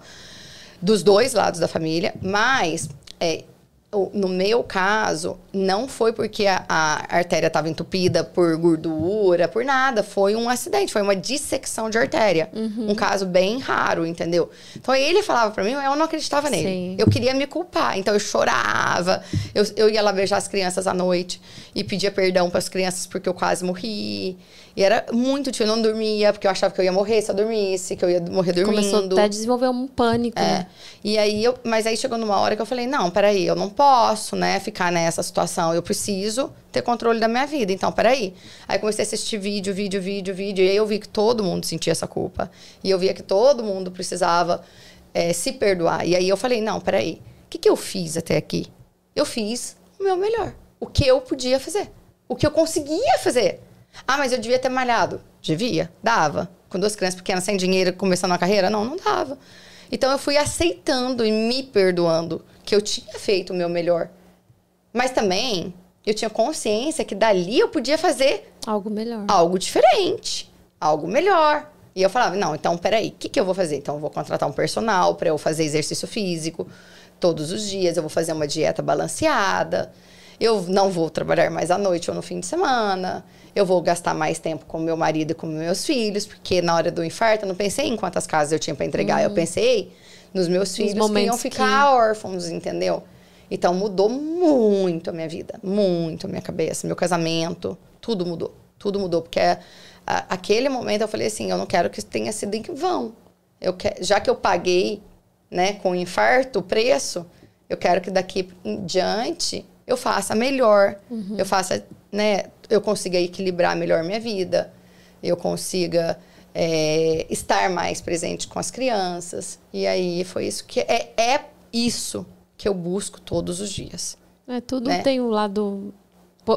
Dos dois lados da família. Mas é, no meu caso, não foi porque a, a artéria estava entupida por gordura, por nada. Foi um acidente, foi uma dissecção de artéria. Uhum. Um caso bem raro, entendeu? Então ele falava para mim, eu não acreditava nele. Sim. Eu queria me culpar. Então eu chorava. Eu, eu ia lá beijar as crianças à noite e pedia perdão para as crianças porque eu quase morri. E era muito difícil, eu não dormia, porque eu achava que eu ia morrer se eu dormisse, que eu ia morrer dormindo. Começou até a desenvolver um pânico. É. Né? E aí eu, mas aí chegou numa hora que eu falei, não, peraí, eu não posso, né, ficar nessa situação. Eu preciso ter controle da minha vida. Então, peraí. Aí comecei a assistir vídeo, vídeo, vídeo, vídeo. E aí eu vi que todo mundo sentia essa culpa. E eu via que todo mundo precisava é, se perdoar. E aí eu falei, não, peraí. O que, que eu fiz até aqui? Eu fiz o meu melhor. O que eu podia fazer. O que eu conseguia fazer. Ah, mas eu devia ter malhado. Devia, dava. Com duas crianças pequenas, sem dinheiro, começando a carreira? Não, não dava. Então eu fui aceitando e me perdoando que eu tinha feito o meu melhor. Mas também eu tinha consciência que dali eu podia fazer algo melhor. Algo diferente, algo melhor. E eu falava, não, então peraí, o que, que eu vou fazer? Então eu vou contratar um personal para eu fazer exercício físico todos os dias, eu vou fazer uma dieta balanceada, eu não vou trabalhar mais à noite ou no fim de semana eu vou gastar mais tempo com meu marido e com meus filhos, porque na hora do infarto eu não pensei em quantas casas eu tinha para entregar, eu hum. pensei nos meus filhos que iam ficar que... órfãos, entendeu? Então mudou muito a minha vida, muito a minha cabeça, meu casamento, tudo mudou, tudo mudou, porque a, aquele momento eu falei assim, eu não quero que tenha sido em vão. Eu que, já que eu paguei, né, com o infarto o preço, eu quero que daqui em diante eu faça melhor, uhum. eu faça, né, eu consiga equilibrar melhor minha vida, eu consiga é, estar mais presente com as crianças. E aí foi isso que é, é isso que eu busco todos os dias. É, tudo né? tem um lado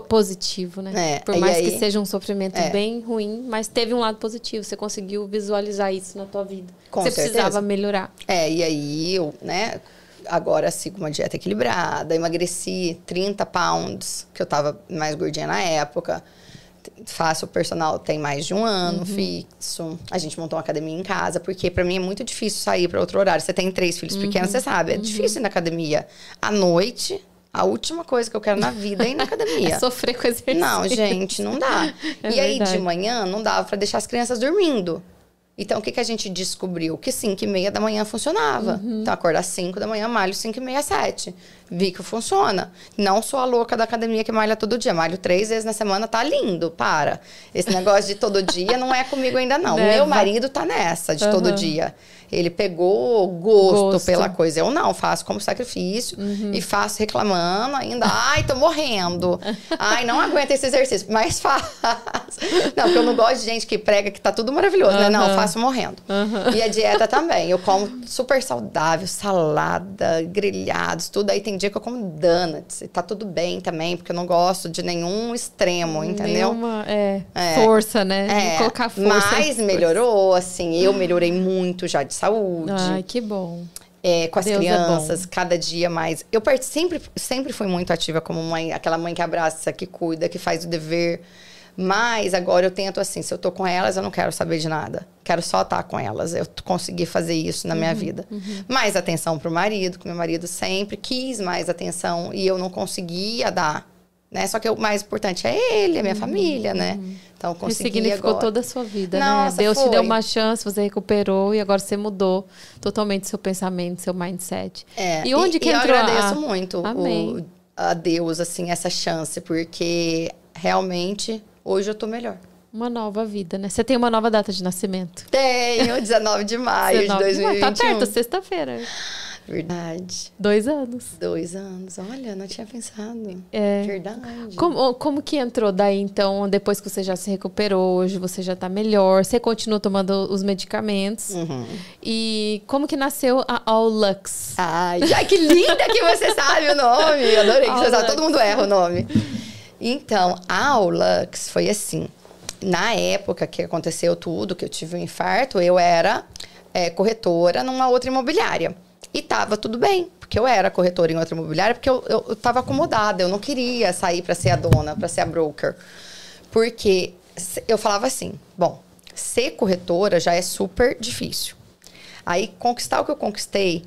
positivo, né? É, Por mais aí, que seja um sofrimento é. bem ruim, mas teve um lado positivo. Você conseguiu visualizar isso na tua vida. Com você certeza. precisava melhorar. É, e aí eu, né, agora sigo uma dieta equilibrada, emagreci 30 pounds, que eu tava mais gordinha na época. Faço personal tem mais de um ano uhum. fixo. A gente montou uma academia em casa, porque para mim é muito difícil sair para outro horário. Você tem três filhos uhum. pequenos, você sabe, é uhum. difícil ir na academia. À noite, a última coisa que eu quero na vida é ir na academia. é sofrer com exercício. Não, gente, não dá. É e aí, de manhã, não dava para deixar as crianças dormindo. Então, o que, que a gente descobriu? Que 5 e meia da manhã funcionava. Uhum. Então, acordar 5 da manhã, malho 5 e meia, 7. Vi que funciona. Não sou a louca da academia que malha todo dia. Malho três vezes na semana, tá lindo, para. Esse negócio de todo dia não é comigo ainda, não. Leva. Meu marido tá nessa de uhum. todo dia. Ele pegou gosto, gosto, pela coisa. Eu não, faço como sacrifício uhum. e faço reclamando ainda. Ai, tô morrendo. Ai, não aguento esse exercício. Mas faço. Não, porque eu não gosto de gente que prega que tá tudo maravilhoso, uhum. né? Não, faço morrendo. Uhum. E a dieta também. Eu como super saudável, salada, grelhados, tudo. Aí tem dia que eu como donuts. E tá tudo bem também, porque eu não gosto de nenhum extremo, entendeu? Nenhuma, é, é. força, né? É, colocar força. Mas melhorou, assim. Eu melhorei muito já de saúde. Ai, que bom. É, com as Deus é crianças, é cada dia mais. Eu sempre, sempre fui muito ativa como mãe, aquela mãe que abraça, que cuida, que faz o dever. Mas agora eu tento assim, se eu tô com elas, eu não quero saber de nada. Quero só estar com elas. Eu consegui fazer isso na minha uhum, vida. Uhum. Mais atenção pro marido, que meu marido sempre quis mais atenção e eu não conseguia dar. Né? Só que o mais importante é ele, a minha uhum, família, né? Uhum. Então consegui significou agora. toda a sua vida, né? Nossa, né? Deus foi. te deu uma chance, você recuperou e agora você mudou totalmente seu pensamento, seu mindset. É, e onde e, que e entrou? Eu agradeço a... muito o, a Deus assim essa chance, porque realmente Hoje eu tô melhor. Uma nova vida, né? Você tem uma nova data de nascimento? Tenho, 19 de maio 19 de 2021. De maio. Tá perto, sexta-feira. Verdade. Dois anos. Dois anos. Olha, não tinha pensado. É. Verdade. Como, como que entrou daí, então, depois que você já se recuperou, hoje você já tá melhor, você continua tomando os medicamentos. Uhum. E como que nasceu a All Lux? Ai, já que linda que você sabe o nome. Adorei que você sabe. Todo mundo erra o nome. Então, a Aulux foi assim. Na época que aconteceu tudo, que eu tive um infarto, eu era é, corretora numa outra imobiliária. E tava tudo bem, porque eu era corretora em outra imobiliária, porque eu, eu, eu tava acomodada, eu não queria sair para ser a dona, para ser a broker. Porque eu falava assim: bom, ser corretora já é super difícil. Aí, conquistar o que eu conquistei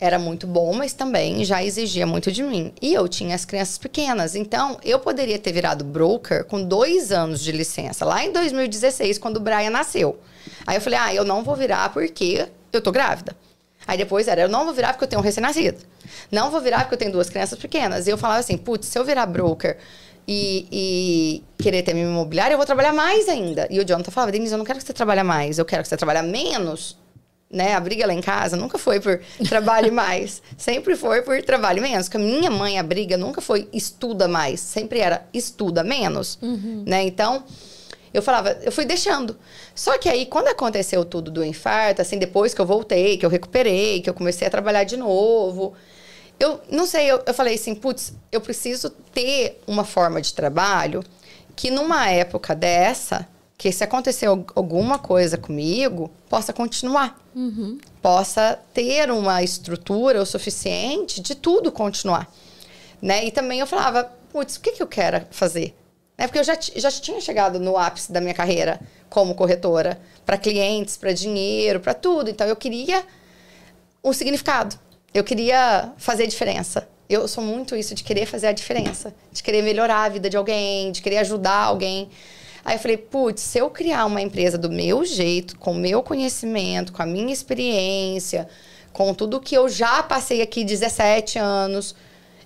era muito bom, mas também já exigia muito de mim. E eu tinha as crianças pequenas. Então, eu poderia ter virado broker com dois anos de licença, lá em 2016, quando o Brian nasceu. Aí eu falei, ah, eu não vou virar porque eu tô grávida. Aí depois era, eu não vou virar porque eu tenho um recém-nascido. Não vou virar porque eu tenho duas crianças pequenas. E eu falava assim, putz, se eu virar broker e, e, querer ter minha imobiliária, eu vou trabalhar mais ainda. E o Jonathan falava, Denise, eu não quero que você trabalhe mais, eu quero que você trabalhe menos né? A briga lá em casa nunca foi por trabalhe mais, sempre foi por trabalhe menos. Porque a minha mãe, a briga nunca foi estuda mais, sempre era estuda menos, uhum. né? Então, eu falava, eu fui deixando. Só que aí, quando aconteceu tudo do infarto, assim, depois que eu voltei, que eu recuperei, que eu comecei a trabalhar de novo, eu não sei, eu, eu falei assim, putz, eu preciso ter uma forma de trabalho que numa época dessa que se acontecer alguma coisa comigo, possa continuar. Uhum. Possa ter uma estrutura o suficiente de tudo continuar. Né? E também eu falava, putz, o que, que eu quero fazer? Né? Porque eu já, já tinha chegado no ápice da minha carreira como corretora, para clientes, para dinheiro, para tudo. Então eu queria um significado. Eu queria fazer diferença. Eu sou muito isso de querer fazer a diferença, de querer melhorar a vida de alguém, de querer ajudar alguém. Aí eu falei, putz, se eu criar uma empresa do meu jeito, com o meu conhecimento, com a minha experiência, com tudo que eu já passei aqui 17 anos,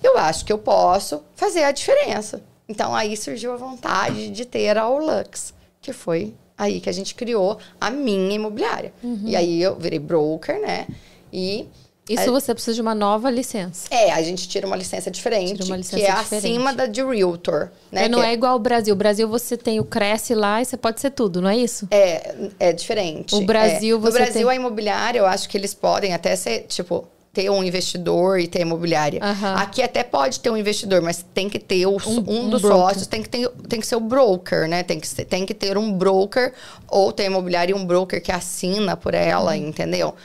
eu acho que eu posso fazer a diferença. Então aí surgiu a vontade de ter a Olux, que foi aí que a gente criou a minha imobiliária. Uhum. E aí eu virei broker, né? E isso você precisa de uma nova licença. É, a gente tira uma licença diferente, uma licença que é diferente. acima da de Realtor. Né? É, não é, é igual ao Brasil. O Brasil você tem o Cresce lá e você pode ser tudo, não é isso? É, é diferente. O Brasil é. você No Brasil, tem... a imobiliária, eu acho que eles podem até ser, tipo, ter um investidor e ter imobiliária. Aqui até pode ter um investidor, mas tem que ter o, um, um, dos broker. sócios, tem que, ter, tem que ser o broker, né? Tem que, ser, tem que ter um broker ou ter imobiliária e um broker que assina por ela, uhum. entendeu?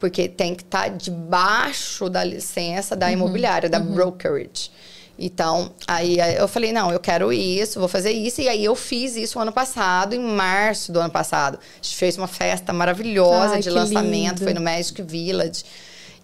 porque tem que estar tá debaixo da licença da uhum, imobiliária, da uhum. brokerage. Então, aí eu falei, não, eu quero isso, vou fazer isso. E aí eu fiz isso ano passado, em março do ano passado. A gente fez uma festa maravilhosa Ai, de lançamento, lindo. foi no Magic Village.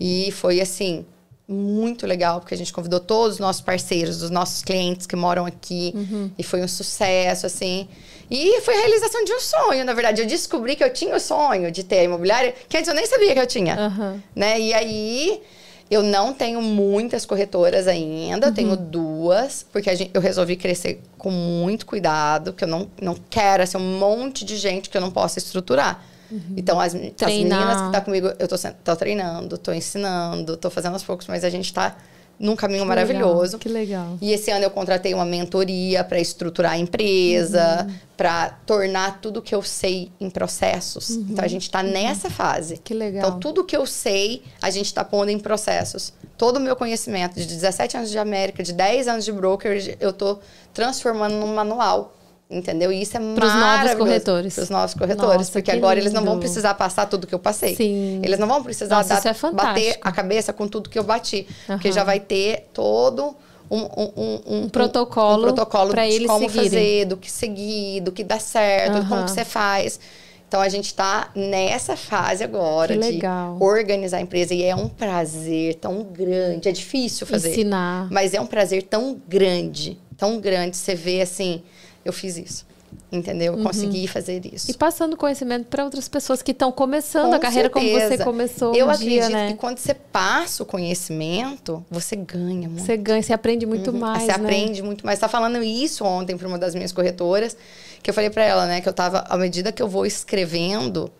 E foi assim, muito legal, porque a gente convidou todos os nossos parceiros, os nossos clientes que moram aqui. Uhum. E foi um sucesso, assim. E foi a realização de um sonho, na verdade. Eu descobri que eu tinha o sonho de ter a imobiliária, que antes eu nem sabia que eu tinha. Uhum. Né? E aí, eu não tenho muitas corretoras ainda, eu tenho uhum. duas, porque gente, eu resolvi crescer com muito cuidado, que eu não, não quero assim, um monte de gente que eu não possa estruturar. Uhum. Então, as, as meninas que estão tá comigo, eu tô, tô treinando, tô ensinando, tô fazendo aos poucos, mas a gente tá num caminho que maravilhoso. Legal, que legal. E esse ano eu contratei uma mentoria para estruturar a empresa, uhum. para tornar tudo que eu sei em processos. Uhum. Então a gente está uhum. nessa fase. Que legal. Então tudo que eu sei, a gente está pondo em processos. Todo o meu conhecimento de 17 anos de América, de 10 anos de broker, eu estou transformando num manual Entendeu? E isso é Pros novos corretores. Para os novos corretores. Nossa, porque agora lindo. eles não vão precisar passar tudo que eu passei. Sim. Eles não vão precisar Nossa, dar, é bater a cabeça com tudo que eu bati. Uhum. Porque já vai ter todo um, um, um, um protocolo, um protocolo para eles como seguirem. fazer, do que seguir, do que dá certo, uhum. como que você faz. Então a gente está nessa fase agora que de legal. organizar a empresa e é um prazer tão grande. É difícil fazer. Ensinar. Mas é um prazer tão grande, tão grande. Você vê assim, eu fiz isso. Entendeu? Uhum. Consegui fazer isso. E passando conhecimento para outras pessoas que estão começando Com a carreira certeza. como você começou. Eu um acredito dia, né? que quando você passa o conhecimento, você ganha muito. Você ganha, você aprende muito uhum. mais. Você né? aprende muito mais. Você tá falando isso ontem para uma das minhas corretoras, que eu falei para ela, né, que eu tava, à medida que eu vou escrevendo,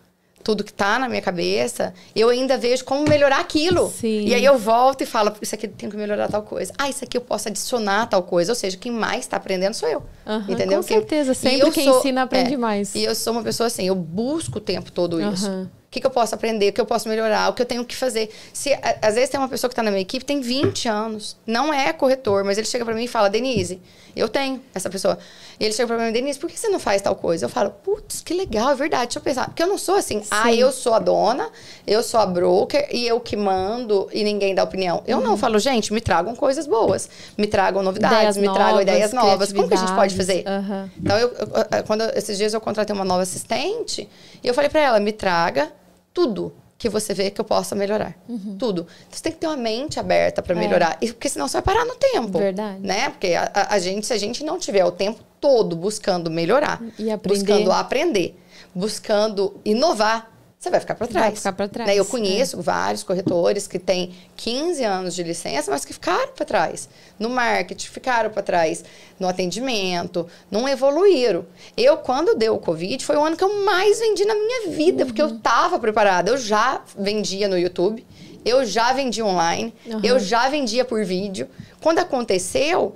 tudo que está na minha cabeça, eu ainda vejo como melhorar aquilo. Sim. E aí eu volto e falo, isso aqui tem que melhorar tal coisa. Ah, isso aqui eu posso adicionar tal coisa. Ou seja, quem mais está aprendendo sou eu. Uhum, entendeu? Com certeza, sempre quem sou, ensina aprende é, mais. E eu sou uma pessoa assim, eu busco o tempo todo isso. Uhum. O que, que, eu posso aprender, o que eu posso melhorar, o que eu tenho que fazer. Se, às vezes tem uma pessoa que está na minha equipe, tem 20 anos, não é corretor, mas ele chega para mim e fala, Denise, eu tenho essa pessoa. E ele chega para mim, Denise, por que você não faz tal coisa? Eu falo, putz, que legal, é verdade, deixa eu pensar. Porque eu não sou assim, ah, Sim. ah, eu sou a dona, eu sou a broker e eu que mando e ninguém dá opinião. Eu uhum. não, eu falo, gente, me tragam coisas boas, me tragam novidades, ideias me tragam novas, ideias novas. Como que a gente pode fazer? Uhum. Então, eu, eu, quando esses dias eu contratei uma nova assistente e eu falei para ela, me traga tudo. Que você vê que eu possa melhorar. Uhum. Tudo. Então, você tem que ter uma mente aberta para melhorar. E, porque senão você vai parar no tempo. É. Verdade. Né? Porque a, a- a gente, se a gente não tiver o tempo todo buscando melhorar, E aprender. buscando aprender, buscando inovar, você vai ficar para trás. Vai ficar pra trás, Né? Eu é. conheço vários corretores que têm 15 anos de licença, mas que ficaram para trás. No marketing, ficaram para trás. No atendimento, não evoluíram. Eu, quando deu o Covid, foi o ano que eu mais vendi na minha vida, porque Uhum. eu estava preparada. Eu já vendia no YouTube, eu já vendia online, Aham. eu já vendia por vídeo. Quando aconteceu,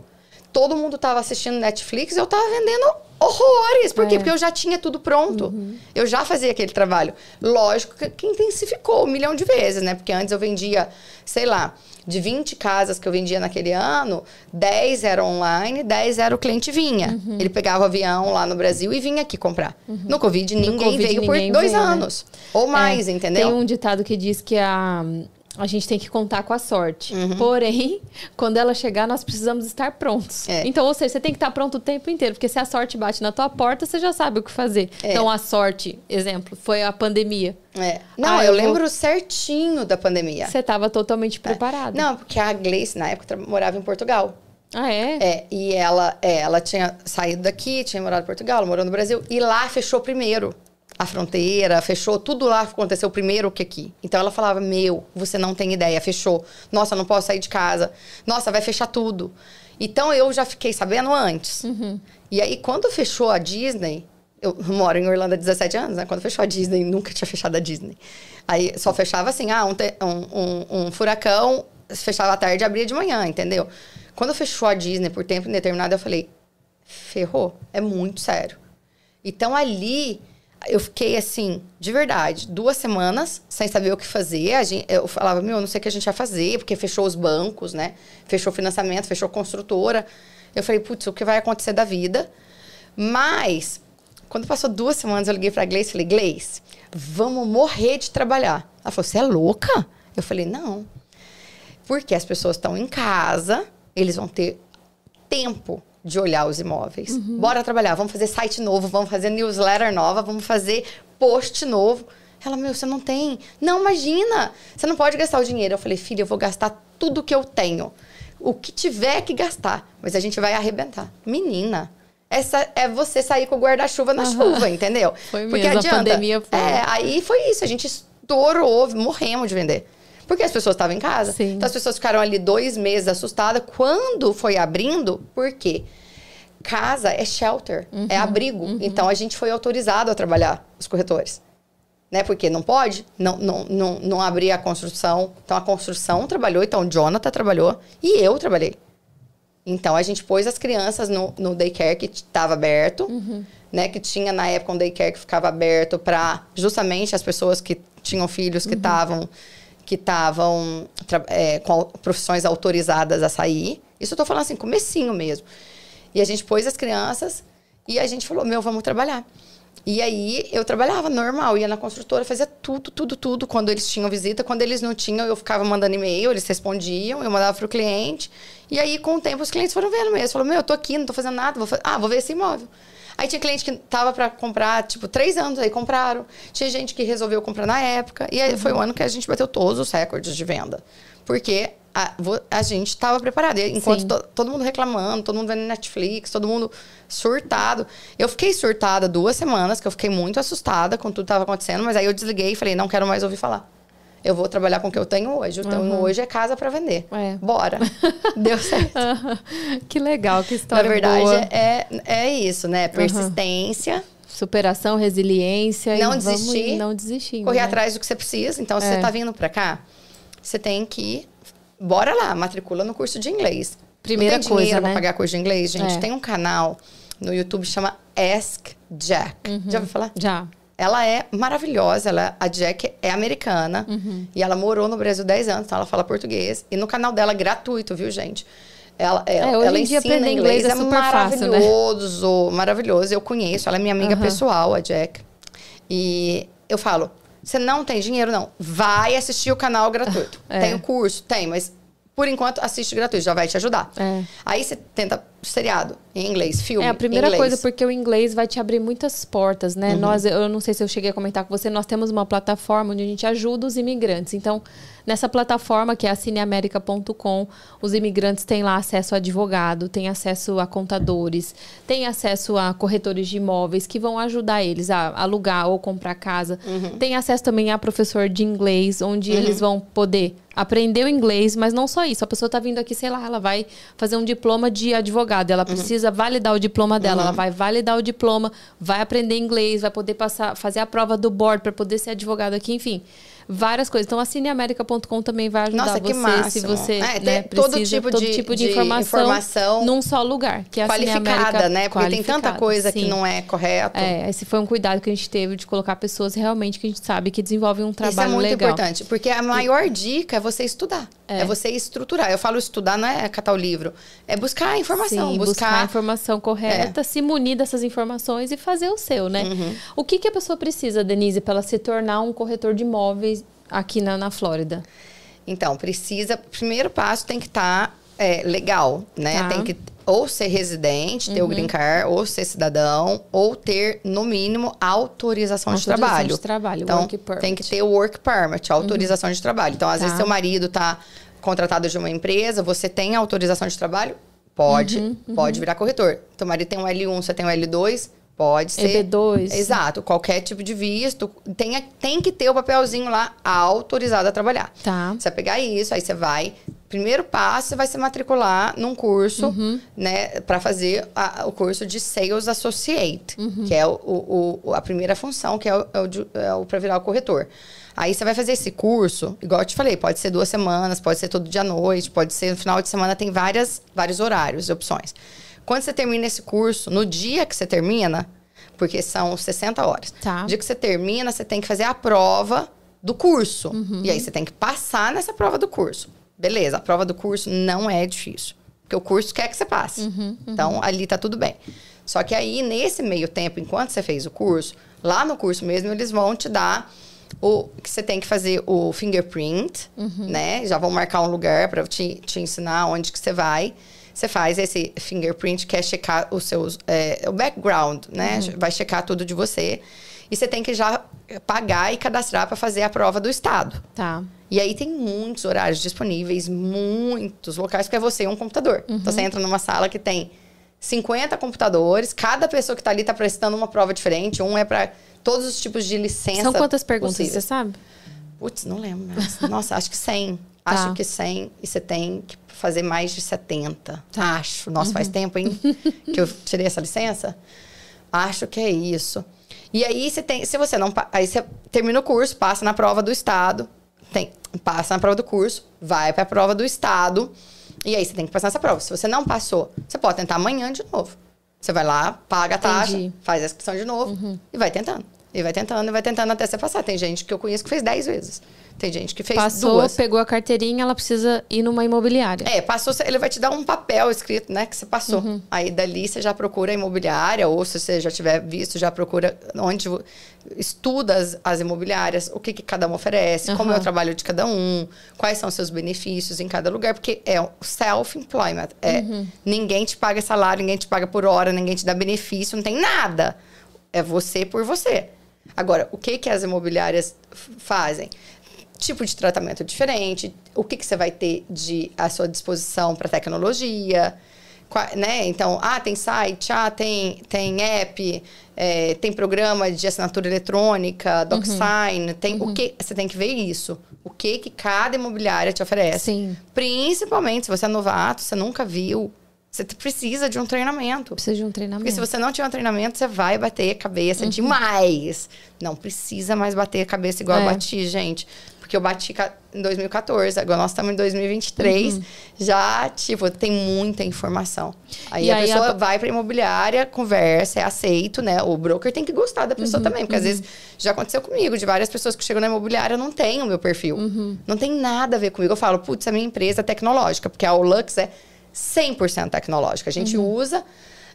todo mundo estava assistindo Netflix, eu estava vendendo horrores. Por quê? É. Porque eu já tinha tudo pronto. Eu já fazia aquele trabalho. Lógico que, intensificou um milhão de vezes, né? Porque antes eu vendia, sei lá, de 20 casas que eu vendia naquele ano, 10 eram online, 10 era o cliente vinha. Ele pegava o avião lá no Brasil e vinha aqui comprar. No Covid, ninguém Covid, veio ninguém por dois veio, né? anos. Ou mais, É, entendeu? Tem um ditado que diz que a, a gente tem que contar com a sorte. Uhum. Porém, quando ela chegar, nós precisamos estar prontos. É. Então, ou seja, você tem que estar pronto o tempo inteiro, porque se a sorte bate na tua porta, você já sabe o que fazer. É. Então, a sorte, exemplo, foi a pandemia. É. Não, Ah, eu, eu vou- lembro certinho da pandemia. Você estava totalmente preparado. É. Não, porque a Gleice, na época, morava em Portugal. Ah, é? É, e ela, é, ela tinha saído daqui, tinha morado em Portugal, morou no Brasil, e lá fechou primeiro a fronteira, fechou tudo lá aconteceu primeiro que aqui. Então ela falava: Meu, você não tem ideia, fechou. Nossa, não posso sair de casa. Nossa, vai fechar tudo. Então eu já fiquei sabendo antes. E aí, quando fechou a Disney, eu moro em Orlando há 17 anos, né? Quando fechou a Disney, nunca tinha fechado a Disney. Aí só fechava assim: ah, um, te- um, um, um furacão fechava à tarde e abria de manhã, entendeu? Quando fechou a Disney por tempo indeterminado, eu falei: ferrou, é muito sério. Então ali eu fiquei assim, de verdade, duas semanas sem saber o que fazer. A gente, eu falava, meu, eu não sei o que a gente vai fazer, porque fechou os bancos, né? Fechou o financiamento, fechou a construtora. Eu falei, putz, o que vai acontecer da vida? Mas, quando passou duas semanas, eu liguei pra Gleice e falei, Gleice, vamos morrer de trabalhar. Ela falou, você é louca? Eu falei, não. Porque as pessoas estão em casa, eles vão ter tempo de olhar os imóveis. Bora trabalhar, vamos fazer site novo, vamos fazer newsletter nova, vamos fazer post novo. Ela, meu, você não tem. Não, imagina, você não pode gastar o dinheiro. Eu falei, filha, eu vou gastar tudo que eu tenho. O que tiver que gastar, mas a gente vai arrebentar. Menina, essa é você sair com o guarda-chuva na chuva, entendeu? Foi mesmo, a pandemia foi. É, aí foi isso, a gente estourou, morremos de vender. Porque as pessoas estavam em casa. Sim. Então as pessoas ficaram ali dois meses assustadas. Quando foi abrindo, por quê? Casa é shelter, Uhum, é abrigo. Então a gente foi autorizado a trabalhar, os corretores. Né? Porque não pode, não, não, não, não abrir a construção. Então a construção trabalhou, então o Jonathan trabalhou e eu trabalhei. Então a gente pôs as crianças no, no daycare que estava aberto, Uhum. né? Que tinha na época um daycare que ficava aberto para justamente as pessoas que tinham filhos Uhum. que estavam que estavam é, com profissões autorizadas a sair. Isso eu tô falando assim, comecinho mesmo. E a gente pôs as crianças e a gente falou, meu, vamos trabalhar. E aí eu trabalhava normal, ia na construtora, fazia tudo, tudo, tudo quando eles tinham visita. Quando eles não tinham, eu ficava mandando e-mail, eles respondiam, eu mandava pro cliente. E aí, com o tempo, os clientes foram vendo mesmo. Falaram, meu, eu tô aqui, não tô fazendo nada, vou fa- ah, vou ver esse imóvel. Aí tinha cliente que tava para comprar, tipo, três anos, aí compraram. Tinha gente que resolveu comprar na época. E aí foi o ano que a gente bateu todos os recordes de venda. Porque a, a gente estava preparado. E Enquanto to- todo mundo reclamando, todo mundo vendo Netflix, todo mundo surtado. Eu fiquei surtada duas semanas, que eu fiquei muito assustada com tudo que estava acontecendo. Mas aí eu desliguei e falei, não quero mais ouvir falar. Eu vou trabalhar com o que eu tenho hoje. O que eu tenho hoje é casa para vender. É. Bora. Deu certo. que legal, que Na história verdade, boa. é, é isso, né? Persistência. Superação, resiliência Não e desistir, não desistir. correr né? atrás do que você precisa. Então, se É. você tá vindo pra cá, você tem que. Bora lá, matricula no curso de inglês. Primeira Não tem dinheiro coisa, pra né? pagar curso de inglês, gente. É. Tem um canal no YouTube chama Ask Jack. Uhum. Já ouviu falar? Já. Ela é maravilhosa, ela, a Jack é americana Uhum. e ela morou no Brasil 10 anos, então ela fala português. E no canal dela, gratuito, viu, gente? Ela, ela, É, hoje ela em dia ensina inglês, inglês é super fácil, né? maravilhoso, maravilhoso. Eu conheço, ela é minha amiga Aham. pessoal, a Jack. E eu falo, você não tem dinheiro, não. Vai assistir o canal gratuito. É. Tem o curso? Tem, mas por enquanto assiste gratuito, já vai te ajudar. É. Aí você tenta seriado em inglês, filme. É a primeira inglês. coisa, porque o inglês vai te abrir muitas portas, Uhum. né? Nós, eu não sei se eu cheguei a comentar com você, nós temos uma plataforma onde a gente ajuda os imigrantes. Então, nessa plataforma, que é a cineamerica.com, os imigrantes têm lá acesso a advogado, têm acesso a contadores, têm acesso a corretores de imóveis que vão ajudar eles a alugar ou comprar casa. Uhum. Tem acesso também a professor de inglês, onde eles vão poder aprender o inglês, mas não só isso. A pessoa está vindo aqui, sei lá, ela vai fazer um diploma de advogado, ela precisa validar o diploma dela, ela vai validar o diploma, vai aprender inglês, vai poder passar, fazer a prova do board para poder ser advogado aqui, enfim. Várias coisas. Então a cineamerica.com também vai ajudar Nossa, que você máximo. se você É, né, ter todo precisa tipo todo de- tipo de, de informação, informação num só lugar, que é qualificada, né? Porque tem tanta coisa que sim. não é correto. É, esse foi um cuidado que a gente teve de colocar pessoas realmente que a gente sabe que desenvolvem um Isso é trabalho muito legal. importante, porque a maior dica é você estudar. É. você estruturar. Eu falo estudar não é catar o livro, é buscar informação, Sim, buscar, a buscar informação correta, se munir dessas informações e fazer o seu, né? Uhum. O que, que a pessoa precisa, Denise, para ela se tornar um corretor de imóveis aqui na, na Flórida? Então, precisa. Primeiro passo tem que estar legal, né? Tá. Tem que ou ser residente, ter o green card, ou ser cidadão, ou ter, no mínimo, autorização, de Autorização trabalho. de trabalho, então, tem que ter o work permit, autorização de trabalho. Então, às Tá. vezes, seu marido está contratado de uma empresa, você tem autorização de trabalho? Pode, Uhum, pode virar corretor. Teu marido tem um L1, você tem um L2? Pode ser. EB2. Exato, qualquer tipo de visto. Tem, tem que ter o papelzinho lá autorizado a trabalhar. Tá. Você vai pegar isso, aí você vai. Primeiro passo, você vai se matricular num curso, Uhum. né, para fazer a- o curso de Sales Associate, Uhum. que é o, o- a primeira função, que é o, é o, é o para virar o corretor. Aí você vai fazer esse curso, igual eu te falei, pode ser duas semanas, pode ser todo dia à noite, pode ser no final de semana, tem várias, vários horários e opções. Quando você termina esse curso, no dia que você termina, porque são 60 horas, Tá. no dia que você termina, você tem que fazer a prova do curso. Uhum. E aí você tem que passar nessa prova do curso. Beleza, a prova do curso não é difícil. Porque o curso quer que você passe. Uhum, Então, ali tá tudo bem. Só que aí, nesse meio tempo, enquanto você fez o curso, lá no curso mesmo, eles vão te dar o que você tem que fazer o fingerprint, Uhum. né? Já vão marcar um lugar para te, te ensinar onde que você vai. Você faz esse fingerprint, que é checar os seus, é, o background, né? Uhum. Vai checar tudo de você. E você tem que já pagar e cadastrar para fazer a prova do estado. Tá. E aí tem muitos horários disponíveis, muitos locais, porque é você e um computador. Então você entra numa sala que tem 50 computadores, cada pessoa que está ali está prestando uma prova diferente. Um é para todos os tipos de licença. São quantas perguntas, possíveis. você sabe? Putz, não lembro. Mas, nossa, acho que 100. Tá. Acho que 100. E você tem que fazer mais de 70. Acho. Nossa, faz Uhum. tempo, hein? que eu tirei essa licença. Acho que é isso. E aí você tem. Se você não. Aí você termina o curso, passa na prova do estado. Tem, passa na prova do curso, vai para a prova do estado. E aí você tem que passar essa prova. Se você não passou, você pode tentar amanhã de novo. Você vai lá, paga a taxa, Entendi. faz a inscrição de novo e vai tentando. E vai tentando, e vai tentando até você passar. Tem gente que eu conheço que fez 10 vezes. Tem gente que fez Passou, duas. pegou a carteirinha, ela precisa ir numa imobiliária. É, passou, ele vai te dar um papel escrito, né, que você passou. Uhum. Aí dali você já procura a imobiliária, ou se você já tiver visto, já procura onde estuda as, as imobiliárias, o que, que cada um oferece, como é o trabalho de cada um, quais são os seus benefícios em cada lugar, porque é self-employment. É, Uhum. Ninguém te paga salário, ninguém te paga por hora, ninguém te dá benefício, não tem nada. É você por você. Agora, o que, que as imobiliárias fazem? Tipo de tratamento diferente, o que, que você vai ter de à sua disposição para tecnologia, né? Então, ah, tem site, ah, tem, tem app, é, tem programa de assinatura eletrônica, DocSign, tem o que você tem que ver isso. O que que cada imobiliária te oferece? Sim. Principalmente se você é novato, você nunca viu, você precisa de um treinamento. Precisa de um treinamento. Porque se você não tiver um treinamento, você vai bater a cabeça demais. Não precisa mais bater a cabeça igual É. eu bati, gente. Porque eu bati em 2014, agora nós estamos em 2023. Já, tipo, tem muita informação. Aí a aí pessoa a- vai pra imobiliária, conversa, é aceito, né? O broker tem que gostar da pessoa também. Porque às vezes já aconteceu comigo, de várias pessoas que chegam na imobiliária não tem o meu perfil. Não tem nada a ver comigo. Eu falo, putz, a minha empresa é tecnológica, porque a Olux é 100% tecnológica. A gente usa,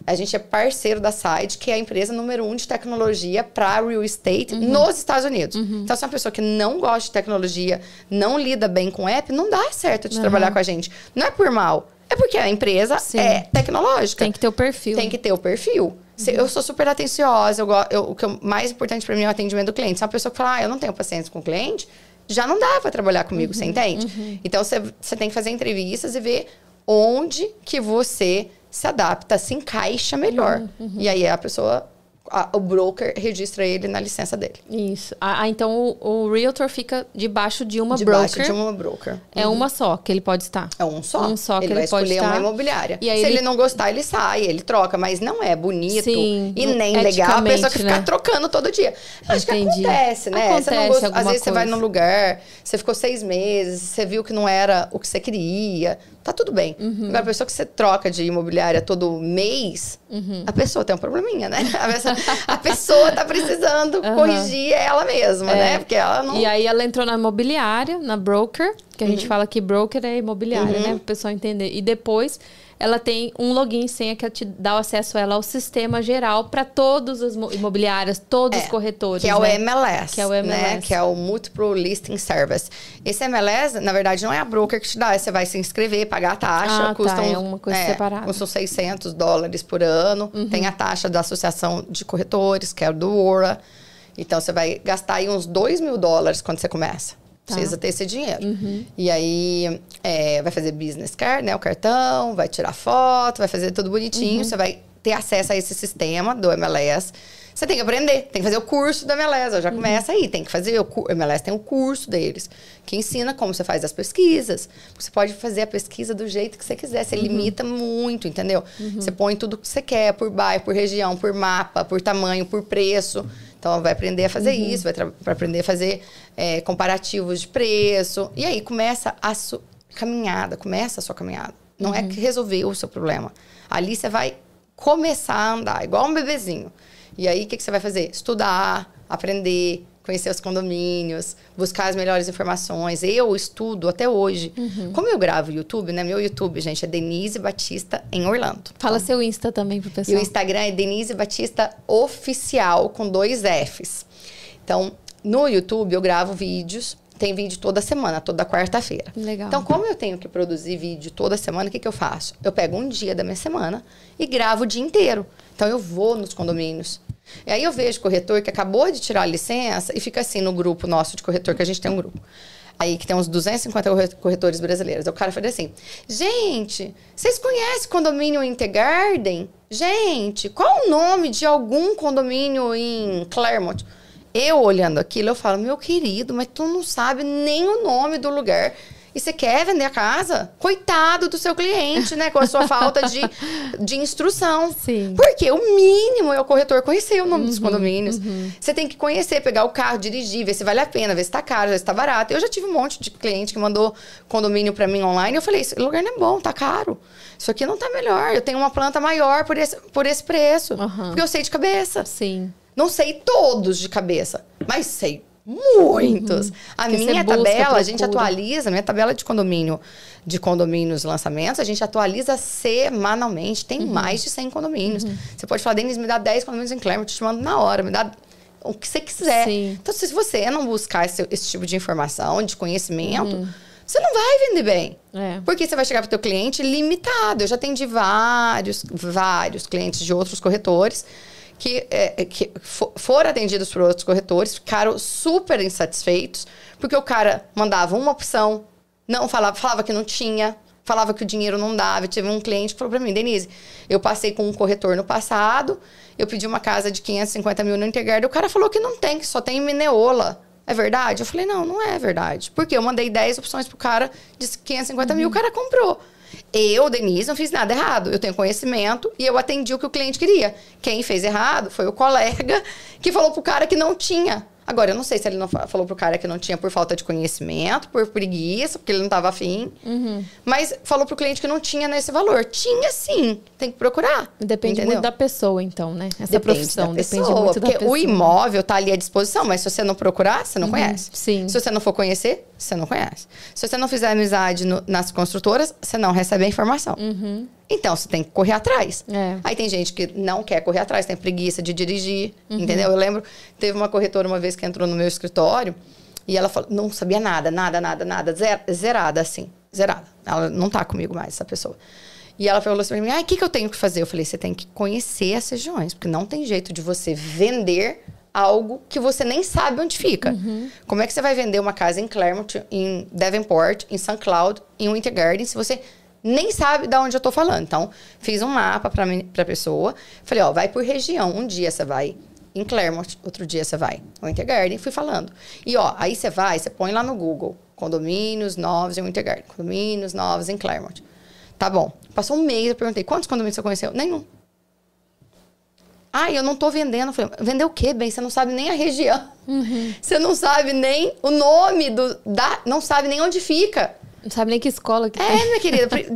a gente é parceiro da Side, que é a empresa número um de tecnologia para real estate nos Estados Unidos. Então, se é uma pessoa que não gosta de tecnologia, não lida bem com app, não dá certo de trabalhar com a gente. Não é por mal. É porque a empresa Sim. é tecnológica. Tem que ter o perfil. Tem que ter o perfil. Se- Eu sou super atenciosa, eu, go- eu- o que eu- mais importante para mim é o atendimento do cliente. Se uma pessoa que fala, ah, eu não tenho paciência com o cliente, já não dá para trabalhar comigo, você entende? Então você, você tem que fazer entrevistas e ver onde que você se adapta, se encaixa melhor. E aí a pessoa, a- o broker registra ele na licença dele. Isso. Ah, então o, o realtor fica debaixo de uma Debaixo broker. de uma broker. É uma só que ele pode estar. É um só. Um só que ele ele vai pode escolher uma estar. imobiliária. E aí Se ele... ele- não gostar, ele sai, ele troca. Mas não é bonito Sim, e nem legal a pessoa que né? trocando todo dia. Eu Acho que Entendi. acontece, né? você não Acontece gosta- Às vezes você vai coisa. num lugar, você ficou seis meses, você viu que não era o que você queria. Tá tudo bem. Uhum. Agora, a pessoa que você troca de imobiliária todo mês, Uhum. a pessoa tem um probleminha, né? A pessoa, a pessoa tá precisando corrigir ela mesma, né? Porque ela não. É. E aí ela entrou na imobiliária, na broker, que a Uhum. gente fala que broker é imobiliária, né? Para o pessoal entender. E depois ela tem um login e senha que te dá o acesso ela ao sistema geral para todas as mo- imobiliárias, todos os corretores. Que é o né? MLS. Que é o Né? MLS. Que é o Multiple Listing Service. Esse MLS, na verdade, não é a broker que te dá. Você vai se inscrever, pagar a taxa. Ah, tá, custa é uns- uma coisa separada. Uhum. Custa uns 600 dólares por ano. Tem a taxa da Associação de Corretores, que é do ORA. Então, você vai gastar aí uns 2 mil dólares quando você começa. Tá. Uhum. Precisa ter esse dinheiro. E aí, é, vai fazer business card, né? O cartão, vai tirar foto, vai fazer tudo Uhum. bonitinho. Você vai ter acesso a esse sistema do MLS. Você tem que aprender, tem que fazer o curso do MLS. Uhum. Já começa aí, tem que fazer o MLS tem o curso deles, que ensina como você faz as pesquisas. Você pode fazer a pesquisa do jeito que você quiser, Uhum. você limita muito, entendeu? Você põe tudo que você quer, por bairro, por região, por mapa, por tamanho, por preço. Então, vai aprender a fazer Uhum. isso, vai, vai aprender a fazer é, comparativos de preço. E aí, começa a sua caminhada, começa a sua caminhada. Não Uhum. é que resolveu o seu problema. Ali você vai começar a andar, igual um bebezinho. E aí, o que, que você vai fazer? Estudar, aprender, conhecer os condomínios, buscar as melhores informações. Eu estudo até hoje. Uhum. Como eu gravo YouTube, né? Meu YouTube, gente, é Denise Batista em Orlando. Fala seu Insta também pro E pessoal. o Instagram é Denise Batista Oficial, com dois Fs. Então, no YouTube eu gravo vídeos. Tem vídeo toda semana, toda quarta-feira. Legal. Então, como eu tenho que produzir vídeo toda semana, o que, que eu faço? Eu pego um dia da minha semana e gravo o dia inteiro. Então, eu vou nos condomínios. E aí eu vejo corretor que acabou de tirar a licença e fica assim no grupo nosso de corretor, que a gente tem um grupo. Aí que tem uns 250 corre- corretores brasileiros. Aí o cara fala assim: gente, vocês conhecem condomínio Intergarden? Gente, qual o nome de algum condomínio em Claremont? Eu olhando aquilo, eu falo, meu querido, mas tu não sabe nem o nome do lugar. E você quer vender a casa? Coitado do seu cliente, né? Com a sua falta de, de instrução. Sim. Porque o mínimo é o corretor conhecer o nome dos condomínios. Você tem que conhecer, pegar o carro, dirigir, ver se vale a pena, ver se tá caro, ver se tá barato. Eu já tive um monte de cliente que mandou condomínio para mim online. Eu falei, esse lugar não é bom, tá caro. Isso aqui não tá melhor. Eu tenho uma planta maior por esse, por esse preço. Aham. Porque eu sei de cabeça. Sim. Não sei todos de cabeça, mas sei muitos. A Porque minha tabela, a gente atualiza, a minha tabela de condomínio, de condomínios lançamentos, a gente atualiza semanalmente. Tem Uhum. mais de 100 condomínios. Você pode falar, Denise, me dá 10 condomínios em Claremont, eu te mando na hora, me dá o que você quiser. Sim. Então, se você não buscar esse, esse tipo de informação, de conhecimento, Uhum. você não vai vender bem. É. Porque você vai chegar para o teu cliente limitado. Eu já atendi vários, vários clientes de outros corretores que, é, que fo- foram atendidos por outros corretores, ficaram super insatisfeitos, porque o cara mandava uma opção, não falava, falava que não tinha, falava que o dinheiro não dava. Eu tive um cliente que falou para mim, Denise, eu passei com um corretor no passado, eu pedi uma casa de 550 mil no Intergarden, o cara falou que não tem, que só tem em Mineola. É verdade? Eu falei, não, não é verdade. Porque eu mandei 10 opções pro cara de 550 mil, o cara comprou. Eu, Denise, não fiz nada errado. Eu tenho conhecimento e eu atendi o que o cliente queria. Quem fez errado foi o colega que falou pro cara que não tinha. Agora, eu não sei se ele não fa- falou pro cara que não tinha por falta de conhecimento, por preguiça, porque ele não tava afim. Mas falou pro cliente que não tinha nesse valor. Tinha sim, tem que procurar. Depende entendeu? muito da pessoa, então, né? Essa Depende profissão. da depende pessoa, muito da porque pessoa. o imóvel tá ali à disposição, mas se você não procurar, você não conhece. sim. Se você não for conhecer, você não conhece. Se você não fizer amizade no- nas construtoras, você não recebe a informação. Então, você tem que correr atrás. É. Aí tem gente que não quer correr atrás, tem preguiça de dirigir, Uhum. entendeu? Eu lembro, teve uma corretora uma vez que entrou no meu escritório e ela falou, não sabia nada, nada, nada, nada, zer- zerada, assim. zerada. Ela não tá comigo mais, essa pessoa. E ela falou assim pra mim: ah, o que, que eu tenho que fazer? Eu falei: você tem que conhecer as regiões, porque não tem jeito de você vender algo que você nem sabe onde fica. Uhum. Como é que você vai vender uma casa em Claremont, em Devonport, em St. Cloud, em Winter Garden, se você nem sabe de onde eu tô falando? Então, fiz um mapa para a pessoa. Falei, ó, vai por região. Um dia você vai em Claremont, outro dia você vai em Winter Garden. Fui falando. E, ó, aí você vai, você põe lá no Google, condomínios novos em Winter Garden, condomínios novos em Claremont. Tá bom. Passou um mês, eu perguntei, quantos condomínios você conheceu? Nenhum. Ah, eu não tô vendendo. Falei, vender o quê, bem? Você não sabe nem a região. Uhum. Você não sabe nem o nome do. Da, não sabe nem onde fica. Não sabe nem que escola que É, tem. minha querida,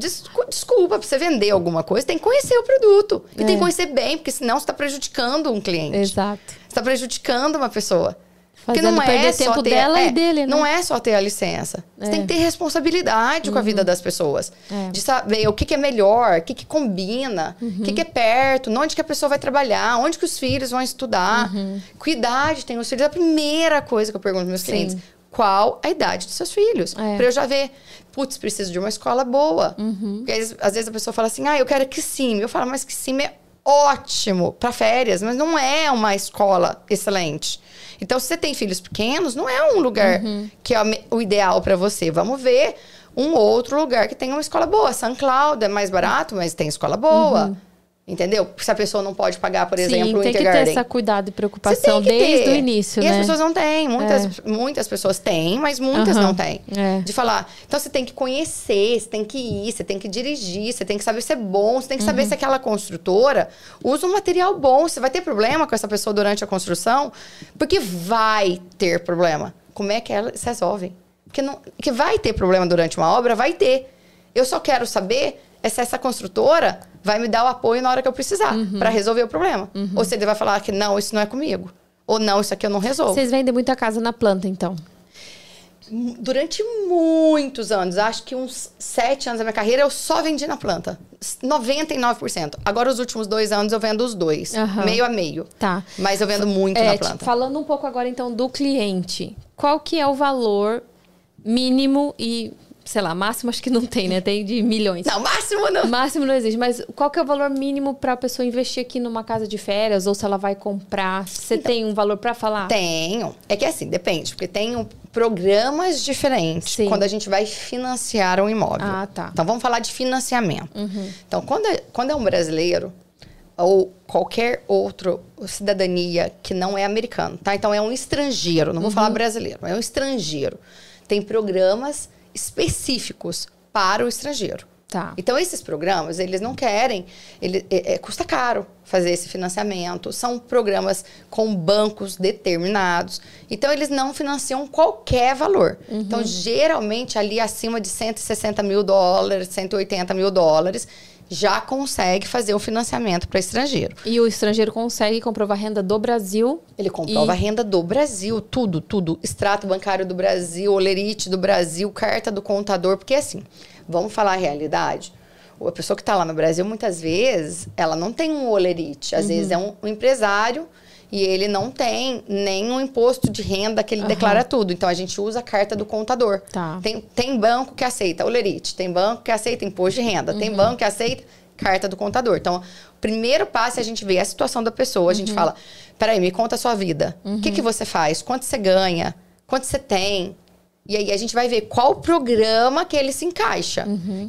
desculpa, pra você vender alguma coisa, tem que conhecer o produto. E É. tem que conhecer bem, porque senão você tá prejudicando um cliente. Exato. Você tá prejudicando uma pessoa. Porque não é perder só tempo ter, dela é, e dele, né? Não é só ter a licença. Você É. tem que ter responsabilidade com a vida das pessoas. É. De saber o que, que é melhor, o que, que combina, Uhum. o que, que é perto, onde que a pessoa vai trabalhar, onde que os filhos vão estudar. Uhum. Que idade tem os filhos? É a primeira coisa que eu pergunto aos meus Sim. clientes. Qual a idade dos seus filhos? É. Pra eu já ver. Putz, preciso de uma escola boa. Uhum. Porque às vezes, às vezes a pessoa fala assim, ah, eu quero Kissimmee. Eu falo, mas Kissimmee é ótimo para férias, mas não é uma escola excelente. Então, se você tem filhos pequenos, não é um lugar Uhum. que é o ideal para você. Vamos ver um outro lugar que tenha uma escola boa. São Cloud é mais barato, mas tem escola boa. Entendeu? Se a pessoa não pode pagar, por exemplo, Uhum. Sim, o tem que ter essa cuidado e preocupação desde o início, e né? as pessoas não têm. Muitas, muitas pessoas têm, mas muitas Aham. não têm. É. De falar. Então você tem que conhecer, você tem que ir, você tem que dirigir, você tem que saber se é bom, você tem que Uhum. saber se aquela construtora usa um material bom. Você vai ter problema com essa pessoa durante a construção, porque vai ter problema. Como é que elas resolvem? Porque não, que vai ter problema durante uma obra, vai ter. Eu só quero saber é se essa construtora vai me dar o apoio na hora que eu precisar Uhum. para resolver o problema. Ou se ele vai falar que não, isso não é comigo. Ou não, isso aqui eu não resolvo. Vocês vendem muita casa na planta, então. Durante muitos anos, acho que uns sete anos da minha carreira, eu só vendi na planta. 99%. Agora, os últimos dois anos, eu vendo os dois. Aham. Meio a meio. Tá. Mas eu vendo muito É, na tipo, planta. falando um pouco agora, então, do cliente. Qual que é o valor mínimo e, sei lá, máximo acho que não tem, né? Tem de milhões. Não, máximo não. Máximo não existe, mas qual que é o valor mínimo para a pessoa investir aqui numa casa de férias ou se ela vai comprar? Você tem um valor para falar? Tenho. É que assim, depende, porque tem programas diferentes Sim. quando a gente vai financiar um imóvel. Ah, tá. Então vamos falar de financiamento. Então, quando é, quando é um brasileiro ou qualquer outro cidadania que não é americano, tá? Então é um estrangeiro, não vou falar brasileiro, é um estrangeiro. Tem programas específicos para o estrangeiro. Tá. Então, esses programas, eles não querem. Ele, é- é- custa caro fazer esse financiamento. São programas com bancos determinados. Então, eles não financiam qualquer valor. Então, geralmente, ali acima de 160 mil dólares, 180 mil dólares, já consegue fazer o financiamento para estrangeiro. E o estrangeiro consegue comprovar a renda do Brasil. Ele comprova E- a renda do Brasil, tudo, tudo. Extrato bancário do Brasil, olerite do Brasil, carta do contador. Porque assim, vamos falar a realidade. A pessoa que está lá no Brasil, muitas vezes, ela não tem um olerite. Às vezes é um, um empresário e ele não tem nem um imposto de renda que ele Aham. declara tudo. Então, a gente usa a carta do contador. Tá. Tem, tem banco que aceita olerite, tem banco que aceita imposto de renda, tem banco que aceita carta do contador. Então, o primeiro passo é a gente ver a situação da pessoa. A gente fala, peraí, me conta a sua vida. O que, que você faz? Quanto você ganha? Quanto você tem? E aí a gente vai ver qual programa que ele se encaixa.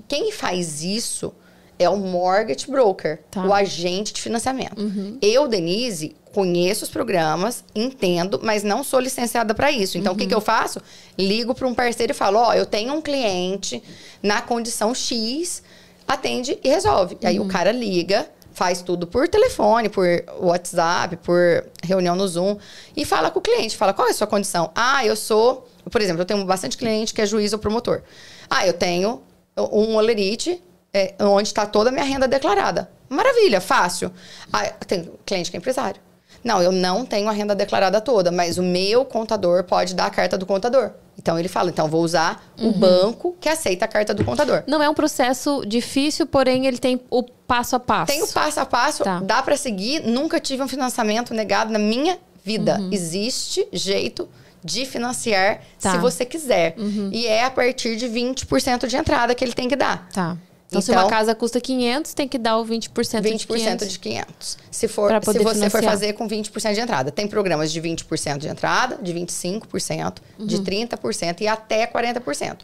Quem faz isso é o mortgage broker, Tá. o agente de financiamento. Eu, Denise, conheço os programas, entendo, mas não sou licenciada para isso. Então, o que, que eu faço? Ligo para um parceiro e falo: Ó, eu tenho um cliente na condição X, atende e resolve. E aí o cara liga, faz tudo por telefone, por WhatsApp, por reunião no Zoom e fala com o cliente, fala qual é a sua condição. Ah, eu sou, por exemplo, eu tenho bastante cliente que é juiz ou promotor. Ah, eu tenho um olerite é, onde está toda a minha renda declarada. Maravilha, fácil. Ah, tem cliente que é empresário. Não, eu não tenho a renda declarada toda, mas o meu contador pode dar a carta do contador. Então ele fala, então vou usar o banco que aceita a carta do contador. Não é um processo difícil, porém ele tem o passo a passo. Tem o passo a passo, Tá. dá para seguir. Nunca tive um financiamento negado na minha vida. Uhum. Existe jeito de financiar Tá. se você quiser. E é a partir de 20% de entrada que ele tem que dar. Tá. Então, se uma casa custa 500, tem que dar o 20%, 20% de 500. de 500. Se, for, se você for financiar. fazer com 20% de entrada. Tem programas de 20% de entrada, de 25%, de 30% e até 40%.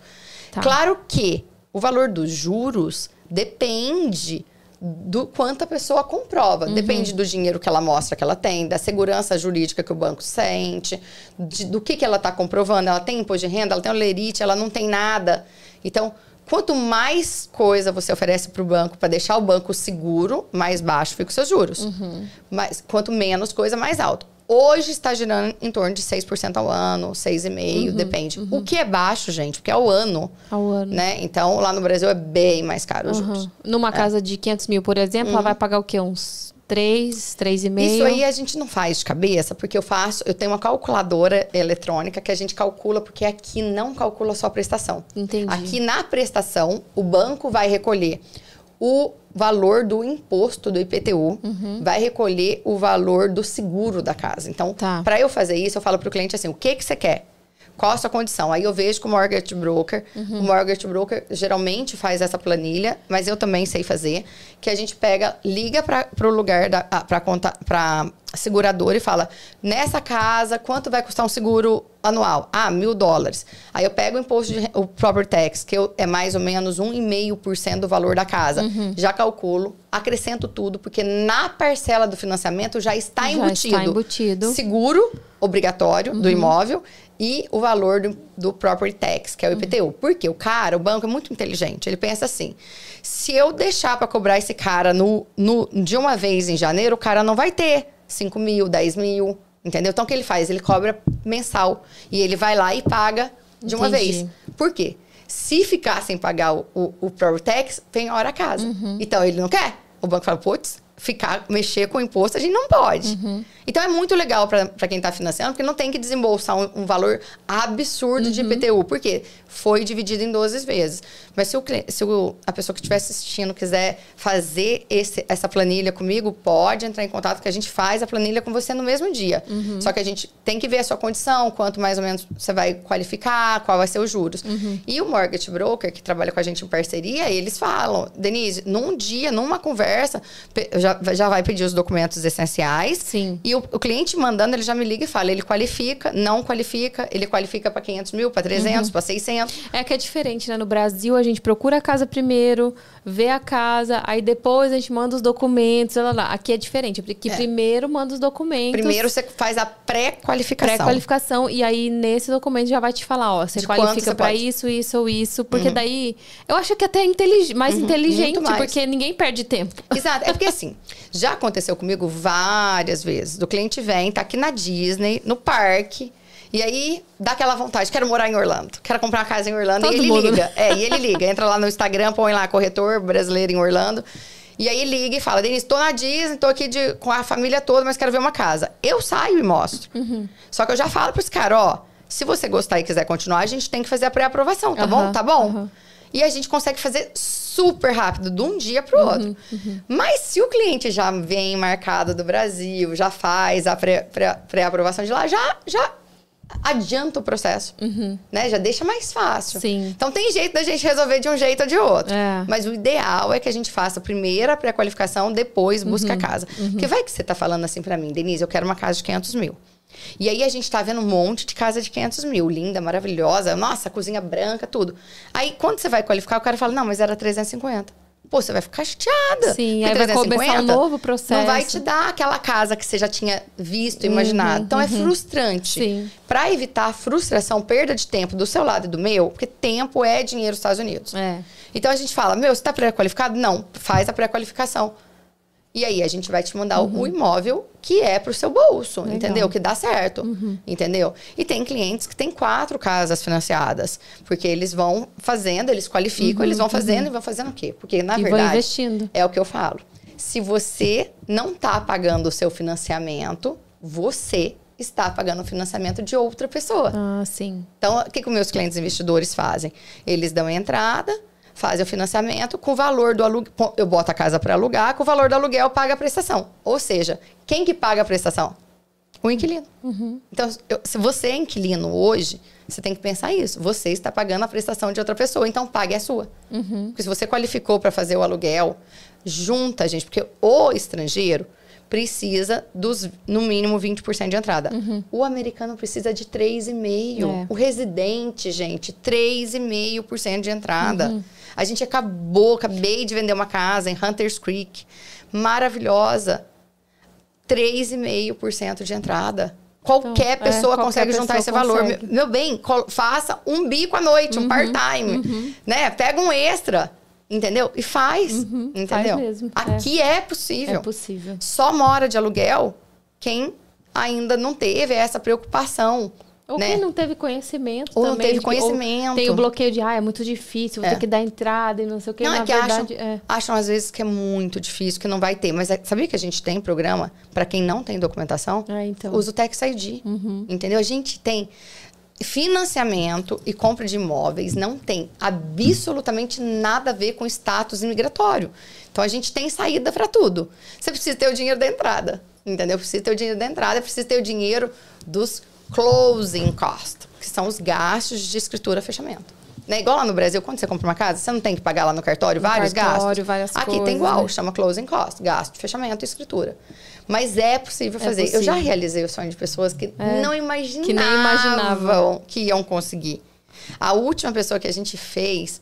Tá. Claro que o valor dos juros depende do quanto a pessoa comprova. Depende do dinheiro que ela mostra que ela tem, da segurança jurídica que o banco sente, de- do que, que ela está comprovando. Ela tem imposto de renda, ela tem o lerite, ela não tem nada. Então, quanto mais coisa você oferece para o banco para deixar o banco seguro, mais baixo ficam os seus juros. Mas quanto menos coisa, mais alto. Hoje está girando em torno de 6% ao ano, 6,5%, depende. O que é baixo, gente, porque é o ano. Ao ano. Né? Então, lá no Brasil é bem mais caro os juros. Numa casa de 500 mil, por exemplo, ela vai pagar o quê? Uns 3, 3,5? Isso aí a gente não faz de cabeça, porque eu faço, eu tenho uma calculadora eletrônica que a gente calcula, porque aqui não calcula só a prestação. Entendi. Aqui na prestação, o banco vai recolher o valor do imposto do IPTU, vai recolher o valor do seguro da casa. Então, Tá. para eu fazer isso, eu falo para o cliente assim: o que, que você quer? Qual a sua condição? Aí eu vejo com o mortgage broker. O mortgage broker geralmente faz essa planilha, mas eu também sei fazer. Que a gente pega, liga para o lugar da para conta para seguradora e fala: nessa casa quanto vai custar um seguro anual? Ah, mil dólares. Aí eu pego o imposto de o property tax que eu- é mais ou menos 1,5% do valor da casa. Já calculo, acrescento tudo porque na parcela do financiamento já está Já embutido está embutido. seguro obrigatório do imóvel e o valor do, do property tax, que é o IPTU. Porque o cara, o banco é muito inteligente. Ele pensa assim: se eu deixar para cobrar esse cara no, no, de uma vez em janeiro, o cara não vai ter 5 mil, 10 mil. Entendeu? Então o que ele faz? Ele cobra mensal. E ele vai lá e paga de uma Entendi. vez. Por quê? Se ficar sem pagar o, o, o property tax, vem hora a casa. Então ele não quer. O banco fala, putz, ficar, mexer com o imposto, a gente não pode. Então é muito legal para quem está financiando, porque não tem que desembolsar um, um valor absurdo de IPTU, porque foi dividido em 12 vezes. Mas se, o, se o- a pessoa que estiver assistindo quiser fazer esse, essa planilha comigo, pode entrar em contato que a gente faz a planilha com você no mesmo dia. Só que a gente tem que ver a sua condição, quanto mais ou menos você vai qualificar, qual vai ser os juros. E o mortgage broker, que trabalha com a gente em parceria, eles falam, Denise, num dia, numa conversa, pe- já, já vai pedir os documentos essenciais. Sim. E o, o cliente mandando, ele já me liga e fala, ele qualifica, não qualifica, ele qualifica para 500 mil, para 300, para 600. É que é diferente, né? No Brasil, a gente procura a casa primeiro, vê a casa, aí depois a gente manda os documentos, lá, lá. Aqui é diferente, porque primeiro manda os documentos. Primeiro você faz a pré-qualificação. Pré-qualificação, e aí nesse documento já vai te falar, ó, você De qualifica. Uhum. isso, isso ou isso, porque daí eu acho que até é intelig- mais inteligente, muito mais. porque ninguém perde tempo. Exato. É porque assim, já aconteceu comigo várias vezes. Do cliente vem, tá aqui na Disney, no parque. E aí dá aquela vontade, quero morar em Orlando, quero comprar uma casa em Orlando. Todo e ele mundo, né? liga. É, e ele liga. Entra lá no Instagram, põe lá corretor brasileiro em Orlando. E aí liga e fala, Denise, tô na Disney, tô aqui de- com a família toda, mas quero ver uma casa. Eu saio e mostro. Uhum. Só que eu já falo pros caras, ó, se você gostar e quiser continuar, a gente tem que fazer a pré-aprovação, tá Aham, bom? Tá bom? aham. E a gente consegue fazer super rápido, de um dia pro outro. Mas se o cliente já vem marcado do Brasil, já faz a pré- pré- pré-aprovação de lá, já, já adianta o processo. Né? Já deixa mais fácil. Sim. Então tem jeito da gente resolver de um jeito ou de outro. É. Mas o ideal é que a gente faça primeiro a pré-qualificação, depois busca a casa. Porque vai que você tá falando assim pra mim, Denise, eu quero uma casa de 500 mil. E aí a gente tá vendo um monte de casa de 500 mil, linda, maravilhosa, nossa, cozinha branca, tudo. Aí quando você vai qualificar, o cara fala, não, mas era 350. Pô, você vai ficar chateada. Sim, aí vai começar um novo processo. Não vai te dar aquela casa que você já tinha visto, imaginado. então é frustrante. Sim. Pra evitar a frustração, perda de tempo do seu lado e do meu, porque tempo é dinheiro nos Estados Unidos. É. Então a gente fala, meu, você tá pré-qualificado? Não, faz a pré-qualificação. E aí a gente vai te mandar o- o imóvel que é pro seu bolso, Legal. entendeu? Que dá certo, entendeu? E tem clientes que têm quatro casas financiadas, porque eles vão fazendo, eles qualificam, eles vão fazendo e vão fazendo o quê? Porque na E verdade investindo. é o que eu falo. Se você não tá pagando o seu financiamento, você está pagando o financiamento de outra pessoa. Ah, sim. Então, o que, que os meus clientes investidores fazem? Eles dão a entrada, fazem o financiamento, com o valor do aluguel. Eu boto a casa para alugar, com o valor do aluguel paga a prestação. Ou seja, quem que paga a prestação? O inquilino. Então, eu- se você é inquilino hoje, você tem que pensar isso. Você está pagando a prestação de outra pessoa, então pague a sua. Porque se você qualificou para fazer o aluguel, junta, gente, porque o estrangeiro precisa dos, no mínimo, 20% de entrada. O americano precisa de 3,5%. É. O residente, gente, 3,5% de entrada. A gente acabou, acabei de vender uma casa em Hunters Creek, maravilhosa. 3,5% de entrada. Qualquer Então, é, pessoa qualquer consegue juntar pessoa esse valor. Meu, consegue. meu bem, faça um bico à noite, Uhum, um part-time, né? Pega um extra, entendeu? E faz, entendeu? Uhum. faz mesmo, é. Aqui é possível. É possível. Só mora de aluguel quem ainda não teve essa preocupação, Ou né? quem não teve conhecimento Ou não também. teve de conhecimento. Tem o bloqueio de, ah, é muito difícil, vou É. ter que dar entrada e não sei o que. Não, Na é que acham, verdade, é. acham às vezes que é muito difícil, que não vai ter. Mas é- sabia que a gente tem programa para quem não tem documentação? É, então. Uhum. Usa o Tax ID. Entendeu? A gente tem financiamento e compra de imóveis, não tem absolutamente nada a ver com status imigratório. Então a gente tem saída para tudo. Você precisa ter o dinheiro da entrada. Entendeu? Precisa ter o dinheiro da entrada, precisa ter o dinheiro dos closing costs, que são os gastos de escritura fechamento. Né? Igual lá no Brasil, quando você compra uma casa, você não tem que pagar lá no cartório vários cartório, gastos? várias Aqui coisas, tem igual, né? chama closing cost, gasto de fechamento e escritura. Mas é possível É fazer. Eu já possível. realizei o sonho de pessoas que É. não imaginavam Que nem imaginavam. que iam conseguir. A última pessoa que a gente fez,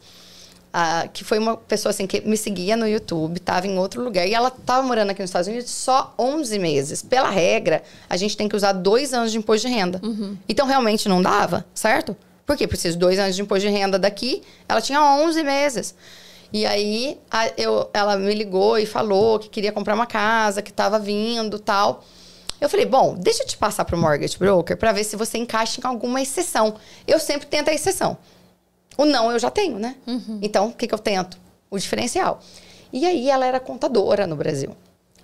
ah, que foi uma pessoa assim que me seguia no YouTube, estava em outro lugar, e ela estava morando aqui nos Estados Unidos só 11 meses. Pela regra, a gente tem que usar dois anos de imposto de renda. Uhum. Então, realmente não dava, certo? Por quê? Preciso dois anos de imposto de renda daqui. Ela tinha 11 meses. E aí, a- eu, ela me ligou e falou que queria comprar uma casa, que estava vindo tal. Eu falei, bom, deixa eu te passar para o mortgage broker para ver se você encaixa em alguma exceção. Eu sempre tento a exceção. O não eu já tenho, né? Então, o que, que eu tento? O diferencial. E aí, ela era contadora no Brasil.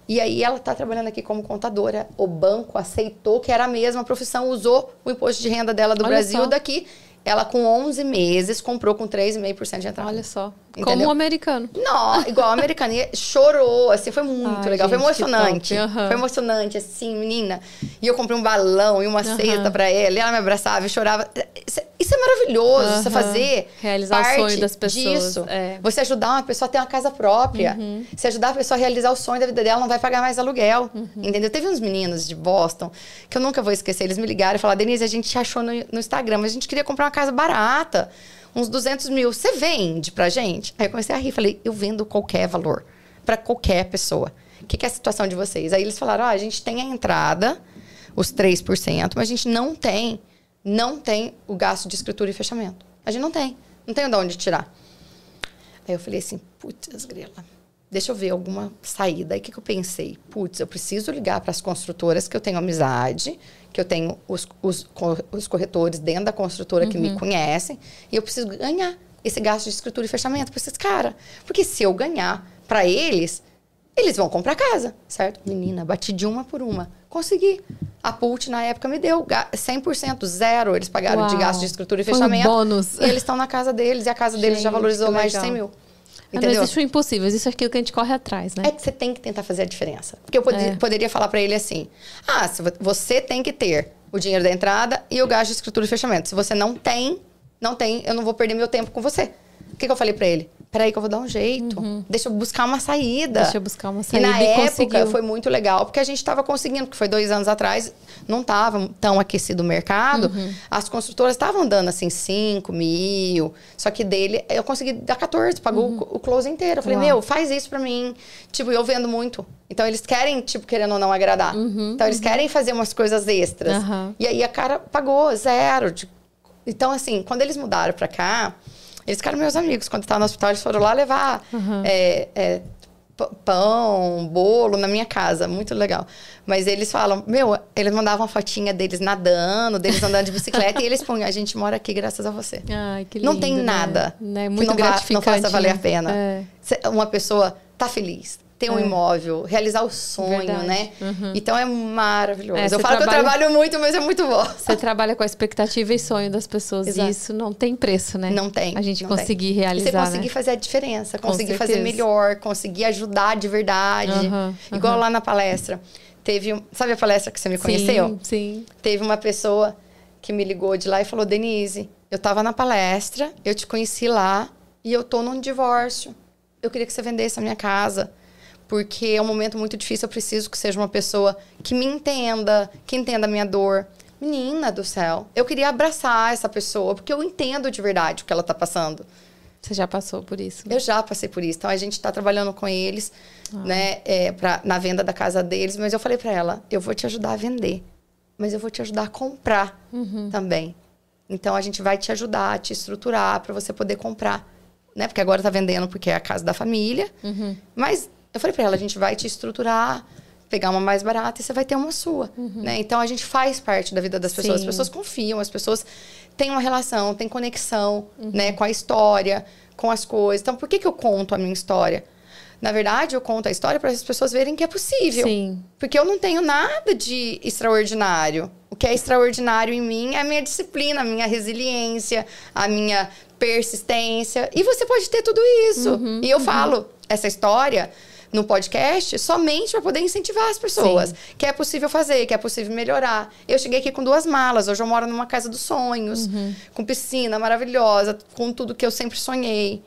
E aí, ela está trabalhando aqui como contadora. O banco aceitou que era a mesma profissão, usou o imposto de renda dela do Olha Brasil só. daqui. Ela, com 11 meses, comprou com 3,5% de entrada. Olha só. Entendeu? Como um americano. Não, igual a americana. E chorou, assim, foi muito Ai, legal. foi gente, que emocionante. aham. Foi emocionante, assim, menina. E eu comprei um balão e uma Aham. cesta pra ela. E ela me abraçava e chorava. Isso, isso é maravilhoso, você Aham. fazer Realizar o parte sonho das pessoas, Disso. é. Uhum. Você ajudar uma pessoa a ter uma casa própria. Você ajudar a pessoa a realizar o sonho da vida dela, não vai pagar mais aluguel. Uhum. Entendeu? Teve uns meninos de Boston que eu nunca vou esquecer. Eles me ligaram e falaram: Denise, a gente te achou no, no Instagram, mas a gente queria comprar uma casa barata uns 200 mil. Você vende pra gente? Aí eu comecei a rir. Falei, eu vendo qualquer valor. Pra qualquer pessoa. O que, que é a situação de vocês? Aí eles falaram, ah, a gente tem a entrada, os 3%, mas a gente não tem, não tem o gasto de escritura e fechamento. A gente não tem. Não tem de onde tirar. Aí eu falei assim, putz, grila. Deixa eu ver alguma saída. Aí o que, que eu pensei? Putz, eu preciso ligar para as construtoras que eu tenho amizade, que eu tenho os, os, os corretores dentro da construtora que me conhecem, e eu preciso ganhar esse gasto de escritura e fechamento para esses caras. Porque se eu ganhar para eles, eles vão comprar casa, certo? Menina, bati de uma por uma. Consegui. A Pult, na época, me deu ga- 100%, zero. Eles pagaram de Uau. gasto de escritura e Foi um fechamento. bônus. E eles estão na casa deles, e a casa deles já Gente, valorizou mais de legal. 100 mil. Ah, Não Entendeu? existe o impossível, existe aquilo que a gente corre atrás, né? É que você tem que tentar fazer a diferença. Porque eu pod- É. poderia falar pra ele assim: ah, você tem que ter o dinheiro da entrada e o gasto de escritura e fechamento. Se você não tem, não tem, eu não vou perder meu tempo com você. O que, que eu falei pra ele? Peraí, que eu vou dar um jeito. Deixa eu buscar uma saída. Uhum. Deixa eu buscar uma E saída na e época conseguiu. foi muito legal, porque a gente estava conseguindo, porque foi dois anos atrás, não estava tão aquecido o mercado. Uhum. As construtoras estavam dando assim 5 mil. Só que dele, eu consegui dar 14, pagou o, o close inteiro. Eu falei, Uhum. Uau. meu, faz isso pra mim. Tipo, eu vendo muito. Então eles querem, tipo, querendo ou não agradar. então eles querem fazer umas coisas extras. E aí a cara pagou zero. de- Então, assim, quando eles mudaram pra cá, eles ficaram meus amigos. Quando eu tava no hospital, eles foram lá levar é, é, p- pão, bolo na minha casa. Muito legal. Mas eles falam, meu, eles mandavam uma fotinha deles nadando, deles andando de bicicleta, e eles põem, a gente mora aqui graças a você. Ai, que lindo, Não tem né? nada Né? que Muito não, vá- gratificante. não faça valer né? a pena. É. Uma pessoa tá feliz, ter um É. imóvel, realizar o sonho, Verdade. né? Uhum. Então é maravilhoso. É, eu falo que eu trabalha- trabalho muito, mas é muito bom. Você trabalha com a expectativa e sonho das pessoas. Exato. E isso não tem preço, né? Não tem. A gente conseguir tem. realizar. E você conseguir né? fazer a diferença, conseguir fazer melhor, conseguir ajudar de verdade. Aham, Igual lá na palestra. Teve, um- sabe a palestra que você me conheceu? Sim, sim. Teve uma pessoa que me ligou de lá e falou: Denise, eu tava na palestra, eu te conheci lá e eu tô num divórcio. Eu queria que você vendesse a minha casa. Porque é um momento muito difícil, eu preciso que seja uma pessoa que me entenda, que entenda a minha dor. Menina do céu, eu queria abraçar essa pessoa, porque eu entendo de verdade o que ela tá passando. Você já passou por isso. Eu já passei por isso. Então a gente está trabalhando com eles, né, é, pra, na venda da casa deles. Mas eu falei para ela: eu vou te ajudar a vender, mas eu vou te ajudar a comprar também. Então a gente vai te ajudar, te estruturar para você poder comprar, né? Porque agora tá vendendo porque é a casa da família. Mas eu falei para ela: a gente vai te estruturar, pegar uma mais barata e você vai ter uma sua, né? Então a gente faz parte da vida das pessoas. Sim. As pessoas confiam, as pessoas têm uma relação, têm conexão, né, com a história, com as coisas. Então, por que, que eu conto a minha história? Na verdade, eu conto a história para as pessoas verem que é possível. Sim. Porque eu não tenho nada de extraordinário. O que é extraordinário em mim é a minha disciplina, a minha resiliência, a minha persistência. E você pode ter tudo isso. e eu falo essa história no podcast somente para poder incentivar as pessoas. Que é possível fazer, que é possível melhorar. Eu cheguei aqui com duas malas. Hoje eu moro numa casa dos sonhos, com piscina maravilhosa, com tudo que eu sempre sonhei.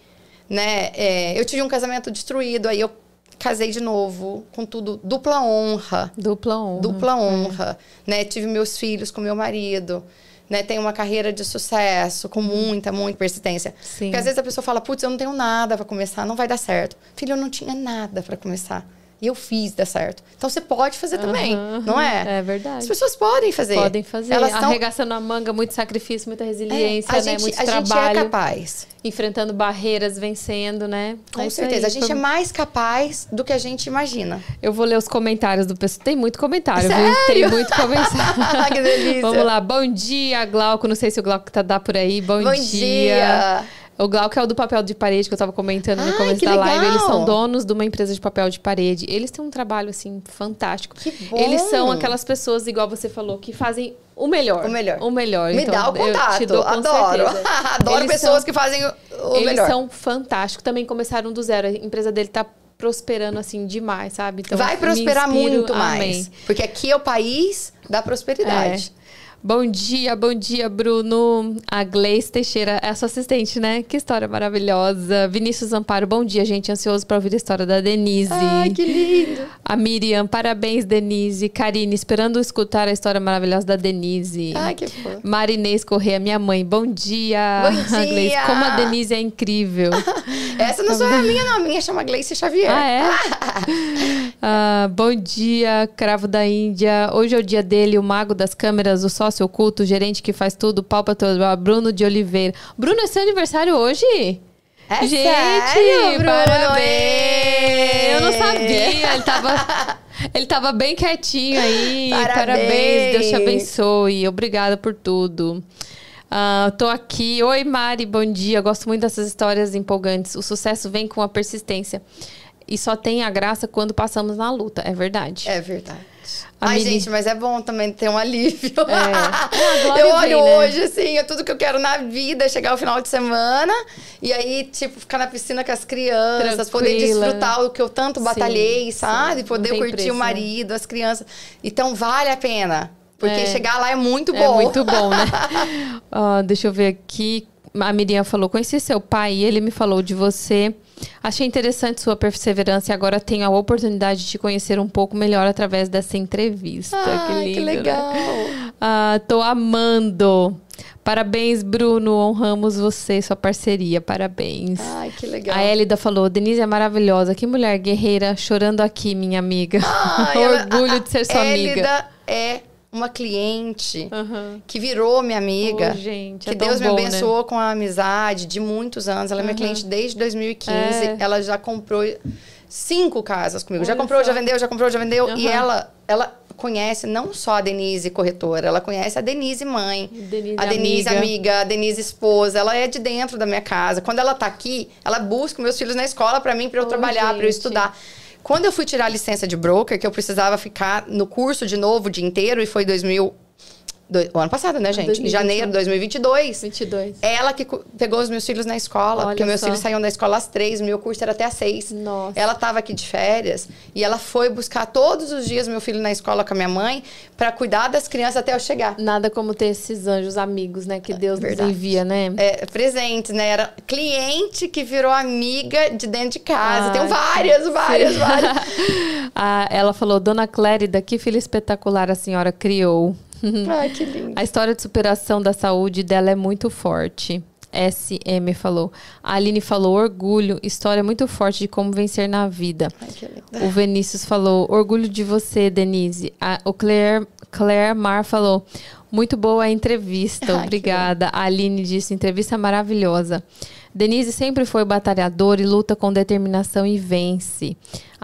Né? É, eu tive um casamento destruído, aí eu casei de novo, com tudo, dupla honra Dupla honra. dupla honra, né? Tive meus filhos com meu marido, né? Tenho uma carreira de sucesso, com muita, muita persistência. Sim. Porque às vezes a pessoa fala, putz, eu não tenho nada para começar, não vai dar certo. Filho, eu não tinha nada para começar. E eu fiz dar certo. Então você pode fazer também, Aham, não é? É verdade. As pessoas podem fazer. Podem fazer. Elas estão Arregaçando a manga, muito sacrifício, muita é, resiliência, a né? gente, Muito a gente é trabalho. capaz. enfrentando barreiras, vencendo, né? Com É certeza. aí, a gente foi- é mais capaz do que a gente imagina. Eu vou ler os comentários do pessoal. Tem muito comentário, viu? Sério? Tem muito comentário. Que delícia. Vamos lá. Bom dia, Glauco. Não sei se o Glauco tá dá por aí. Bom, Bom dia. O Glauco é o do papel de parede que eu tava comentando no Ai, começo da live. legal. Eles são donos de uma empresa de papel de parede. Eles têm um trabalho, assim, fantástico. Que bom. Eles são aquelas pessoas, igual você falou, que fazem o melhor. O melhor. O melhor. Me Então, dá o eu contato. dou Adoro. Adoro Eles pessoas são- que fazem o, o eles melhor. são fantásticos. Também começaram do zero. A empresa dele tá prosperando, assim, demais, sabe? Então, Vai prosperar muito mais. Amém. Porque aqui é o país da prosperidade. É. Bom dia, bom dia, Bruno. A Gleice Teixeira é a sua assistente, né? Que história maravilhosa. Vinícius Amparo, bom dia, gente. Ansioso para ouvir a história da Denise. Ai, que lindo. A Miriam, parabéns, Denise. Karine, esperando escutar a história maravilhosa da Denise. Ai, que fofo. Marinês Corrêa, minha mãe, bom dia. Bom dia. Gleice, como a Denise é incrível. Essa não sou a minha, não. A minha chama Gleice Xavier. Ah, é? Ah, bom dia, Cravo da Índia. Hoje é o dia dele, o mago das câmeras, o sócio oculto, o gerente que faz tudo, pau pra todo, Bruno de Oliveira. Bruno, é seu aniversário hoje? É Gente, sério, parabéns! Eu não sabia, ele tava, ele tava bem quietinho aí. Parabéns. Deus te abençoe. Obrigada por tudo. Ah, tô aqui. Oi, Mari, bom dia. Gosto muito dessas histórias empolgantes. O sucesso vem com a persistência. E só tem a graça quando passamos na luta, é verdade. É verdade. A Ai, Mili- gente, mas é bom também ter um alívio. glória eu olho vem, né? hoje, assim, é tudo que eu quero na vida, é chegar ao final de semana e aí, tipo, ficar na piscina com as crianças, poder Tranquila. desfrutar o que eu tanto batalhei, sim. sabe? Não Poder curtir preço, o né? marido, as crianças. Então, vale a pena. Porque É. chegar lá é muito bom. É muito bom, né? Ó, deixa eu ver aqui. A Miriam falou: conheci seu pai e ele me falou de você. Achei interessante sua perseverança e agora tenho a oportunidade de te conhecer um pouco melhor através dessa entrevista. Ai, que lindo, né? legal. Ah, tô amando. Parabéns, Bruno. Honramos você, sua parceria. Parabéns. Ai, que legal. A Elida falou: Denise é maravilhosa. Que mulher guerreira, chorando aqui, minha amiga. Ai, ela- Orgulho de ser sua a amiga. Elida é uma cliente Aham. que virou minha amiga. Ô, gente, que é Deus me bom, né? abençoou com a amizade de muitos anos. Ela é minha cliente desde 2015. É. Ela já comprou cinco casas comigo. já Olha comprou, só. já vendeu, já comprou, já vendeu. E Aham. ela, ela conhece não só a Denise corretora, ela conhece a Denise mãe. Denise a Denise amiga. amiga, a Denise esposa. Ela é de dentro da minha casa. Quando ela tá aqui, ela busca meus filhos na escola para mim, para eu Ô, trabalhar, para eu estudar. Quando eu fui tirar a licença de broker, que eu precisava ficar no curso de novo o dia inteiro, e foi 2000 Do, o ano passado, né, gente? 2021. Em janeiro de 2022. 22. Ela que pegou os meus filhos na escola, Olha porque meus só. filhos saíam da escola às três, meu curso era até às seis. Nossa. Ela estava aqui de férias e ela foi buscar todos os dias meu filho na escola com a minha mãe para cuidar das crianças até eu chegar. Nada como ter esses anjos amigos, né? Que Deus nos envia, né? É, presentes, né? Era cliente que virou amiga de dentro de casa. Ah, Tem várias, várias, sim. várias. ah, ela falou, Dona Clérida, que filho espetacular a senhora criou. Ai, que lindo. A história de superação da saúde dela é muito forte. SM falou. A Aline falou orgulho, história muito forte de como vencer na vida. Ai. O Vinícius falou orgulho de você, Denise. A, o Claire, Claire Mar falou muito boa a entrevista, Ai, obrigada. A Aline disse entrevista maravilhosa. Denise sempre foi batalhadora e luta com determinação e vence.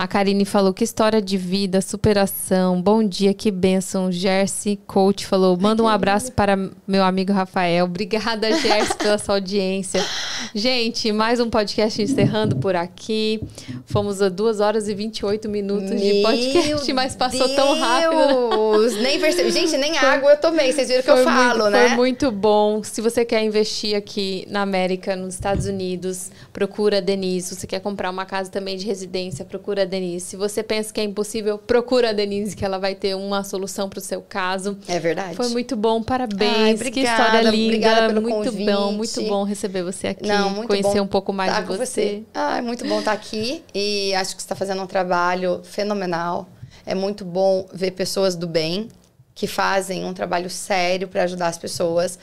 A Karine falou que história de vida, superação. Bom dia, que bênção. Jersey Coach falou: manda um abraço para meu amigo Rafael. Obrigada, Jersey, pela sua audiência. Gente, mais um podcast encerrando por aqui. Fomos a 2 horas e 28 minutos meu de podcast, mas passou Deus, tão rápido. Nem percebi. Gente, nem água eu tomei. Vocês viram que eu falo, muito, né? Foi muito bom. Se você quer investir aqui na América, nos Estados Unidos, procura a Denise. Se você quer comprar uma casa também de residência, procura Denise. Se você pensa que é impossível, procura a Denise, que ela vai ter uma solução para o seu caso. É verdade. Foi muito bom, parabéns. Ai, obrigada, que história linda. Obrigada pelo muito convite. bom, muito bom receber você aqui. Não, muito conhecer bom um pouco mais de você. você. Ah, é muito bom estar aqui e acho que você está fazendo um trabalho fenomenal. É muito bom ver pessoas do bem que fazem um trabalho sério para ajudar as pessoas.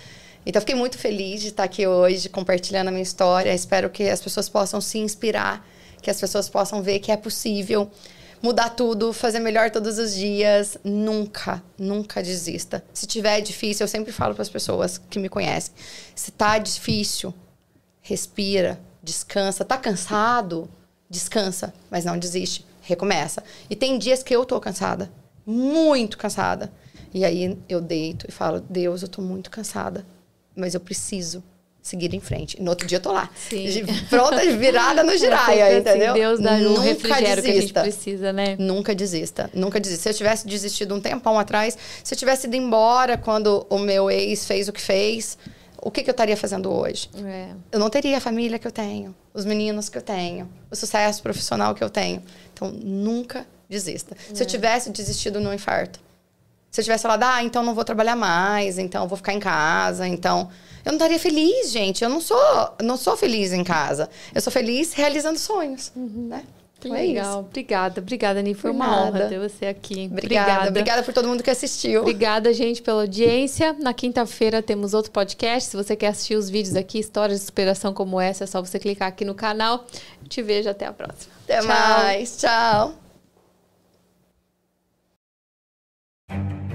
Então, fiquei muito feliz de estar aqui hoje compartilhando a minha história. Espero que as pessoas possam se inspirar que as pessoas possam ver que é possível mudar tudo, fazer melhor todos os dias. Nunca, nunca desista. Se tiver difícil, eu sempre falo para as pessoas que me conhecem: se tá difícil, respira, descansa. Tá cansado? Descansa, mas não desiste. Recomeça. E tem dias que eu tô cansada, muito cansada. E aí eu deito e falo: Deus, eu tô muito cansada, mas eu preciso seguir em frente. No outro dia eu tô lá. Sim. Pronta, virada no giraia, assim, entendeu? Deus dá Nunca um refrigério desista. que a gente precisa, né? Nunca desista. Nunca desista. Se eu tivesse desistido um tempão atrás, se eu tivesse ido embora quando o meu ex fez o que fez, o que, que eu estaria fazendo hoje? É. Eu não teria a família que eu tenho, os meninos que eu tenho, o sucesso profissional que eu tenho. Então, nunca desista. É. Se eu é. tivesse desistido no infarto, se eu tivesse falado, ah, então não vou trabalhar mais, então vou ficar em casa, então eu não estaria feliz, gente. Eu não sou, não sou feliz em casa. Eu sou feliz realizando sonhos, uhum. né? Então é Legal. Obrigada. Obrigada, Ani. Foi por uma nada. honra ter você aqui. Obrigada. Obrigada. Obrigada por todo mundo que assistiu. Obrigada, gente, pela audiência. Na quinta-feira temos outro podcast. Se você quer assistir os vídeos aqui, histórias de superação como essa, é só você clicar aqui no canal. Te vejo até a próxima. Até Tchau. mais. Tchau. Thank you.